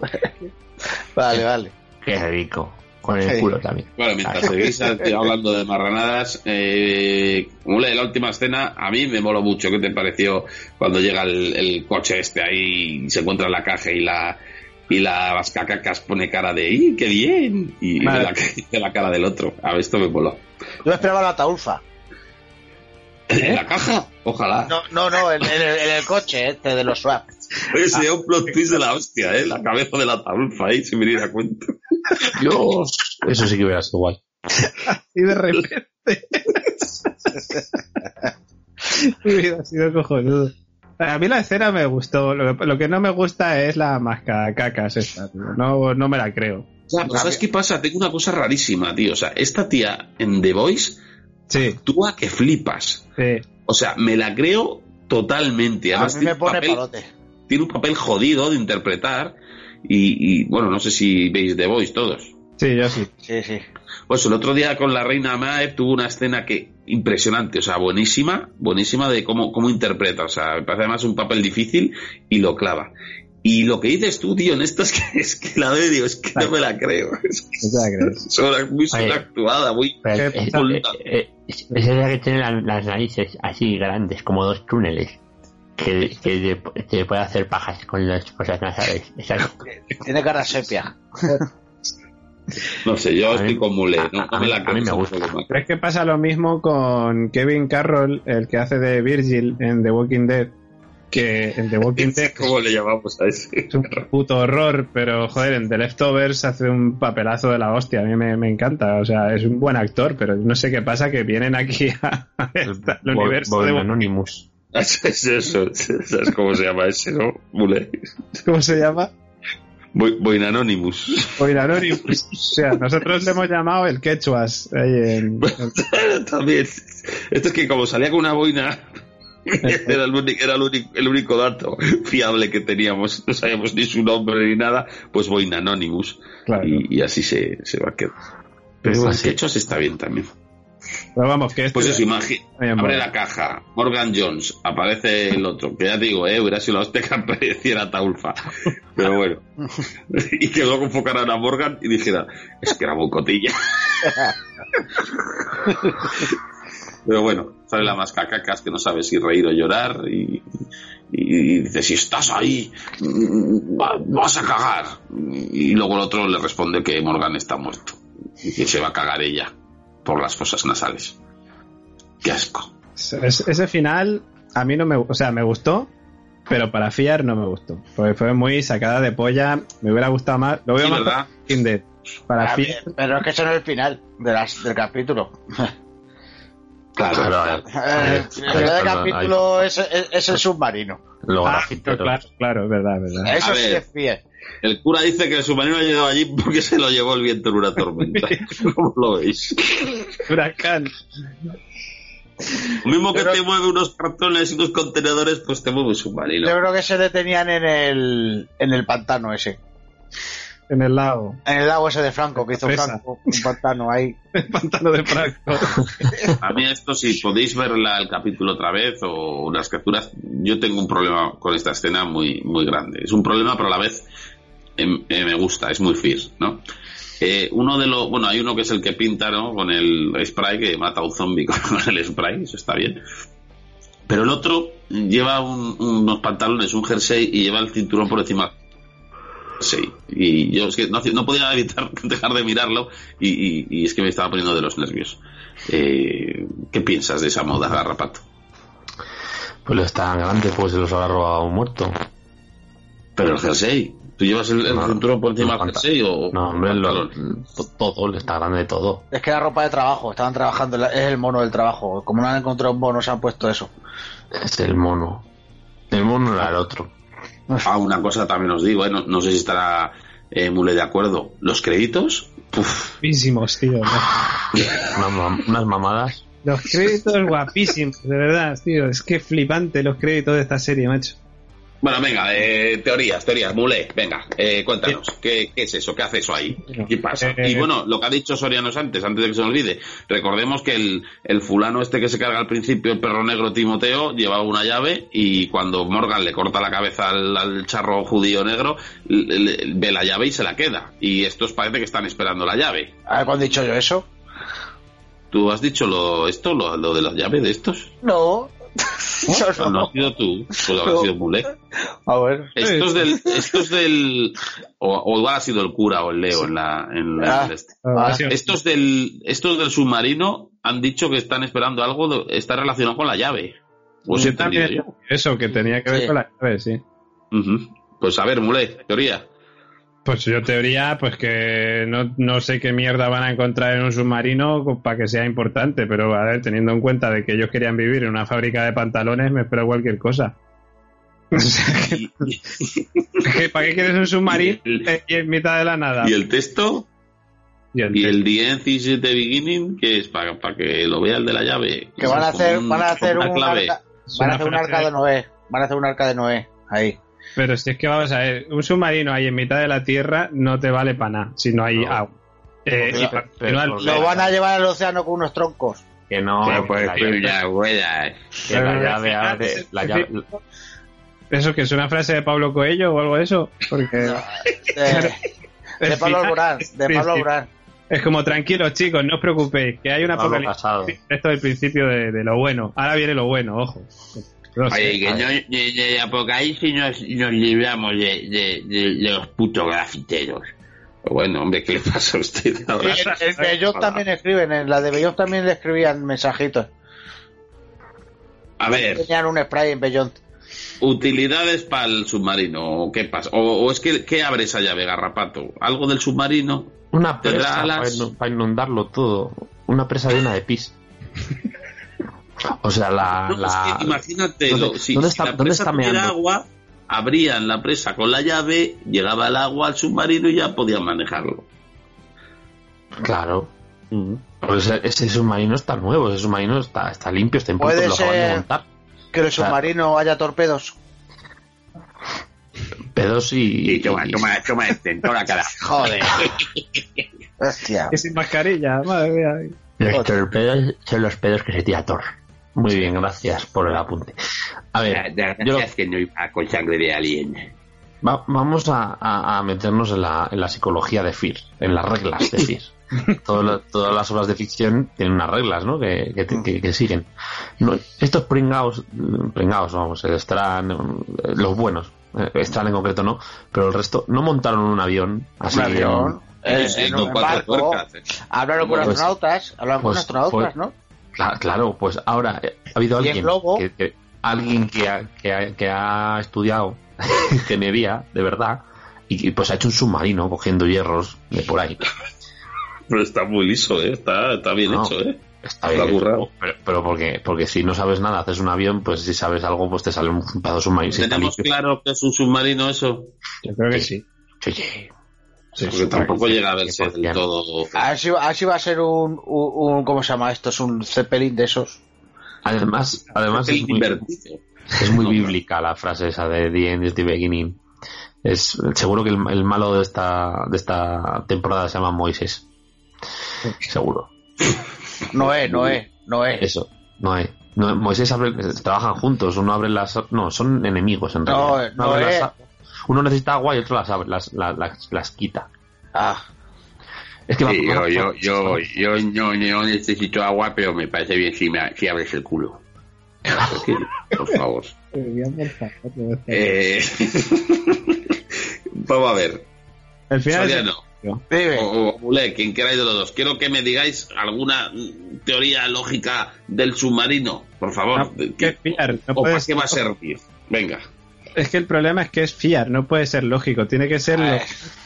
[laughs] Vale, vale. Qué rico. Con el culo también. Bueno, mientras seguís hablando de marranadas, eh, como la de la última escena, a mí me moló mucho. ¿Qué te pareció cuando llega el, el coche este ahí y se encuentra en la caja y la y la vascacacas pone cara de ¡y qué bien! Y Vale. la, [laughs] de la cara del otro. A ver, esto me moló. Yo esperaba la taulfa. ¿En la caja? Ojalá. No, no, no, en, en el, en el coche este de los swap. Oye, sería un plot twist de la hostia, ¿eh? La cabeza de la tabulfa ahí, sin venir a cuento. [laughs] Dios. Eso sí que hubiera sido guay. Y de repente. [laughs] Hubiera sido cojonudo. A mí la escena me gustó. Lo, lo que no me gusta es la máscara cacas esta, tío. No, no me la creo. Ya, pues, ¿Sabes qué pasa? Tengo una cosa rarísima, tío. O sea, esta tía en The Voice Sí, actúa que flipas. sí. O sea, me la creo totalmente. A Además, mí tiene me pone papel, palote. Tiene un papel jodido de interpretar. Y, y, bueno, no sé si veis The Voice todos. Sí, yo sí. Sí, sí. Pues el otro día con la reina Maeb tuvo una escena que impresionante, o sea, buenísima, buenísima de cómo, cómo interpreta. O sea, me parece además un papel difícil y lo clava. Y lo que dices tú, tío, en esto es que, [laughs] es que la veo y digo, es que no me la creo. [laughs] Es No te la crees. [laughs] sobre- muy sobreactuada, muy Pero ¿Qué es, es, pasa? eh, es- es esa que tiene la- las narices así grandes, como dos túneles. Que, que, le- que puede hacer pajas con las cosas nasales. Esa- Tiene cara sepia. No sé, yo A estoy mí- con Mule, a- no, a me mí- la a creo. mí me gusta. problema. ¿Crees que pasa lo mismo con Kevin Carroll, el que hace de Virgil en The Walking Dead? Que en The Walking [laughs] Dead ¿Cómo le llamamos a ese? es un puto horror, pero joder, en The Leftovers hace un papelazo de la hostia. A mí me, me encanta, o sea, es un buen actor, pero no sé qué pasa que vienen aquí a, [laughs] Bo- universo de Anonymous. Es eso, ¿sabes cómo se llama ese, no? ¿Cómo se llama? Boy Anonymous. Oiranorius. O sea, nosotros le hemos llamado el quechuas. en- También. Esto es que como salía con una boina, era, el único, era el, único, el único dato fiable que teníamos. No sabíamos ni su nombre ni nada. Pues Boina Anonymous. Claro. Y, y así se, se va a quedar. Pero sí. Hechos está bien también. Pero vamos, que este Pues eso, imagina. Abre la caja, Morgan Jones, aparece el otro, que ya te digo, eh, hubiera sido la hostia que apareciera Taulfa. Pero bueno. [laughs] y que luego enfocaran a Morgan y dijera, es que era bocotilla. Pero bueno, sale la mascacacas que no sabe si reír o llorar y, y dice, si estás ahí, mm, va- vas a cagar. Y luego el otro le responde que Morgan está muerto y que se va a cagar ella por las fosas nasales. Qué asco. Es- ese final a mí no me, o sea, me gustó, pero para fiar no me gustó, porque fue muy sacada de polla. Me hubiera gustado más. Lo veo Sí, más ¿verdad? Dead. Para Ah, fiar, Pero es que eso no es el final de las, del capítulo. Claro. Claro, [laughs] Eh, el ver, del capítulo es, es- es el submarino. Ah, claro, claro, es verdad, verdad. Eso sí es fiel. El cura dice que el submarino ha llegado allí porque se lo llevó el viento en una tormenta. [laughs] ¿Cómo lo veis? Huracán. Lo mismo que Pero- te mueve unos cartones y unos contenedores, pues te mueve un submarino. Yo creo que se detenían en el, en el pantano ese. En el lago. En el lago ese de Franco, que hizo Presa. Franco. Un pantano ahí. [laughs] El pantano de Franco. [laughs] A mí esto, si podéis ver la- el capítulo otra vez o las capturas, yo tengo un problema con esta escena muy, muy grande. Es un problema, pero a la vez em, eh, me gusta, es muy fierce, ¿no? Eh, uno de los, bueno, hay uno que es el que pinta, ¿no? Con el spray, que mata a un zombie [laughs] con el spray, eso está bien. Pero el otro lleva un- unos pantalones, un jersey y lleva el cinturón por encima. Sí, y yo es que no, no podía [laughs] evitar dejar de mirarlo y, y- y es que me estaba poniendo de los nervios. Eh, ¿Qué piensas de esa moda, Garrapato? Pues es tan grande, pues se los habrá robado un muerto. Pero el jersey, ¿tú llevas el, el No, cinturón por encima del jersey o No, hombre, lo- todo, le está grande de todo. Es que era ropa de trabajo. Estaban trabajando. Es el mono del trabajo. Como no han encontrado un mono, se han puesto eso. Es el mono. El mono era el otro. Ah, una cosa también os digo, eh, no, no sé si estará eh, Mule de acuerdo. Los créditos, puf, Guapísimos, tío. [laughs] Mam- unas mamadas. Los créditos guapísimos, de verdad, tío. Es que flipante los créditos de esta serie, macho. Bueno, venga, eh, teorías, teorías, Mule, venga, eh, cuéntanos, ¿qué, qué es eso? ¿Qué hace eso ahí? ¿Qué pasa? Eh, Y bueno, lo que ha dicho Sorianos antes, antes de que se me olvide, recordemos que el, el fulano este que se carga al principio, el perro negro Timoteo, llevaba una llave y cuando Morgan le corta la cabeza al, al charro judío negro, le- le- ve la llave y se la queda. Y estos parece que están esperando la llave. A ver, cuando he dicho yo eso. ¿Tú has dicho lo, esto, lo, lo de las llaves de estos? No. [laughs] Yo No, no. has sido tú, pues habrá No. sido Mule. A ver. Estos del, estos del, o, o igual ha sido el cura o el Leo en la, en la- Ah. en este. Ah, Estos del, estos del submarino han dicho que están esperando algo, de- está relacionado con la llave. ¿O he entendido también yo? eso que tenía que ver Sí. con la llave, sí. Pues a ver, Mule, teoría. Pues yo teoría, pues que no, no sé qué mierda van a encontrar en un submarino para que sea importante, pero a ver, teniendo en cuenta de que ellos querían vivir en una fábrica de pantalones, me espero cualquier cosa. [laughs] O sea, que- que ¿Para qué quieres un submarino y en mitad de la nada? ¿Y el texto? Y el ¿Y el The End is the Beginning? que es? ¿Para, para que lo vea el de la llave? Que van a hacer, un- van a hacer un arca, van a hacer un arca de- de Noé. Van a hacer un arca de Noé. Ahí. Pero si es que vamos a ver, un submarino ahí en mitad de la tierra no te vale para nada si no hay No. agua. Eh, y pero- pero- Lo van a llevar al océano con unos troncos. Que no, que pues que una rueda. que la llave abre, es la llave, ¿Eso que es una frase de Pablo Coelho o algo de eso? Porque De, [laughs] Pablo Alborán. De Pablo Alborán. Es como, tranquilos chicos, no os preocupéis, que hay una. Esto es el principio de, de lo bueno. Ahora viene lo bueno, ojo. No sé. Oye, que no, de, de Apocalipsis nos, nos libramos de, de, de, de los putos grafiteros. Bueno, hombre, ¿qué le pasa a usted Sí, ahora? en, en Bellot también escriben, en la de Bellot también le escribían mensajitos. A ver, Tenían un spray en Bellot. utilidades para el submarino, ¿o ¿qué pasa? O, o es que, ¿qué abre esa llave, garrapato? ¿Algo del submarino? Una presa para inundarlo todo. Una presa llena de pis. [laughs] O sea, la. No, la- es que imagínate, ¿Dónde- lo- si, dónde si está- la dónde presa está tuviera meando? agua, abrían la presa con la llave, llegaba el agua al submarino y ya podían manejarlo. Claro. Pues ese, ese submarino está nuevo, ese submarino está, está limpio, está impuesto, Puede lo acaban de ser- montar. Que en el submarino haya torpedos. Pedos y. Y toma, toma, toma este, en toda la cara. [laughs] Joder. [laughs] Hostia. Y sin mascarilla, madre mía. Los torpedos son los pedos que se tira Thor. Muy bien, gracias por el apunte. A ver, De verdad yo- es que no iba con sangre de alien. va- vamos a, a- a meternos en la, en la psicología de Fear, en las reglas de Fear. [laughs] Todo lo- todas las obras de ficción tienen unas reglas, ¿no? Que, que, que- que siguen. No, estos pringaos, pringaos, vamos, estarán eh, los buenos, eh, estarán en concreto no, pero el resto no montaron un avión así. Un avión. Eh, Sí, en con un barco. tuercas, eh. Hablaron con Pues- astronautas. Hablaron con pues- astronautas, pues- ¿no? Cla- Claro, pues ahora eh, ha habido alguien globo. que, que- alguien que ha, que, ha, que ha estudiado [laughs] ingeniería de verdad y, y, pues ha hecho un submarino cogiendo hierros de por ahí. Pero está muy liso, ¿eh? Está, está bien No, hecho, ¿eh? Está Está bien. currado. Pero, pero porque, porque si no sabes nada, haces un avión, pues si sabes algo, pues te sale un pedazo de submarino. ¿Tenemos claro que es un submarino eso? Yo creo que sí. Sí, sí. Sí, Porque tampoco llega a verse del 100%. todo... Así, así va a ser un, un, un- ¿Cómo se llama esto? Es un Zeppelin de esos. Además, además es muy, invertido. es muy [laughs] bíblica la frase esa de The End is the Beginning. Es, seguro que el, el malo de esta, de esta temporada se llama Moisés. Seguro. Noé, Noé, Noé. Eso, Noé. No, Moisés abre, trabajan juntos, uno abre las... No, son enemigos en No, realidad. Abre Noé- las- uno necesita agua y otro las, abre- las, las, las, las quita. Ah, Es que va- Sí, yo, yo, yo, yo no, no necesito agua, pero me parece bien si, me, si abres el culo. Por favor. [laughs] Eh, [laughs] Vamos a ver. El final es- Soriano. O, o Mule, quien queráis de los dos. Quiero que me digáis alguna teoría lógica del submarino, por favor. No, ¿Qué- que fiar, no ¿O para qué va a servir? Venga. Es que el problema es que es fiar, no puede ser lógico, tiene que ser lo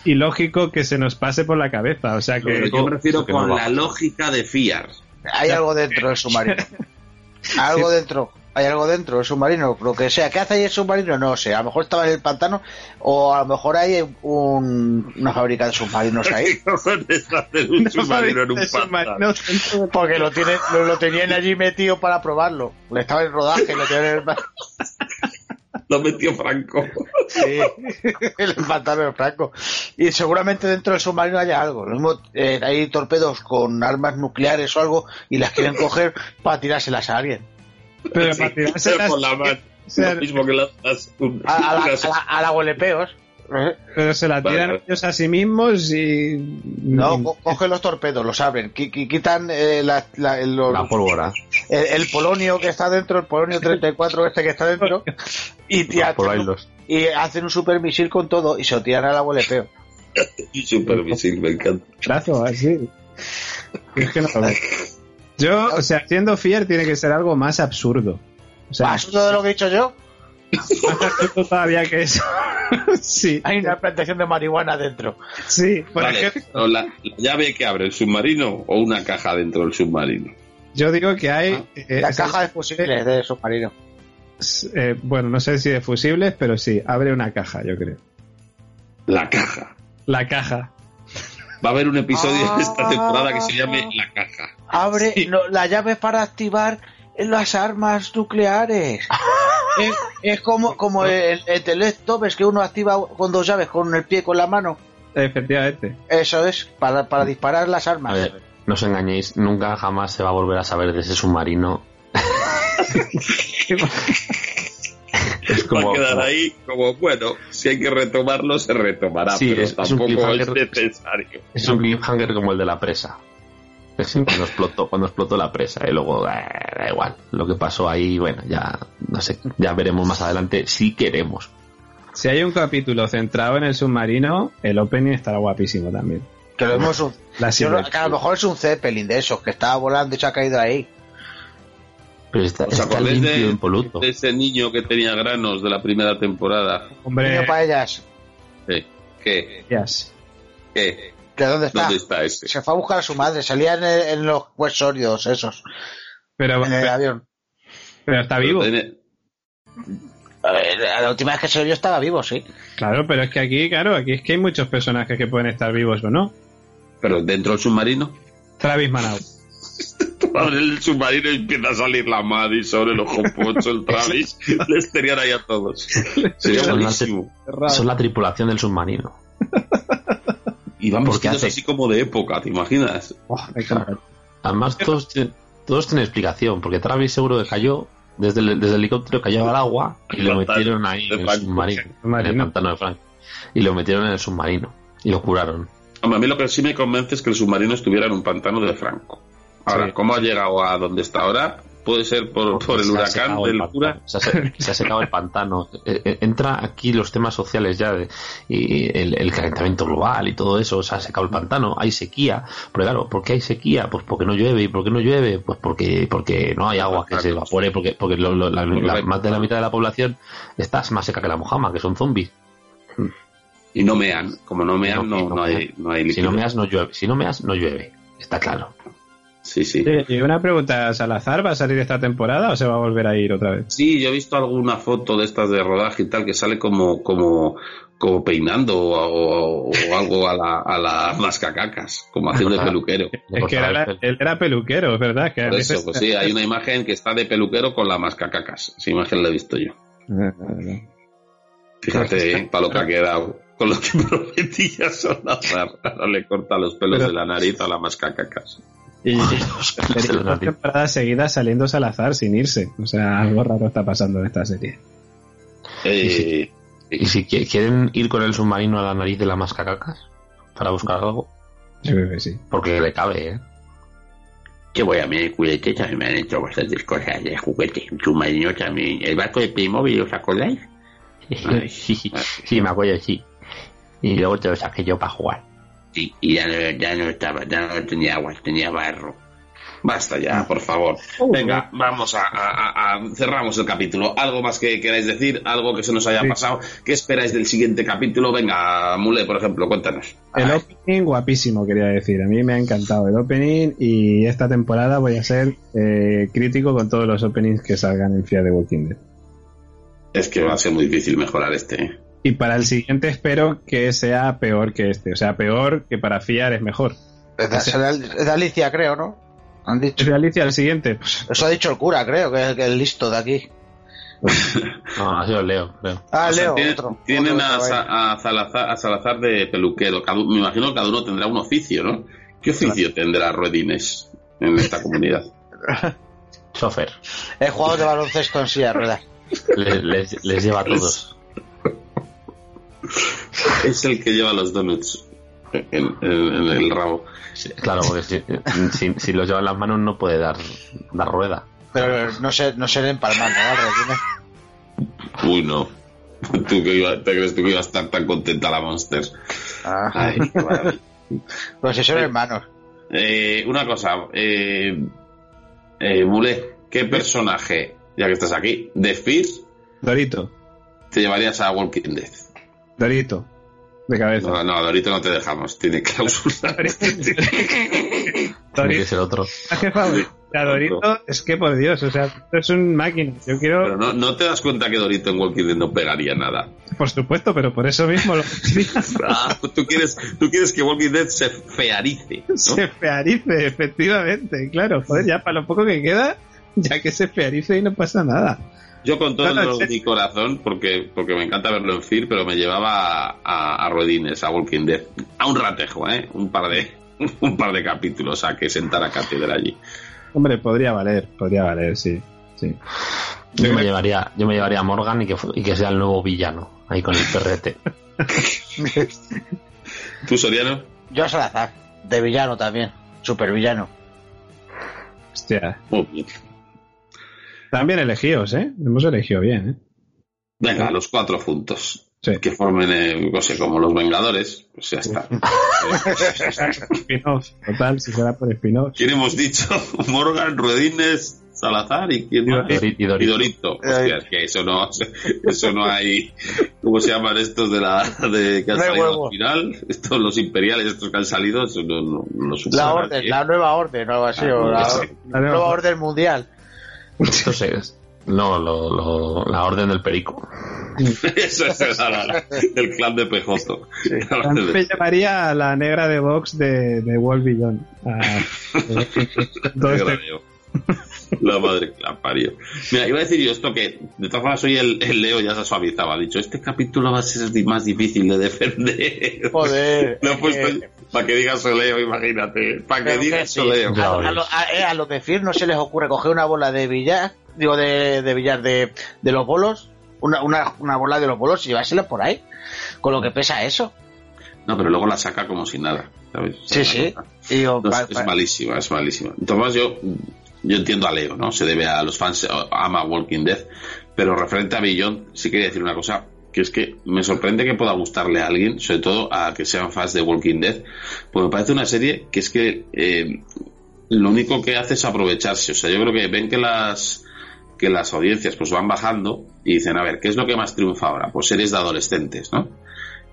ilógico que se nos pase por la cabeza. O sea Pero que yo me refiero que no con la lógica de fiar. hay algo dentro del submarino. [laughs] Hay algo dentro. Hay algo dentro del submarino. Lo que sea. ¿Qué hace ahí el submarino? No sé. A lo mejor estaba en el pantano. O a lo mejor hay un- una fábrica de submarinos ahí. [laughs] ¿Qué cojones hacer un [laughs] submarino en un pantano? Porque lo, tiene, lo, lo tenían allí metido para probarlo. Le estaba en rodaje. Lo tenían en el, pa- Lo metió Franco. sí, el pantano de Franco. Y seguramente dentro del submarino haya algo. Lo mismo, eh, hay torpedos con armas nucleares o algo y las quieren [laughs] coger para tirárselas a alguien. Pero Sí, para tirárselas- por la mano. [laughs] Lo mismo que las, las- un- A, a la, a la, a la huelepeos. Pero se la tiran vale. ellos a sí mismos y. No, co- cogen los torpedos, los abren, qui- quitan eh, la- la- el, los- La pólvora. el- el polonio que está dentro, el polonio [laughs] 34 este que está dentro, y, tía- y hacen un supermisil con todo y se lo tiran al abuelepeo. [laughs] Supermisil, me encanta. Brazo, así. Es que no lo veo. Yo, o sea, siendo fier tiene que ser algo más absurdo. O sea, ¿Más todo de lo que he dicho yo? [laughs] más todavía que eso. [laughs] sí, Hay una plantación de marihuana dentro. sí. Por Vale, ejemplo, la, la llave que abre el submarino o una caja dentro del submarino. yo digo que hay. eh, La caja de fusiles de submarino. eh, bueno, no sé si de fusibles, pero sí, abre una caja, yo creo. La caja. La caja. Va a haber un episodio Ah. de esta temporada que se llame La caja. Abre no, la llave para activar las armas nucleares. [laughs] es, es como, como el, el telecto, ves que uno activa con dos llaves, con el pie con la mano. Efectivamente. Eso es, para, para disparar las A armas. ver, no os engañéis, nunca jamás se va a volver a saber de ese submarino. [laughs] es Va como, a quedar como- ahí como, bueno, si hay que retomarlo, se retomará, Sí, pero es- es un tampoco es, cliffhanger. necesario. es un cliffhanger como el de la presa. Es [laughs] cuando explotó, cuando explotó la presa y luego eh, da igual. Lo que pasó ahí, bueno, ya no sé, ya veremos más adelante si queremos. Si hay un capítulo centrado en el submarino, el opening estará guapísimo también. Que lo hemos un- La yo que a lo mejor es un Zeppelin de esos que estaba volando y se ha caído ahí. Pero está, ¿Os está limpio, de, impoluto. de ese niño que tenía granos de la primera temporada? Hombre, Niño para ellas. Sí. ¿Qué? Yes. ¿Qué? ¿Que dónde está? ¿Dónde está ese? Se fue a buscar a su madre, salía en, el- en los huesorios esos, Pero, en el pero, avión. pero está vivo. Tiene- A ver, la última vez que se vio estaba vivo, sí. Claro, pero es que aquí, claro, aquí es que hay muchos personajes que pueden estar vivos o no. Pero dentro del submarino. Travis Manau. [laughs] Abre el submarino y empieza a salir la Maddie sobre el ojo pocho, el Travis. [laughs] Les tenían ahí a todos. Sería Son la, son la tripulación del submarino. [laughs] Y van Porque vestidos hace- así como de época, ¿te imaginas? Oh. Además, todos, tienen- todos tienen explicación, porque Travis seguro que cayó desde el, desde el helicóptero, cayó al agua y El lo metieron ahí en el submarino. En el pantano de Frank. Y lo metieron en el submarino. Y lo curaron. Hombre, a mí lo que sí me convence es que el submarino estuviera en un pantano de Franco. Ahora, Sí. ¿cómo ha llegado a donde está ahora? Puede ser por, por el Se huracán secado del el pantano. cura. Se ha, se- ha secado el pantano. Eh, eh, Entra aquí los temas sociales ya de, y el, el calentamiento global y todo eso. Se ha secado el pantano. Hay sequía. Pero claro, ¿por qué hay sequía? Pues porque no llueve. ¿Y por qué no llueve? Pues porque, porque no hay agua que se evapore. Porque, porque lo- lo- la- más de la mitad de la población está más seca que la mojama, que son zombies. Y no mean. Como no mean, No, no, no no hay, no hay Si no meas, no llueve. Si no meas, no llueve. Está claro. Sí, sí. Oye, Y una pregunta, ¿Salazar va a salir esta temporada o se va a volver a ir otra vez? Sí, yo he visto alguna foto de estas de rodaje y tal que sale como, como, como peinando o, o- o algo a la, a la mascacacas, como haciendo de peluquero. Es que era, él era peluquero, es verdad. Que veces- eso, pues sí, [laughs] hay una imagen que está de peluquero con la mascacacas. Esa imagen la he visto yo. Fíjate, eh, para lo que ha quedado. Con lo que [laughs] prometía Salazar. Ahora le corta los pelos Pero- de la nariz a la mascacacas. Y [laughs] dos temporadas seguidas saliendo Salazar sin irse. O sea, algo raro está pasando en esta serie. Eh, ¿Y si qui- quieren ir con el submarino a la nariz de la mascacacas para buscar algo? Yo creo que sí. Porque le cabe, ¿eh? Que voy a mí de juguete también me han hecho bastantes cosas de juguete. Submarino también. El barco de Playmobil, ¿os acordáis? [laughs] sí, sí, sí, me acuerdo, sí. Y luego te lo saqué yo para jugar. Sí, y ya no, ya no estaba, ya no tenía agua, tenía barro. Basta ya, por favor. Venga, vamos a, a- a- cerramos el capítulo. ¿Algo más que queráis decir? ¿Algo que se nos haya Sí. pasado? ¿Qué esperáis del siguiente capítulo? Venga, Mule, por ejemplo, cuéntanos. El opening guapísimo, quería decir. A mí me ha encantado el opening y esta temporada voy a ser eh, crítico con todos los openings que salgan en FIA de Walking Dead. Es que va a ser muy difícil mejorar este. Y para el siguiente espero que sea peor que este. O sea, peor que para fiar es mejor. Es de, es de Alicia, creo, ¿no? Han dicho. ¿Es de Alicia el siguiente? Eso ha dicho el cura, creo, que es el, que es listo de aquí. [laughs] No, ha sido Leo, creo. Ah, O sea, Leo, tienen, otro. tienen otro a, Sa- Salazar, a Salazar de peluquero. Cada- me imagino que cada uno tendrá un oficio, ¿no? ¿Qué oficio tendrá Ruedines en esta comunidad? Chofer. El jugador de baloncesto en silla de ruedas. Les, les- les lleva a todos. [laughs] [laughs] es el que lleva los donuts en, en- en el rabo. Sí, Claro, porque si, si, si los lleva en las manos no puede dar, dar rueda. Pero no sé, no se le empalman, ¿no? Uy, no. [laughs] ¿Tú que iba- ¿Te crees tú que iba a estar tan contenta la Monster? Ah, Ay, [laughs] qué maravilla. pues hermanos. Eh, una cosa, eh, eh, Mule, ¿qué personaje, ya que estás aquí, de Fierce Dorito. te llevarías a Walking Dead? Dorito. De cabeza. No, no, Dorito no te dejamos, tiene cláusula. [laughs] Tiene que Dorito. ser otro. ¿Personaje favorito? sea, Dorito, es que por Dios, o sea, esto es un máquina. Yo quiero, Pero no, no te das cuenta que Dorito en Walking Dead no pegaría nada. por supuesto, pero por eso mismo lo [laughs] Ah, tú quieres, tú quieres que Walking Dead se fearice, ¿no? se fearice, efectivamente, claro. Joder, ya para lo poco que queda, ya que se fearice y no pasa nada. Yo con todo No, no, mi corazón, porque, porque me encanta verlo en Fear, pero me llevaba a, a Ruedines, a Walking Dead. A un ratejo, ¿eh? Un par de, [laughs] un par de capítulos a que sentara cátedra allí. Hombre, podría valer, podría valer, sí. sí. Yo me llevaría, yo me llevaría a Morgan y que, fu- y que sea el nuevo villano, ahí con el perrete. [laughs] ¿Tú, Soriano? Yo Salazar, de villano también, super villano. Hostia. Muy bien. También elegidos, ¿eh? Hemos elegido bien, ¿eh? Venga, los cuatro juntos. Que formen, eh, no sé, como los Vengadores. Pues ya está. [laughs] Spin-off, total, si fuera por spin-off. ¿Quién hemos dicho? [laughs] Morgan, Ruedines, Salazar y quién más? Y Dorito. Dorito. Hostia, es que eso no, [laughs] eso no hay. ¿Cómo se llaman estos de la de que han No salido al final? Estos los imperiales, estos que han salido, eso no, no, no La nadie. orden, la nueva orden o algo así, Ah, o la, sé. la nueva orden mundial. Esto es. No, lo, lo- la orden del perico. Eso es la, el clan de Pejoto. También de- me llamaría a la negra de Vox de, de Wolf Beyond. A- [laughs] todo este- Agradeo. La madre que la parió. Mira, iba a decir yo esto que, de todas formas, hoy el, el Leo ya se suavizaba. Ha dicho, este capítulo va a ser más difícil de defender. Joder. [laughs] Lo he puesto eh, para que digas Leo, imagínate. Para que pero digas que sí. Leo. A, a lo- a- eh, a los de Fear no se les ocurre coger una bola de billar, digo, de, de billar de, de los bolos, una, una, una bola de los bolos y llevársela por ahí, con lo que pesa eso. No, pero luego la saca como si nada. ¿sabes? Sí, sí. Y digo, No, es, malísima, es malísima. Entonces yo, yo entiendo a Leo, ¿no? Se debe a los fans, ama Walking Dead, pero referente a Beyond, sí quería decir una cosa, que es que me sorprende que pueda gustarle a alguien, sobre todo a que sean fans de Walking Dead, porque me parece una serie que es que eh, lo único que hace es aprovecharse. O sea, yo creo que ven que las que las audiencias pues van bajando y dicen, a ver, ¿qué es lo que más triunfa ahora? Pues series de adolescentes, ¿no?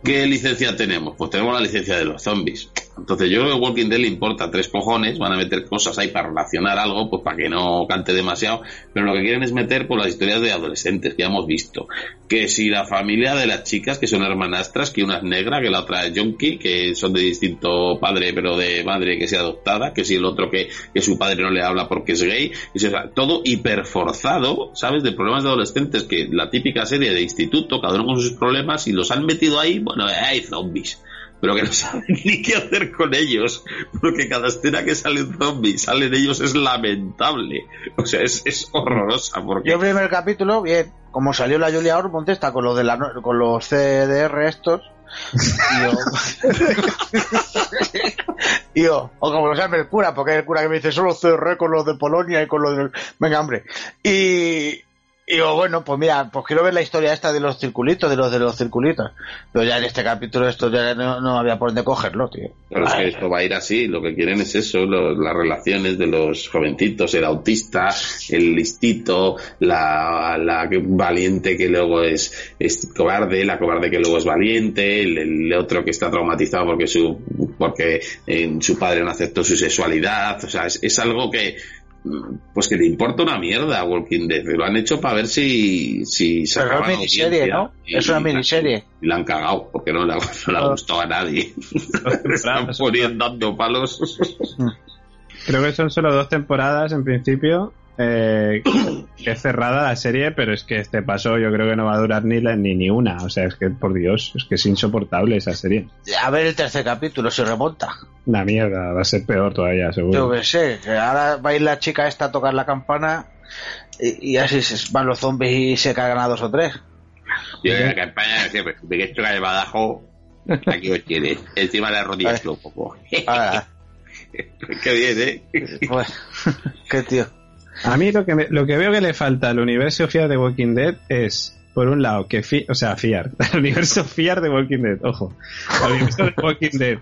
¿Qué licencia tenemos? Pues tenemos la licencia de los zombies. Entonces yo creo que Walking Dead le importa tres cojones, van a meter cosas ahí para relacionar algo, pues para que no cante demasiado, pero lo que quieren es meter por las historias de adolescentes que ya hemos visto. Que si la familia de las chicas, que son hermanastras, que una es negra, que la otra es yonki, que son de distinto padre, pero de madre que sea adoptada, que si el otro que, que su padre no le habla porque es gay, y todo hiperforzado, ¿sabes? De problemas de adolescentes, que la típica serie de instituto, cada uno con sus problemas, y los han metido ahí, bueno, hay zombies pero que no saben [laughs] ni qué hacer con ellos, porque cada escena que sale un zombie, salen ellos, es lamentable. O sea, es, es horrorosa, porque... Yo el primer capítulo, bien, como salió la Julia Ormond esta con los de la, con los CDR estos, yo, [laughs] o como lo llame el cura, porque hay el cura que me dice solo CDR con los de Polonia y con los de, venga hombre, y, y digo, bueno, pues mira, pues quiero ver la historia esta de los circulitos, de los de los circulitos, pero ya en este capítulo esto ya no, había por dónde cogerlo, tío. Pero es que esto va a ir así, lo que quieren es eso, lo- las relaciones de los jovencitos, el autista, el listito, la, la valiente que luego es, es cobarde, la cobarde que luego es valiente, el, otro que está traumatizado porque su, porque eh, su padre no aceptó su sexualidad, o sea, es, es algo que pues que le importa una mierda a Walking Dead, lo han hecho para ver si, si se Pero es miniserie. ¿no? Es una miniserie. y la han cagado porque no le, ha- [laughs] no le ha gustado a nadie. [laughs] Están poniendo dando palos. Creo que son solo dos temporadas en principio. Eh, [coughs] que es cerrada la serie, pero es que este paso yo creo que no va a durar ni, la- ni, ni una. O sea, es que por Dios, es que es insoportable esa serie. A ver el tercer capítulo, si remonta. Una mierda, va a ser peor todavía, Yo seguro. que sé, que ahora va a ir la chica esta a tocar la campana y, y así se van los zombies y se cagan a dos o tres. Y en la campaña siempre, de que esto cae badajo, aquí os tiene. Encima de las rodillas un poco. Ah, [laughs] Qué bien, ¿eh? pues, qué tío. A mí lo que, me- lo que veo que le falta al universo Fiar de Walking Dead es, por un lado, que fi- o sea, fiar, [laughs] al universo Fiar de Walking Dead, ojo, al universo de Walking Dead.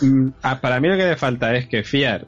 Mm, para mí lo que le falta es que Fiar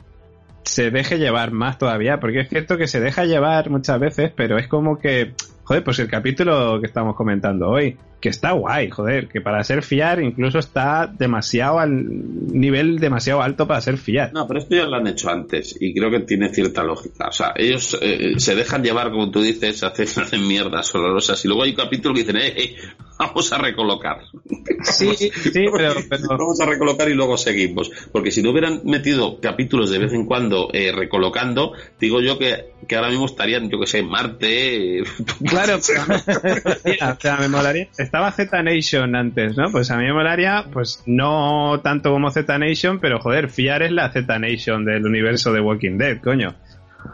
se deje llevar más todavía, porque es cierto que se deja llevar muchas veces, pero es como que Joder, pues el capítulo que estamos comentando hoy, que está guay, joder, que para ser fiar incluso está demasiado al nivel demasiado alto para ser fiar. No, pero esto ya lo han hecho antes y creo que tiene cierta lógica. O sea, ellos eh, se dejan llevar, como tú dices, hacen, hacen [laughs] mierdas horrorosas y luego hay un capítulo que dicen, eh, eh, vamos a recolocar. [laughs] Sí, sí, pero, [laughs] pero- Vamos a recolocar y luego seguimos. Porque si no hubieran metido capítulos de vez en cuando eh, recolocando, digo yo que, que ahora mismo estarían, yo que sé, en Marte. eh, Claro, pero- o sea, me molaría. Estaba Z Nation antes, ¿no? Pues a mí me molaría, pues no tanto como Z Nation, pero joder, fiar es la Z Nation del universo de Walking Dead, coño.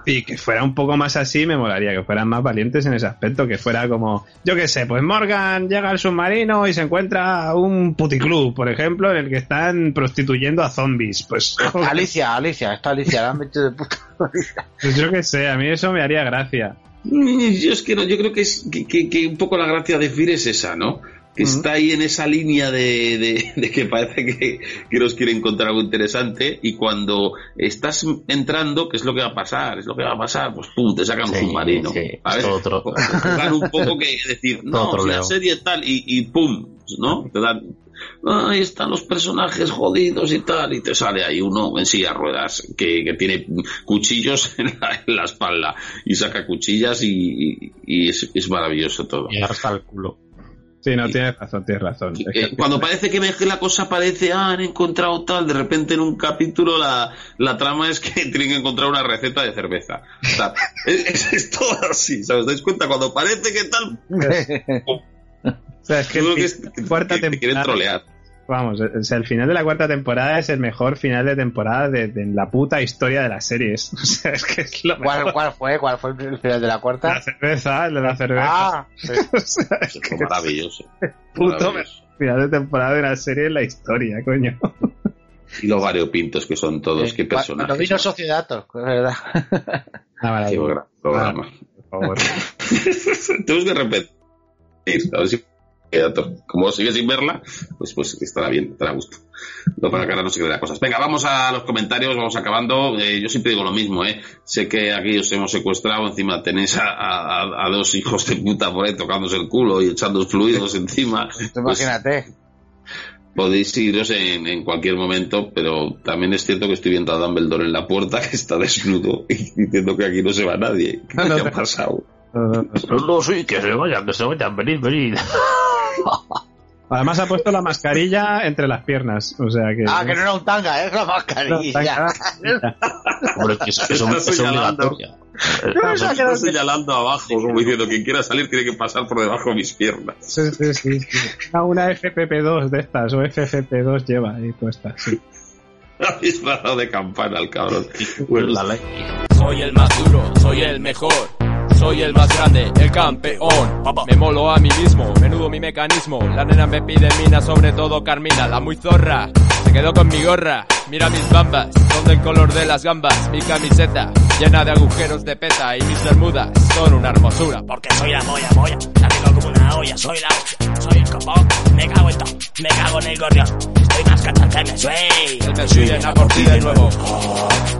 Y que fuera un poco más así, me molaría, que fueran más valientes en ese aspecto, que fuera como, yo qué sé, pues Morgan llega al submarino y se encuentra un puticlub, por ejemplo, en el que están prostituyendo a zombies. Pues, [laughs] joder, Alicia, Alicia, está Alicia, la han metido de puta. pues yo qué sé, a mí eso me haría gracia. Yo es que no, yo creo que es que, que- que un poco la gracia de Fir es esa, ¿no? Que está ahí en esa línea de, de- de que parece que, que nos quiere encontrar algo interesante y cuando estás entrando, ¿qué es lo que va a pasar? Es lo que va a pasar, pues pum, te sacan un submarino. sí, todo otro- dan un poco que decir, [laughs] no, si la serie tal y, y pum, ¿no? Te dan, ahí están los personajes jodidos y tal, y te sale ahí uno en silla de ruedas que, que tiene cuchillos [laughs] en la, en la espalda y saca cuchillas y, y- y es, es maravilloso todo. Y hasta el culo. Sí, no, tienes razón, tienes razón. Es que- Eh, cuando parece que la cosa parece, ah, han encontrado tal, de repente en un capítulo la, la trama es que [laughs] tienen que encontrar una receta de cerveza. O sea, [laughs] es, es- es todo así, ¿sabes? ¿Os dais cuenta? Cuando parece que tal, O sea, es que es- cuarta que te quieren temporada- trolear. Vamos, o sea, el final de la cuarta temporada es el mejor final de temporada de, de la puta historia de las series. [laughs] O sea, es que es lo ¿Cuál, mejor. ¿Cuál fue? ¿Cuál fue el final de la La cuarta? cerveza, el de la cerveza. Ah, sí. [laughs] O sea, es Es que maravilloso. puto maravilloso. final de temporada de una serie en la historia, coño. Y los variopintos que son todos, qué personajes. vino Sociedato, es verdad. Ah, Qué programa. por favor. [laughs] Tenemos que repetir. A ver si como sigue sin verla, pues pues estará bien, estará a gusto. No para ahora no se quede las cosas. Venga, vamos a los comentarios, vamos acabando. Eh, yo siempre digo lo mismo, ¿eh? Sé que aquí os hemos secuestrado, encima tenéis a, a- a dos hijos de puta por ahí tocándose el culo y echando fluidos encima. Pues, Imagínate. podéis iros en, en cualquier momento, pero también es cierto que estoy viendo a Dumbledore en la puerta que está desnudo y diciendo que aquí no se va nadie. ¿Qué No, no, ha no. pasado? No, sí, que se vayan, que se vayan, venid, venid. [laughs] Además ha puesto la mascarilla entre las piernas, o sea que... Ah, que no era un tanga, es la No, mascarilla. Hombre, que es, que es, [laughs] Está es señalando. obligatoria. [laughs] Está señalando abajo, como diciendo, quien quiera salir tiene que pasar por debajo de mis piernas. Sí, sí, sí, sí. Ah, Una FPP2 de estas, o FFP2 lleva ahí puesta, sí. [laughs] Ha disparado de campana al cabrón. La. Soy el más duro, soy el mejor. Soy el más grande, el campeón. Me molo a mí mismo, menudo mi mecanismo. La nena me pide mina, sobre todo Carmina, la muy zorra. Se quedó con mi gorra, mira mis bambas, son del color de las gambas. Mi camiseta, llena de agujeros de peta. Y mis bermudas, son una hermosura. Porque soy la polla, polla, la tengo como una olla, soy la hostia, soy el copón, me cago en todo, me cago en el gorrión, estoy más cachón que me suey. El me llena por ti de nuevo.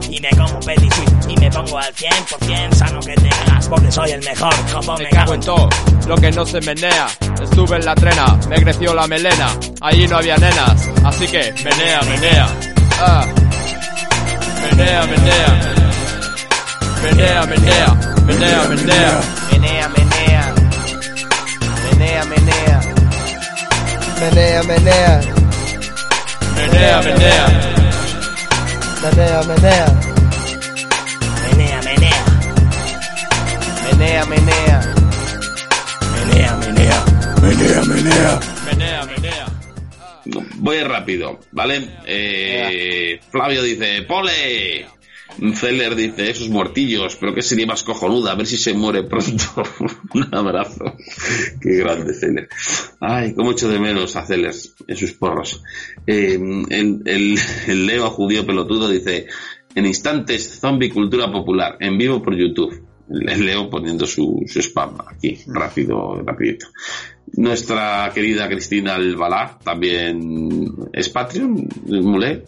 Y me como un petit y me pongo al 100% sano que te cagas, porque soy el mejor, como Me cago en todo, lo que no se menea. Estuve en la trena, me creció la melena. Allí no había nenas, así que menea, menea. Ah. Menea, menea. Menea, menea. Menea, menea. Menea, menea. Menea, menea. Menea, menea. Menea, menea. Menea, menea. menea, menea, Menea, menea. menea, menea. Menea, menea. Voy rápido, ¿vale? Eh, Flavio dice, ¡Pole! Zeller dice, esos muertillos, pero qué sería más cojonuda, a ver si se muere pronto. [laughs] Un abrazo. Qué grande Zeller. Ay, cómo echo de menos a Zeller en sus porros. Eh, el, el- el Leo judío pelotudo dice, en instantes, zombie cultura popular, en vivo por YouTube. Leo poniendo su, su spam aquí, rápido, rapidito. Nuestra querida Cristina Albalá también es Patreon, Mulé.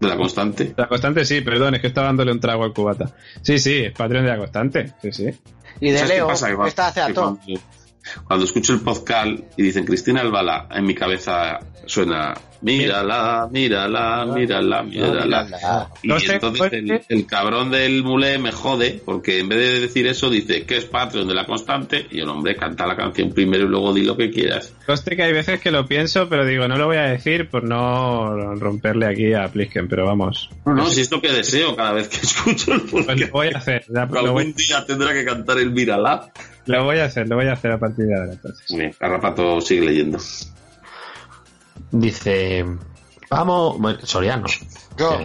de la constante. La constante sí, perdón, es que estaba dándole un trago al cubata. Sí, sí, es Patreon de la constante. Sí, sí. Y de ¿Sabes qué Leo, pasa, Iván? está hacia todo. cuando, cuando escucho el podcast y dicen Cristina Albala, en mi cabeza suena mírala, mírala, mírala, mírala. Y entonces el, el cabrón del mulé me jode porque en vez de decir eso dice que es Patreon de la constante y el hombre canta la canción primero y luego di lo que quieras. Coste que hay veces que lo pienso, pero digo, no lo voy a decir por no romperle aquí a Plisken, pero vamos. No, no, si es lo que deseo cada vez que [laughs] escucho el podcast. Pues lo voy a hacer. ya, Algún voy, día tendrá que cantar el mírala. lo voy a hacer, lo voy a hacer a partir de ahora. Entonces. Bien, Carrapato sigue leyendo. Dice, vamos, bueno, Soriano. Yo.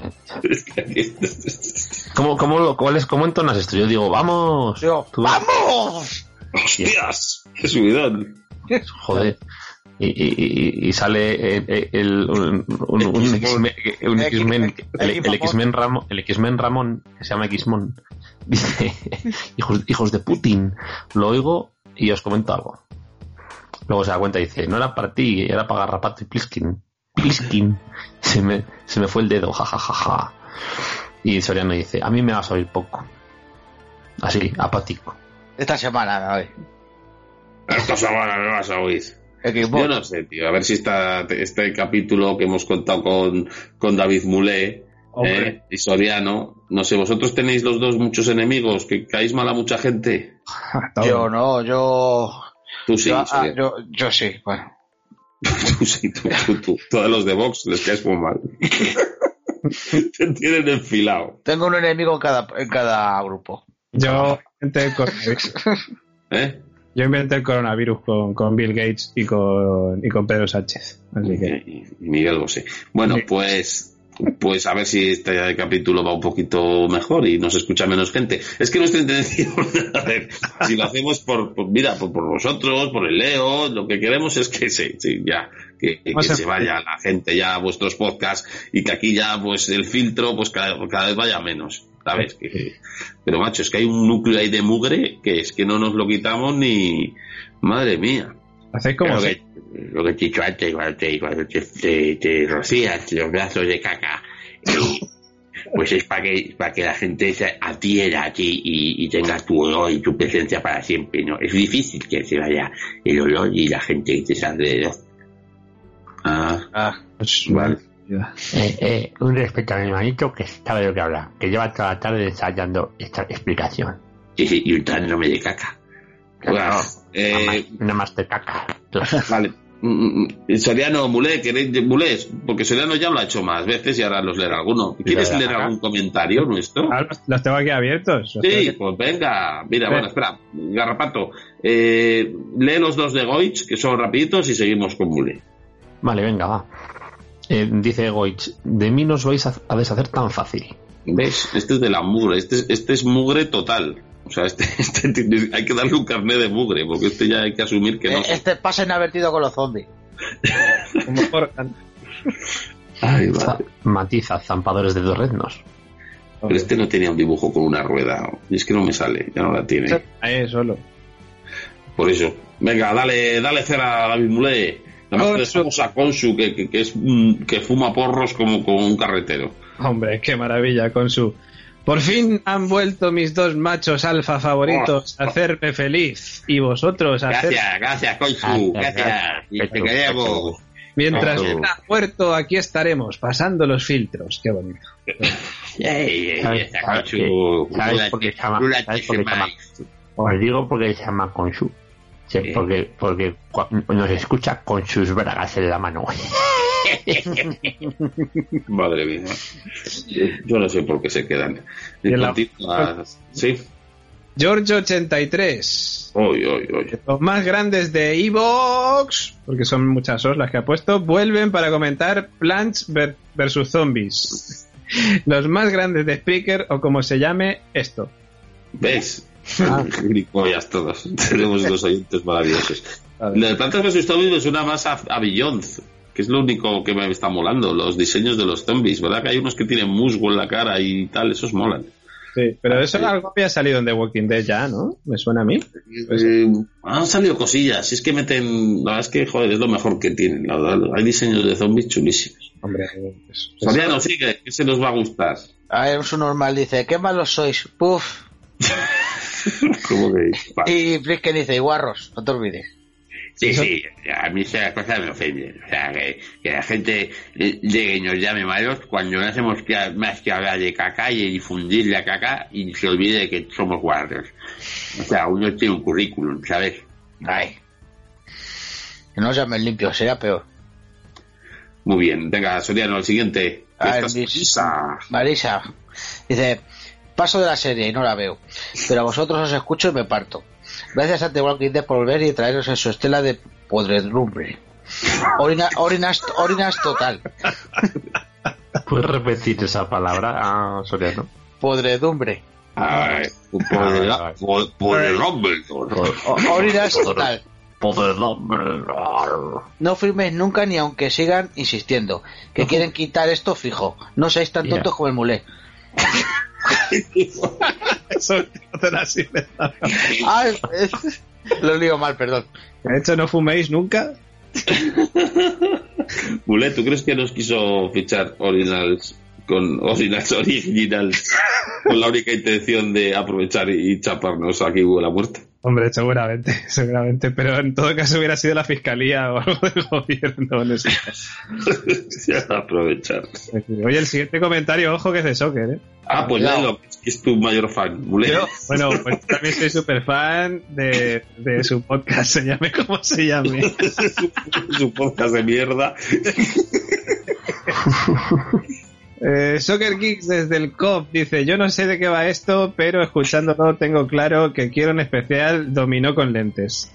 ¿Cómo, cómo, lo- cuál es, ¿Cómo entonas esto? Yo digo, vamos. Yo, Tú- ¡Vamos! ¡Hostias! ¡Qué subidón! Joder. Y, y- y- y sale el, el- el- un, un- un X-Men, el X-Men Ramón, el X-Men Ramón, que se llama X-Mon, [laughs] dice, hijos, hijos de Putin, lo oigo y os comento algo. Luego se da cuenta y dice, no era para ti, era para Garrapato y Pliskin. Pliskin. [laughs] Se me, se me fue el dedo, jajajaja. Y Soriano dice, a mí me vas a oír poco. Así, apático. Esta semana, no, hoy. Esta semana no vas a oír. Yo no sé, tío. A ver si esta, este capítulo que hemos contado con, con David Mulé eh, y Soriano, no sé, vosotros tenéis los dos muchos enemigos, que caéis mal a mucha gente. [laughs] Yo no, yo. Tú sí, yo, ah, yo, yo sí, bueno. [laughs] Tú sí, tú, tú, tú. Todos los de Vox les caes muy mal. [laughs] Te tienen enfilado. Tengo un enemigo en cada, en cada grupo. Yo inventé el coronavirus. [laughs] ¿Eh? Yo inventé el coronavirus con, con Bill Gates y con, y con Pedro Sánchez. Así que. Y y Miguel Bosé. Bueno, pues pues a ver si este capítulo va un poquito mejor y nos escucha menos gente. Es que nuestra intención, [laughs] a ver, si lo hacemos por, por- mira, por, por vosotros, por el Leo, lo que queremos es que se, sí, ya, que, que se vaya la gente ya a vuestros podcasts y que aquí ya, pues, el filtro, pues, cada, cada vez vaya menos. ¿Sabes? Que- pero macho, es que hay un núcleo ahí de mugre que es que no nos lo quitamos ni, madre mía. Hacéis como Lo que, lo que he dicho antes, cuando te, cuando te, te- te rocías los brazos de caca, eh, pues es para que, para que la gente se adhiera a ti y, y tenga tu olor y tu presencia para siempre, ¿no? Es difícil que se vaya el olor y la gente que te alrededor. Ah, Pues, vale. Eh, eh, un respeto a mi hermanito que sabe de lo que habla, que lleva toda la tarde ensayando esta explicación. Sí, sí, y untándome de caca. Bueno, eh, Nada más de caca. [laughs] Vale. Mm, mm, Soriano, Mulé, ¿queréis de Mulés? Porque Soriano ya lo ha hecho más veces y ahora los leerá alguno. ¿Quieres leer algún comentario nuestro? Ah, los- tengo aquí abiertos. Sí, aquí- pues venga. Mira, Ven. bueno, espera. Garrapato, eh, lee los dos de Goich, que son rapiditos, y seguimos con Mulé. Vale, venga, va. Eh, dice Goich, de mí no os vais a, a deshacer tan fácil. ¿Ves? Este es de la mugre. Este, es- este es mugre total. O sea, este, [laughs] este tiene- hay que darle un carnet de mugre, porque este ya hay que asumir que no. Eh, este pasa inadvertido con los zombies. [laughs] Como por- Ay, vale. Matiza, zampadores de dos rednos. Pero este no tenía un dibujo con una rueda. Y es que no me sale, ya no la tiene. Ahí solo. Por eso. Venga, dale, dale cera a David Mulé. Además Consu. dejamos a Consu, que, que, que es que fuma porros como, como un carretero. Hombre, qué maravilla con su. Por fin han vuelto mis dos machos alfa favoritos a hacerme feliz. Y vosotros a hacer. Gracias, gracias, Consu, gracias. Y te queremos. Mientras ha muerto, aquí estaremos, pasando los filtros. Qué bonito. [laughs] ¿Sabes- por qué se llama-. Os digo porque se llama. Sí, Sí. porque, porque nos escucha con sus bragas en la mano. [laughs] Madre mía. Yo no sé por qué se quedan. La-. Sí. George83. Hoy, hoy, hoy. Los más grandes de Evox, porque son muchas os las que ha puesto, vuelven para comentar Plants ver- versus Zombies. [laughs] Los más grandes de Spreaker, o como se llame esto. ¿Ves? [laughs] Gilipollas todos. Tenemos dos oyentes maravillosos. Lo de Plantas vs Zombies me suena más a, a Beyond, que es lo único que me está molando. Los diseños de los zombies, ¿verdad? Que hay unos que tienen musgo en la cara y tal, esos molan. Sí, pero eso algo había salido en The Walking Dead ya, ¿no? Me suena a mí. Pues Eh, han salido cosillas. Si es que meten. La verdad es que, joder, es lo mejor que tienen. La verdad. Hay diseños de zombies chulísimos. Hombre, pues, Soriano, sigue, que se nos va a gustar. A ver, un normal dice, qué malos sois, puf. [laughs] ¿Cómo que? Va. Y Frisken dice, y guarros, no te olvides. Sí, sí, a mí esas cosas me ofenden. O sea, que, que la gente llegue y nos llame malos cuando no hacemos que- más que hablar de caca y de difundir la caca y se olvide de que somos guardias. O sea, uno tiene un currículum, ¿sabes? Ay. Que no llamen limpios, sería peor. Muy bien, venga, Soriano, el siguiente. A ver, Marisa. Marisa dice, paso de la serie y no la veo, pero a vosotros os escucho y me parto. Gracias a The Walking Dead por volver y traeros en su estela de podredumbre. Orina- orinas, orinas total. ¿Puedes repetir esa palabra, ah, Soriano? Podredumbre. Ay, hombre. O- orinas total. No firméis nunca ni aunque sigan insistiendo. Que quieren quitar esto fijo. No seáis tan tontos como el mulé. Eso. Ah, es- lo lío mal, perdón. De hecho, no fuméis nunca. Mule, ¿tú crees que nos quiso fichar Originals con Originals Originals con la única intención de aprovechar y chaparnos aquí hubo la muerte? Hombre, seguramente, [laughs] seguramente. Pero en todo caso hubiera sido la fiscalía o [laughs] algo del gobierno. No sé. [laughs] aprovechar. Oye, el siguiente comentario, ojo que es de soccer, ¿eh? Ah, pues léelo, que es tu mayor fan. Yo, bueno, pues también soy súper fan de, de su podcast, se llame como se llame. su podcast de mierda. Eh, Soccer Geeks desde el COP dice, yo no sé de qué va esto, pero escuchándolo tengo claro que quiero en especial dominó con lentes.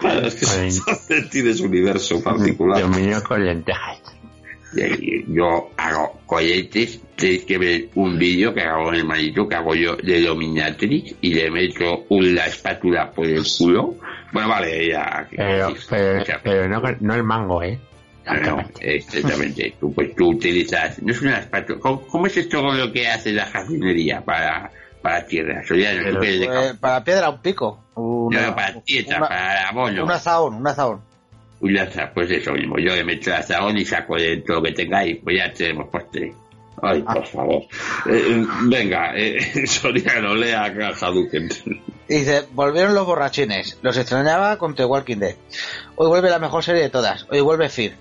Claro, es que tienes un universo particular. Dominio con lentejas. Yo hago cohetes, tenéis que ver un vídeo que hago en el manito que hago yo de Dominatrix y le meto una espátula por el culo. Bueno, vale, ya. Pero, pero, pero no, no el mango, ¿eh? No, no, exactamente. Tú, pues tú utilizas, no es una espátula. ¿Cómo, cómo es esto con lo que hace la jardinería para, para tierra? Eh, para piedra, un pico. Una, No, para tierra, una- para abono. un azahón, un azahón. Un lanza, pues eso mismo. Yo le meto el azahón y saco de todo lo que tenga y pues ya tenemos postre. Ay, por favor. Eh, venga, eh, [laughs] Soriano, lea a Hadouken. Dice, volvieron los borrachines. Los extrañaba con The Walking Dead. Hoy vuelve la mejor serie de todas. Hoy vuelve Fear.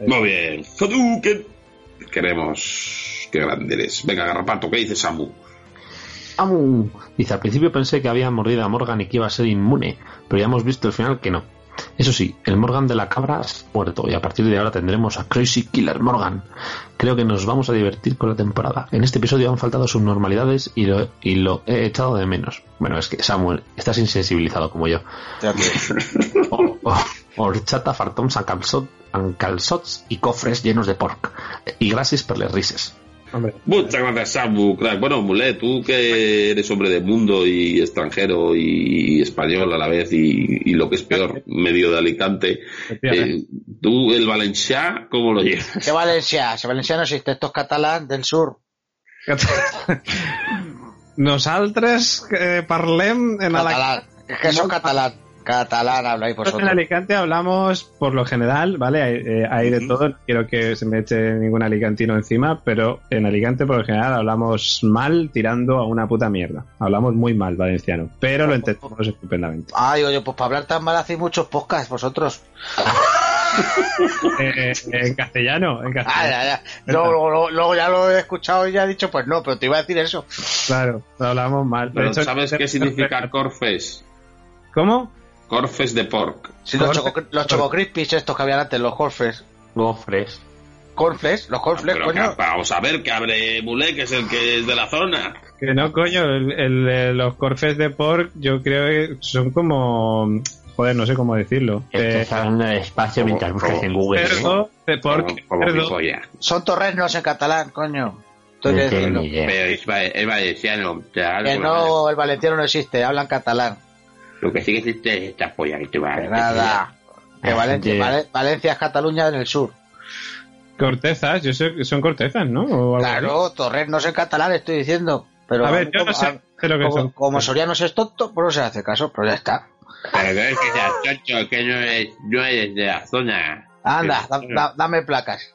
Muy bien. Hadouken. Queremos. Qué grande eres. Venga, Garrapato, ¿qué dice Samu? ¡Amu! Dice, al principio pensé que había mordido a Morgan y que iba a ser inmune, pero ya hemos visto al final que no. Eso sí, el Morgan de la cabra ha muerto y a partir de ahora tendremos a Crazy Killer Morgan. Creo que nos vamos a divertir con la temporada. En este episodio han faltado sus normalidades y lo, y lo he echado de menos. Bueno, es que Samuel, estás insensibilizado como yo. [laughs] O- o- horchata, ancalsot- ancalsots y cofres llenos de pork. Y gracias per les rises. Muchas gracias, Samu, crack. Bueno, Mule, tú que eres hombre de mundo y extranjero y español a la vez y, y lo que es peor, medio de Alicante, eh, tú el Valencià, ¿cómo lo llevas? ¿Qué Valencia? Si Valencia no existe, esto es catalán del sur. [laughs] Nosaltres eh, parlem en Catalán. Alicante. Es que son catalán. Catalán habláis En vosotros. Alicante hablamos por lo general, ¿vale? Hay, eh, hay de todo, no quiero que se me eche ningún alicantino encima, pero en Alicante por lo general hablamos mal tirando a una puta mierda. Hablamos muy mal valenciano, pero lo entendemos estupendamente. Ay, oye, pues para hablar tan mal hacéis muchos podcasts vosotros. Eh, [laughs] eh, en castellano, en Ah, castellano. ya, ya. Luego, luego- luego ya lo he escuchado y ya he dicho, pues no, pero te iba a decir eso. Claro, hablamos mal. De Pero hecho, ¿sabes qué significa Corfes? ¿Cómo? Corfes de pork. Sí, los, choco, los choco crispies estos que habían antes, los corfles. Gofres. Corfles, los corfles, Pero coño. que- vamos a ver que abre Mule, que es el que es de la zona. Que no, coño, el, el- eh, los corfes de pork yo creo que son como... Joder, no sé cómo decirlo. Eh, Estás hablando de espacio mientras buscas en Google. ¿eh? cerdo, de pork, cerdo. Son torresnos en catalán, coño. No. Pero es, va- es valenciano. Que no, el valenciano no existe, hablan catalán. Lo que sí que existe es esta polla que te va a Que nada. Que Valencia, gente- Vale- Valencia es Cataluña en el sur. Cortezas, yo sé que son cortezas, ¿no? O algo Claro, torreznos en catalán estoy diciendo. Pero A ver, yo como, no sé lo que como, son. como Soriano es tonto, pues no se hace caso, pero ya está. Pero no es que seas tonto, que no eres, no eres de la zona. Anda, da- da- dame placas.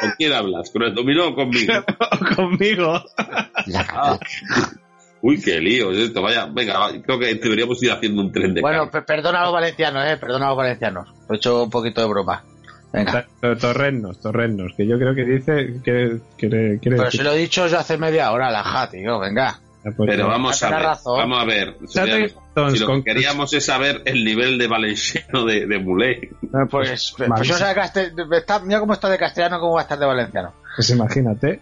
¿Con quién hablas? ¿Con el dominó o conmigo? [laughs] Conmigo. [laughs] Uy, qué lío es esto. Vaya, venga, creo que deberíamos ir haciendo un tren de Bueno, pe- perdona a los valencianos, eh, perdona a los valencianos. He hecho un poquito de broma. Venga. To- Torrennos, torrennos, que yo creo que dice, quiere, quiere Pero si lo he dicho yo hace media hora, la ja, tío, venga. pues, Pero vamos a ver, razón. vamos a ver. Si lo que queríamos es saber el nivel de valenciano de, de Mulé. Pues, pues, Vale. yo sé está- mira cómo está de castellano, cómo va a estar de valenciano. Pues imagínate.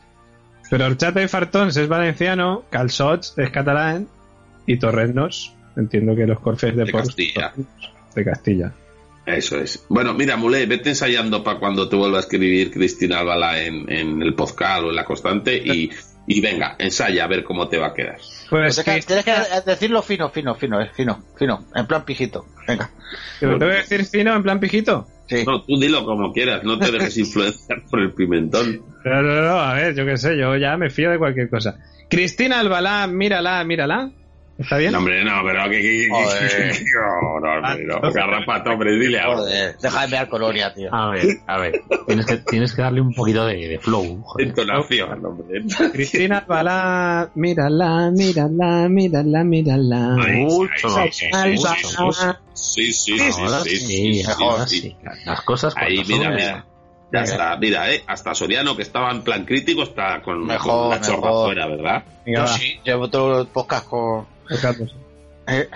Pero Horchata y Fartons es valenciano, Calsots es catalán y Torrennos, entiendo que los corfes de, De Castilla. de Castilla. Eso es. Bueno, mira, Mulé, vete ensayando para cuando te vuelva a escribir Cristina Álvala en, en el podcast o en la constante y, y venga, ensaya a ver cómo te va a quedar. Pues Pues es que tienes que decirlo fino, fino, fino, eh, fino, fino, en plan pijito. Venga. ¿Te lo tengo que decir fino en plan pijito? Sí. No, tú dilo como quieras, no te dejes [laughs] influenciar por el pimentón. No, no, no, a ver, yo qué sé, yo ya me fío de cualquier cosa. Cristina Albalá, mírala, mírala. ¿Está bien? No, hombre, no, pero que... no, no, hombre, no. Garrapato, hombre, dile algo. Joder, deja de colonia, tío. A ver, a ver. Tienes que, tienes que darle un poquito de, de flow. Joder. Entonación, hombre. Cristina Albalá, mírala, mírala, mírala, mírala. Mucho, sí, sí, sí, sí, sí, sí. Las cosas Ahí, mira, son- mira. Ya está, mira, eh. Hasta Soriano, que estaba en plan crítico, está con, Mejor, con la chorra fuera, ¿verdad? Venga, Yo va, sí, llevo todo el podcast con... tocándose. Eh,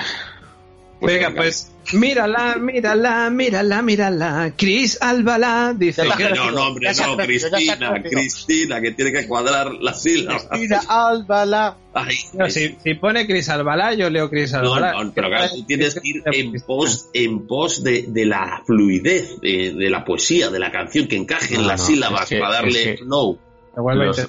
Venga, pues mírala, mírala, mírala, mírala. Cris Albalá dice que. No, no, hombre, no, Cristina. Cristina, que tiene que cuadrar las sílabas. Álvala. Ay, No, si, si pone Cris Albalá, yo leo Cris No, Albalá. no, pero claro, tú tienes que ir en pos, en pos de, de la fluidez de, de la poesía, de la canción, que encaje en No, las no, sílabas es que- para darle es que- no. Los.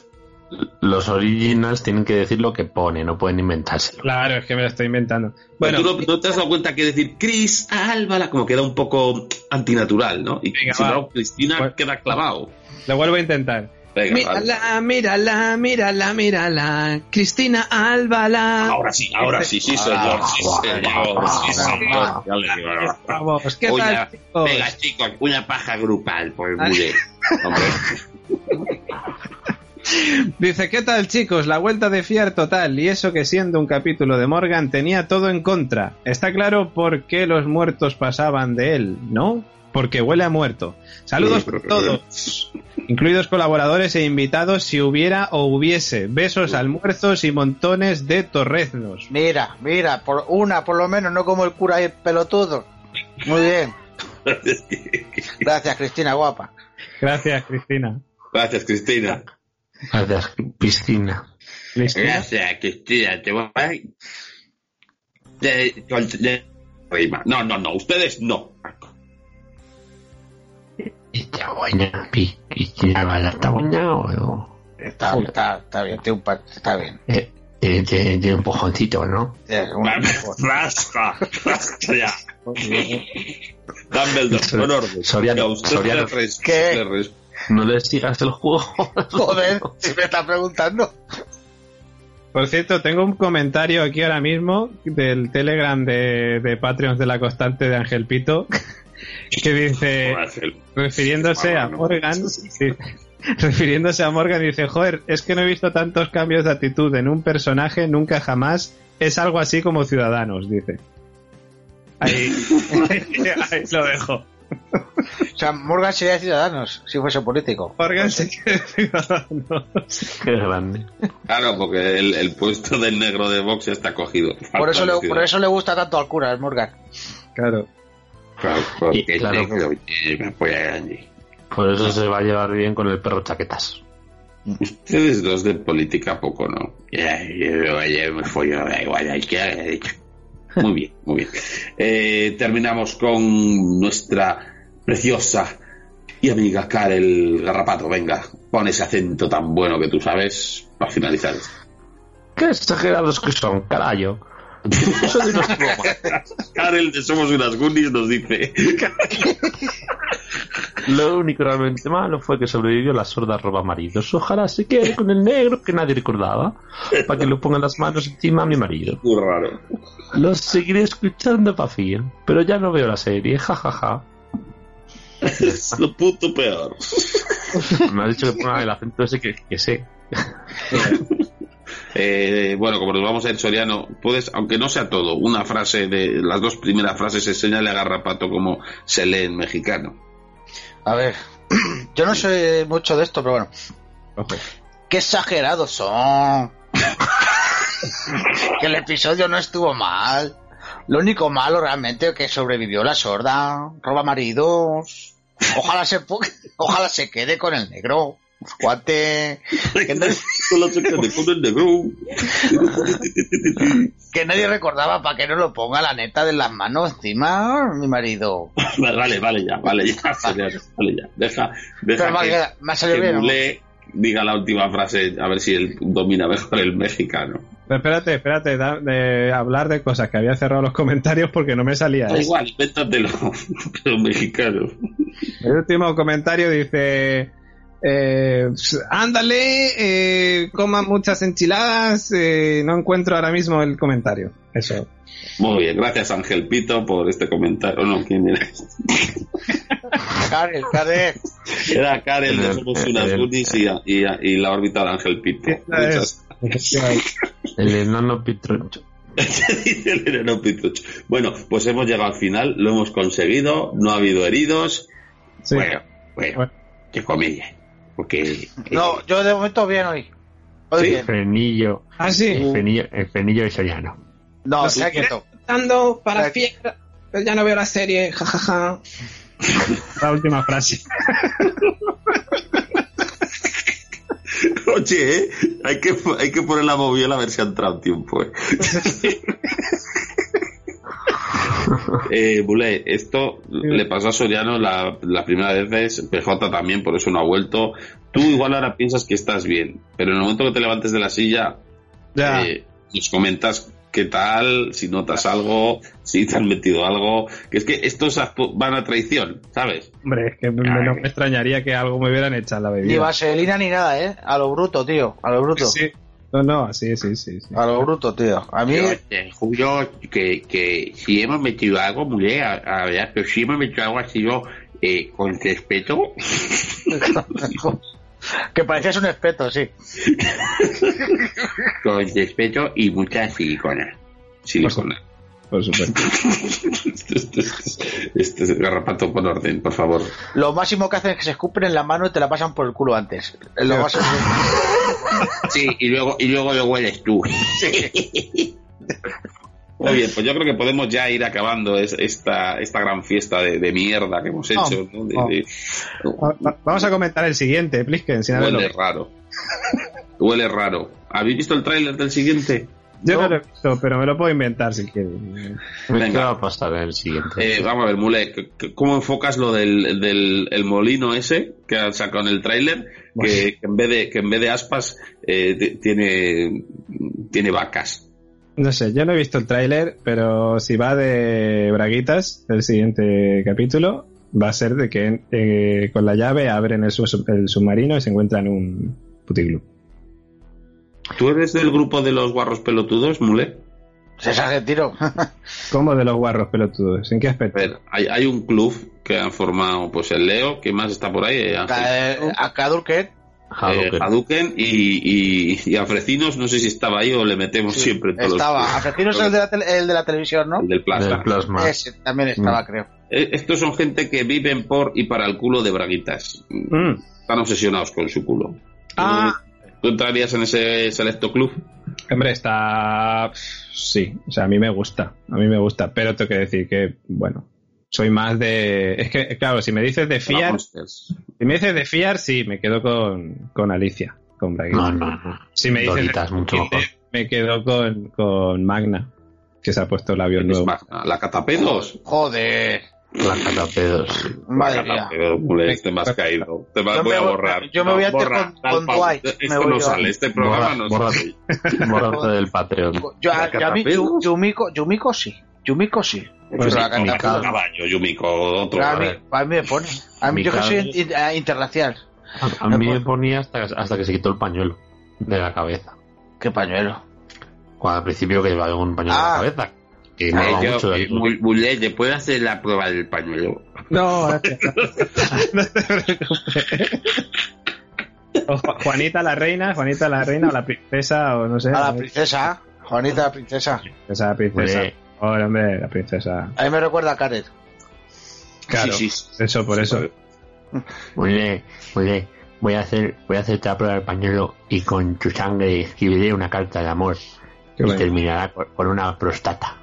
Los originals tienen que decir lo que pone, no pueden inventárselo. Claro, es que me lo estoy inventando. Bueno, tú no, no te has dado cuenta que decir Cris Álvala como queda un poco antinatural, ¿no? Y Venga, si va. no, Cristina Pues- queda clavado. lo vuelvo a intentar. Venga, vale. Mírala, mírala, mírala, mírala. Cristina Albalá. Ahora sí, ahora sí, sí, señor, sí, señor, sí, señor. Ya le digo. Vamos, ¿qué tal, chicos? Venga, chicos, una paja grupal, por Ay. mure. Hombre, [laughs] Dice, ¿qué tal chicos? La vuelta de fiar total y eso que siendo un capítulo de Morgan tenía todo en contra. Está claro por qué los muertos pasaban de él, ¿no? Porque huele a muerto. Saludos a todos, incluidos colaboradores e invitados si hubiera o hubiese. Besos, almuerzos y montones de torreznos. Mira, mira, por una por lo menos, no como el cura y el pelotudo. Muy bien. [laughs] Gracias, Cristina, guapa. Gracias, Cristina. Gracias, Cristina. Gracias, piscina. Cristina. Gracias, Cristina, te voy a... De- de- Rima. No, no, no, ustedes no. Está buena, pi- Cristina Albalá, ¿está buena o Está, está, está bien, tiene un par- está bien. eh, eh, tiene, tiene un pojoncito, ¿no? Es un- Basta, basta ya. [laughs] Dumbledore, con orden. Soriano, a Soriano. ¿Qué? No le sigas el juego. [laughs] Joder, si me está preguntando. Por cierto, tengo un comentario aquí ahora mismo del Telegram de, de Patreons de la Constante de Ángel Pito [laughs] que dice, refiriéndose a Morgan, sí, refiriéndose a Morgan, dice, joder, es que no he visto tantos cambios de actitud en un personaje nunca jamás. Es algo así como Ciudadanos, dice. Ahí, [laughs] ahí lo dejo. O sea, Morgan sería de Ciudadanos, si fuese político. Morgan se quiere Ciudadanos. Qué grande. Claro, porque el, el puesto del negro de Vox está cogido. Por eso, le, Falta por eso le gusta tanto al cura, el Morgan. Claro. Claro, Y porque claro, negro y me apoya grande. Por eso se va a llevar bien con el perro chaquetas. Ustedes dos de política poco, ¿no? Ya, yo, me fui, da igual, hay que haber dicho. Muy bien, muy bien. Eh, terminamos con nuestra preciosa y amiga Karel Garrapato. Venga, pon ese acento tan bueno que tú sabes para finalizar. Qué exagerados que son, carajo. Eso de bromas. Karel de Somos unas Goonies nos dice Lo único realmente malo fue que sobrevivió la sorda roba maridos. Ojalá se quede con el negro que nadie recordaba, para que le pongan las manos encima a mi marido. Muy raro. Lo seguiré escuchando pa' fin, pero ya no veo la serie, jajaja. Es lo puto peor. Me ha dicho que ponga el acento ese que, que sé. [laughs] Eh, bueno, como nos vamos a ir Soriano, puedes, aunque no sea todo, una frase de las dos primeras frases, enséñale a Garrapato cómo se lee en mexicano. A ver, [clears throat] yo no sé mucho de esto, pero bueno. Qué exagerados son. [laughs] que el episodio no estuvo mal. Lo único malo realmente es que sobrevivió la sorda, roba maridos. Ojalá se [laughs] ojalá se quede con el negro. Guante. [laughs] Que nadie, el negro. que nadie recordaba para que no lo ponga la neta de las manos encima, mi marido. Vale, [laughs] vale, vale ya, vale ya, [laughs] vale ya. Deja, deja Pero me ha que, me ha salido que bien, ¿no? Mulé diga la última frase, a ver si él domina mejor el mexicano. Pero espérate, espérate, da- de hablar de cosas que había cerrado los comentarios porque no me salía. Da eso. igual, invéntatelo, pero mexicano. El último comentario dice: eh, Ándale, eh, coman muchas enchiladas. eh, no encuentro ahora mismo el comentario. Eso. Muy bien, gracias Ángel Pito por este comentario. Oh, no, ¿quién era? [laughs] Karel, Karel. Era Karen de El- Somos unas Goonies y, y, y la órbita de Ángel Pito. Muchas El enano pitroncho. Dice [laughs] el enano Pitucho. Bueno, pues hemos llegado al final, lo hemos conseguido, no ha habido heridos. Sí. Bueno, bueno, que comedia. Porque No, yo de momento bien hoy. Hoy El bien. frenillo. Ah, sí. El frenillo, el frenillo de Soriano. No, Lo se ha seguiré quieto. Dando para Para- fiesta, pero ya no veo la serie, jajaja. [laughs] La última frase. [laughs] Oye, ¿eh? hay, que, hay que poner la moviola a ver si ha entrado tiempo. ¿eh? [laughs] eh, Bulé, esto le pasó a Soriano la, la primera vez, PJ también, por eso no ha vuelto. Tú igual ahora piensas que estás bien, pero en el momento que te levantes de la silla, Ya. eh, nos comentas qué tal, si notas algo, si te han metido algo. Que es que estos van a traición, ¿sabes? Hombre, es que me- no me extrañaría que algo me hubieran echado en la Ni bebida. vaselina ni nada, ¿eh? A lo bruto, tío. A lo bruto. Sí. No, no, sí, sí, sí. sí. A lo bruto, tío. A mí. Yo te juro que, que si hemos metido algo, mulé, a, a ver, pero si hemos metido algo ha sido eh, con respeto. [laughs] que parecías un espeto, sí. [laughs] con respeto y mucha silicona. Silicona. Por supuesto. [laughs] Este, este es garrapato por orden, por favor. Lo máximo que hacen es que se escupen en la mano y te la pasan por el culo antes. Lo más... [laughs] Sí, y luego, y luego lo hueles tú. Muy bien, pues yo creo que podemos ya ir acabando es- esta, esta gran fiesta de, de mierda que hemos hecho. ¿no? De- no. de- Va- va- Vamos a comentar el siguiente, Plisken, sin huele raro. Huele raro. ¿Habéis visto el tráiler del siguiente? Yo no lo he visto, pero me lo puedo inventar si quieres. Venga. ¿Qué va a pasar en el siguiente? Eh, vamos a ver, Mule, ¿cómo enfocas lo del, del el molino ese que han sacado en el tráiler? Que, que en vez de que en vez de aspas eh, tiene tiene vacas. No sé, yo no he visto el tráiler, pero si va de braguitas, el siguiente capítulo va a ser de que eh, con la llave abren el, su- el submarino y se encuentran un puticlub. ¿Tú eres del grupo de los guarros pelotudos, Mule? Se sale el tiro. [laughs] ¿Cómo de los guarros pelotudos? ¿En qué aspecto? A ver, hay, hay un club que han formado pues el Leo, ¿quién más está por ahí? Eh, Ángel. Eh, A Kadurket. Eh, Hadouken y, y, y a Frecinos, no sé si estaba ahí o le metemos siempre en todos Estaba. [laughs] los Afectino es el de, la tele- el de la televisión, ¿no? el del plasma. Ese también estaba, creo. Eh, Estos son gente que viven por y para el culo de braguitas. Mm. Están obsesionados con su culo. Ah. ¿Tú entrarías en ese selecto club? Hombre, está. Sí, o sea, a mí me gusta. A mí me gusta. Pero tengo que decir que, bueno, soy más de. Es que, claro, si me dices de fiar. Si me dices de fiar, sí, me quedo con, con Alicia, con Braguita. No, no, no. Si me dices de Doritas, mucho mejor. me quedo con, con Magna, que se ha puesto labios nuevos. La catapedos. Joder. La catapedos. Madre mía. Mule, este me has caído. Te vas- Yo voy me a borrar. yo me voy a hacer Borra, con- con. Dwight. Me Esto voy no yo. sale, este programa no Borra- sale. [laughs] Bórrate del Patreon. Yo, ¿La a, yo a mí, Yumiko, Yumiko sí. Yumiko sí. Pues Pero la caballo, Yumiko, otro. A, mí, a mí me pone. A mí yo que soy eh, internacional. A, a mí me ponía hasta, hasta que se quitó el pañuelo de la cabeza. ¿Qué pañuelo? Cuando al principio que llevaba un pañuelo Ah. en la cabeza. Molaba yo, mucho. eh, ¿te puedo hacer la prueba del pañuelo? No, gracias. no te preocupes. [laughs] O Juanita la reina, Juanita la reina o la princesa o no sé. A la princesa. Juanita la princesa. Esa princesa. Hombre. Hombre, hombre, la princesa. A mí me recuerda a Karen. Claro, Sí, sí. eso, por eso. Muy bien, muy bien. Voy a hacer, voy a hacer la prueba del pañuelo y con tu sangre escribiré una carta de amor Qué y bueno. terminará con una prostata.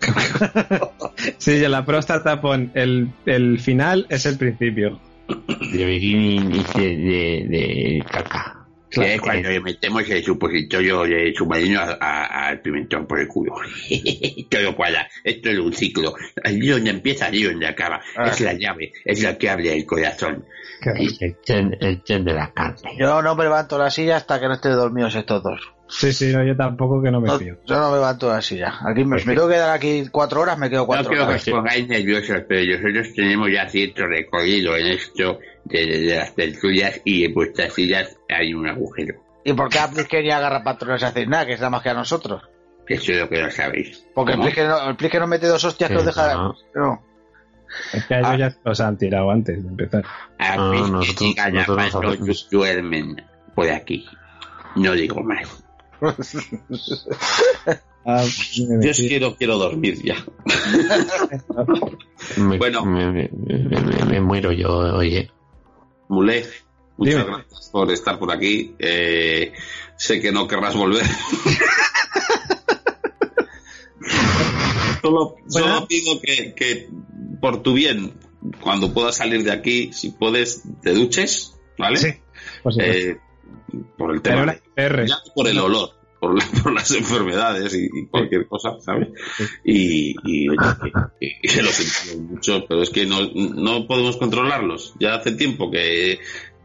[laughs] Sí, la próstata pon el, el final es el principio. De bikini y de, de, de caca. Que es cuando le metemos el supositorio de submarino al pimentón por el culo. [laughs] Todo cuadra. Esto es un ciclo. Allí donde empieza, allí donde acaba. Ah. Es la llave, es la que abre el corazón. El tren, el tren de la carne. Yo no me levanto la silla hasta que no estén dormidos estos dos. Sí, sí, no, yo tampoco que no me No, fío. yo no me levanto de la silla. Aquí me, me tengo que quedar aquí cuatro horas, me quedo No cuatro quiero que horas. os pongáis nerviosos, pero nosotros tenemos ya cierto recorrido en esto de, de- de las tertulias y en vuestras sillas hay un agujero. ¿Y por qué a Plisken y a Garrapato no les hacéis nada? Que es nada más que a nosotros. Eso es lo que no sabéis. Porque. Plisken, no, Plisken nos mete dos hostias que os deja... no. No. Es que a ellos ya los han tirado antes de empezar. A No, Plisken nosotros- y nosotros duermen por aquí. No digo más. Ah, [laughs] Yo no quiero dormir ya. [laughs] Me, Bueno. me, muero yo, oye. Mulé, muchas Dime. gracias por estar por aquí. Eh, sé que no querrás volver. [laughs] solo, solo pido que, que, por tu bien, cuando puedas salir de aquí, si puedes, te duches, ¿vale? Sí. Eh, por el tema. Ya por el olor, por, la- por las enfermedades y, y cualquier cosa, ¿sabes? Y, y, oye, que- que- que lo sentimos mucho, pero es que no, no podemos controlarlos. Ya hace tiempo que,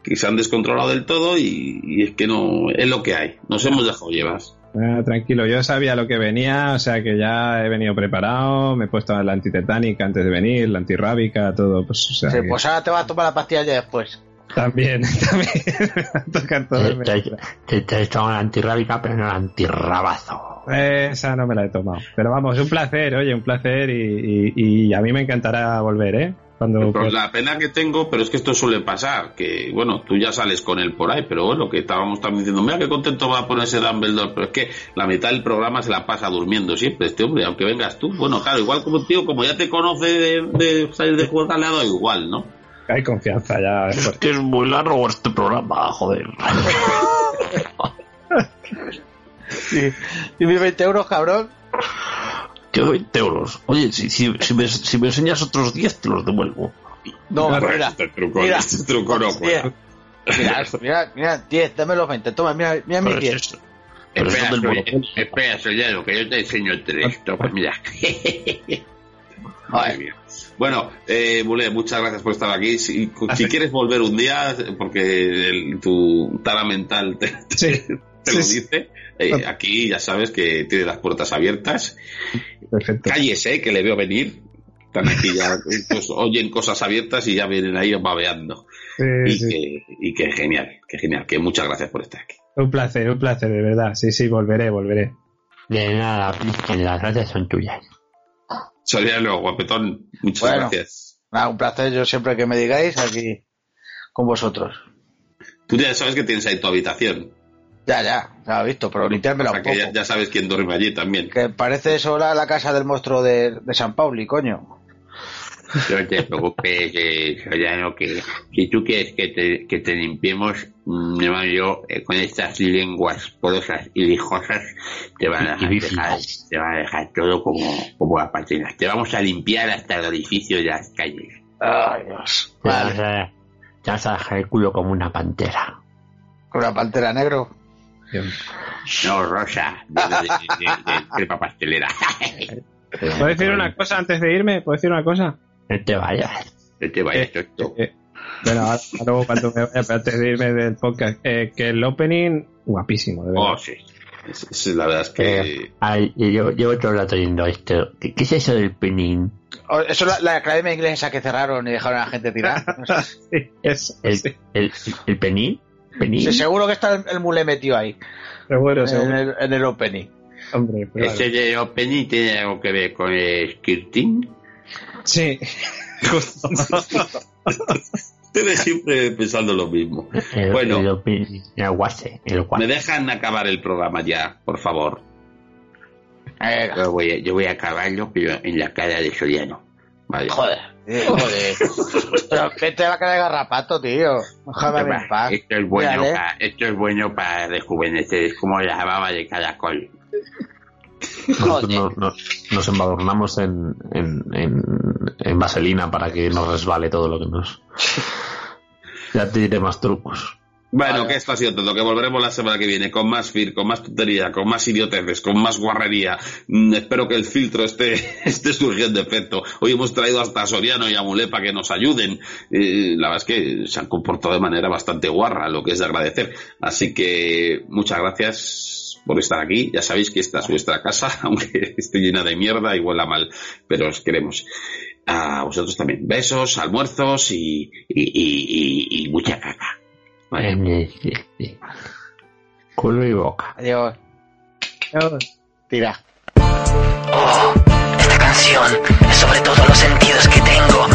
que se han descontrolado del todo y, y es que no, es lo que hay. Nos hemos dejado llevar. Ah, tranquilo, yo sabía lo que venía, o sea que ya he venido preparado, me he puesto la antitetánica antes de venir, la antirrábica, todo, pues, o sea, Sí, que pues ahora te vas a tomar la pastilla ya después. También, [laughs] también tocar todo. Te, te, te, te he hecho una antirrábica, pero no la antirrabazo. Esa no me la he tomado. Pero vamos, un placer, oye, un placer y, y- y a mí me encantará volver, ¿eh? Cuando Pues la pena que tengo, pero es que esto suele pasar, que bueno, tú ya sales con él por ahí, pero bueno, que estábamos también diciendo, mira qué contento va a ponerse Dumbledore, pero es que la mitad del programa se la pasa durmiendo siempre este hombre, aunque vengas tú. Bueno, claro, igual como tío, como ya te conoce de, de salir de juego, le ha dado igual, ¿no? Hay confianza ya. Es que es muy largo este programa, joder. [laughs] ¿Y mis 20 euros, cabrón? Que 20 euros. Oye, si, si, si, me, si me enseñas otros 10, te los devuelvo. No, Bueno, mira. este truco, mira. este truco no Diez. cuela. Mira, mira, mira, 10, dame los 20. Toma, mira, mira mis Pero es 10. esto. Pero Espera, del soy- espera, Sollero, que yo te enseño tres. Toma, mira. [laughs] Madre mía. Bueno, eh, Mulé, muchas gracias por estar aquí. Si, si quieres volver un día, porque el- tu tara mental te, te- Sí, te sí, lo sí. dice, eh, aquí ya sabes que tiene las puertas abiertas. Perfecto. Cállese, que le veo venir. Están aquí ya, [laughs] pues, oyen cosas abiertas y ya vienen ahí babeando. Sí, Y sí. que, y que genial, que genial, que muchas gracias por estar aquí. Un placer, un placer, de verdad. Sí, sí, volveré, volveré. De nada, las gracias son tuyas. Soliano, guapetón, muchas Bueno. gracias. Nada, un placer yo siempre que me digáis aquí con vosotros. Tú ya sabes que tienes ahí tu habitación. Ya, ya, ya lo he visto, pero limpiármela un que poco. ya, ya sabes quién duerme allí también. Que parece eso la, la casa del monstruo de, de San Pauli, coño. No te preocupes, eh, que si tú quieres que te, que te limpiemos, mm, hermano, yo eh, con estas lenguas porosas y lijosas te van a dejar, dejar- te van a dejar todo como, como a patinas. Te vamos a limpiar hasta el orificio de las calles. Ay, Dios. Vale, a, te vas a dejar el culo como una pantera. la pantera negro. No, Rosa, de, de, de, de- de crepa pastelera. ¿Puedo decir una cosa antes de irme? ¿Puedo decir una cosa? No te vayas. No te vayas, tonto. Eh, bueno, ahora, luego cuando me vaya, pero antes de irme del podcast, eh, que el opening, guapísimo, de verdad. Oh, sí. Es- es- la verdad es que... Ay, y yo llevo todo el rato yendo esto. ¿Qué, qué es eso del penín? O- Eso es la, la academia inglesa que cerraron y dejaron a la gente tirar. [laughs] Sí, eso, ¿El, sí. el, el penín? ¿Penín? Sí, seguro que está el, el mulé metido ahí. Seguro, En seguro. el, en el opening. Hombre, claro. ¿Ese de Opening tiene algo que ver con el skirting? Sí. [laughs] Ustedes siempre pensando lo mismo. El, Bueno. el, el guase, el guase. ¿Me dejan acabar el programa ya, por favor? Yo voy, a, yo voy a acabarlo, pero en la cara de Soriano. Vale. Joder, tío, joder. Pero vete a la cara de garrapato, tío. Déjame Esto, en paz. esto es bueno para, esto es bueno para rejuvenecer, es como la baba de caracol. Nos, nos- nos embadurnamos en, en, en, en vaselina para que nos resbale todo lo que nos. Ya te diré más trucos. Bueno, que esto ha sido todo, que volveremos la semana que viene con más FIR, con más tontería, con más idioteces, con más guarrería. Mm, espero que el filtro esté, [laughs] esté surgiendo efecto. Hoy hemos traído hasta a Soriano y a para que nos ayuden. Eh, la verdad es que se han comportado de manera bastante guarra, lo que es de agradecer. Así que muchas gracias por estar aquí. Ya sabéis que esta es vuestra casa, [laughs] aunque esté llena de mierda y huela mal, pero os queremos. A vosotros también. Besos, almuerzos y, y, y- y- y mucha caca. Sí, sí. Culo y boca. Adiós. Tira. Esta canción es sobre todos los sentidos que tengo,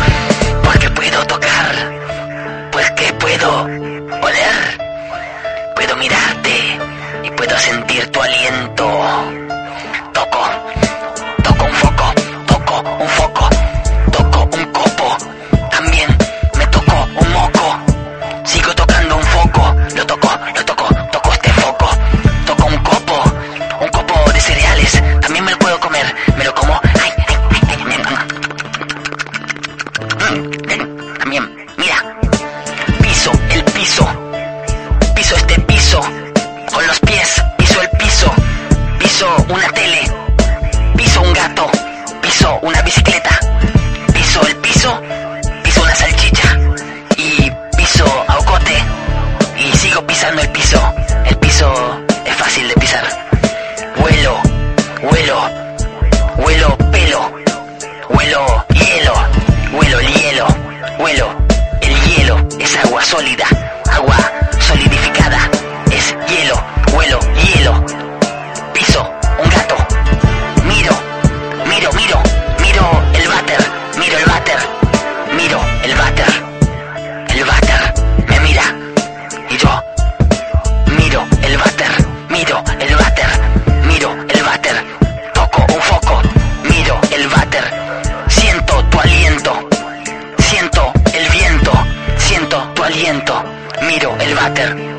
porque puedo tocar, porque puedo oler, puedo mirarte y puedo sentir tu aliento. Toco, piso es fácil de pisar. Huelo, huelo, huelo pelo, huelo hielo, huelo el hielo, huelo el hielo es agua sólida. water.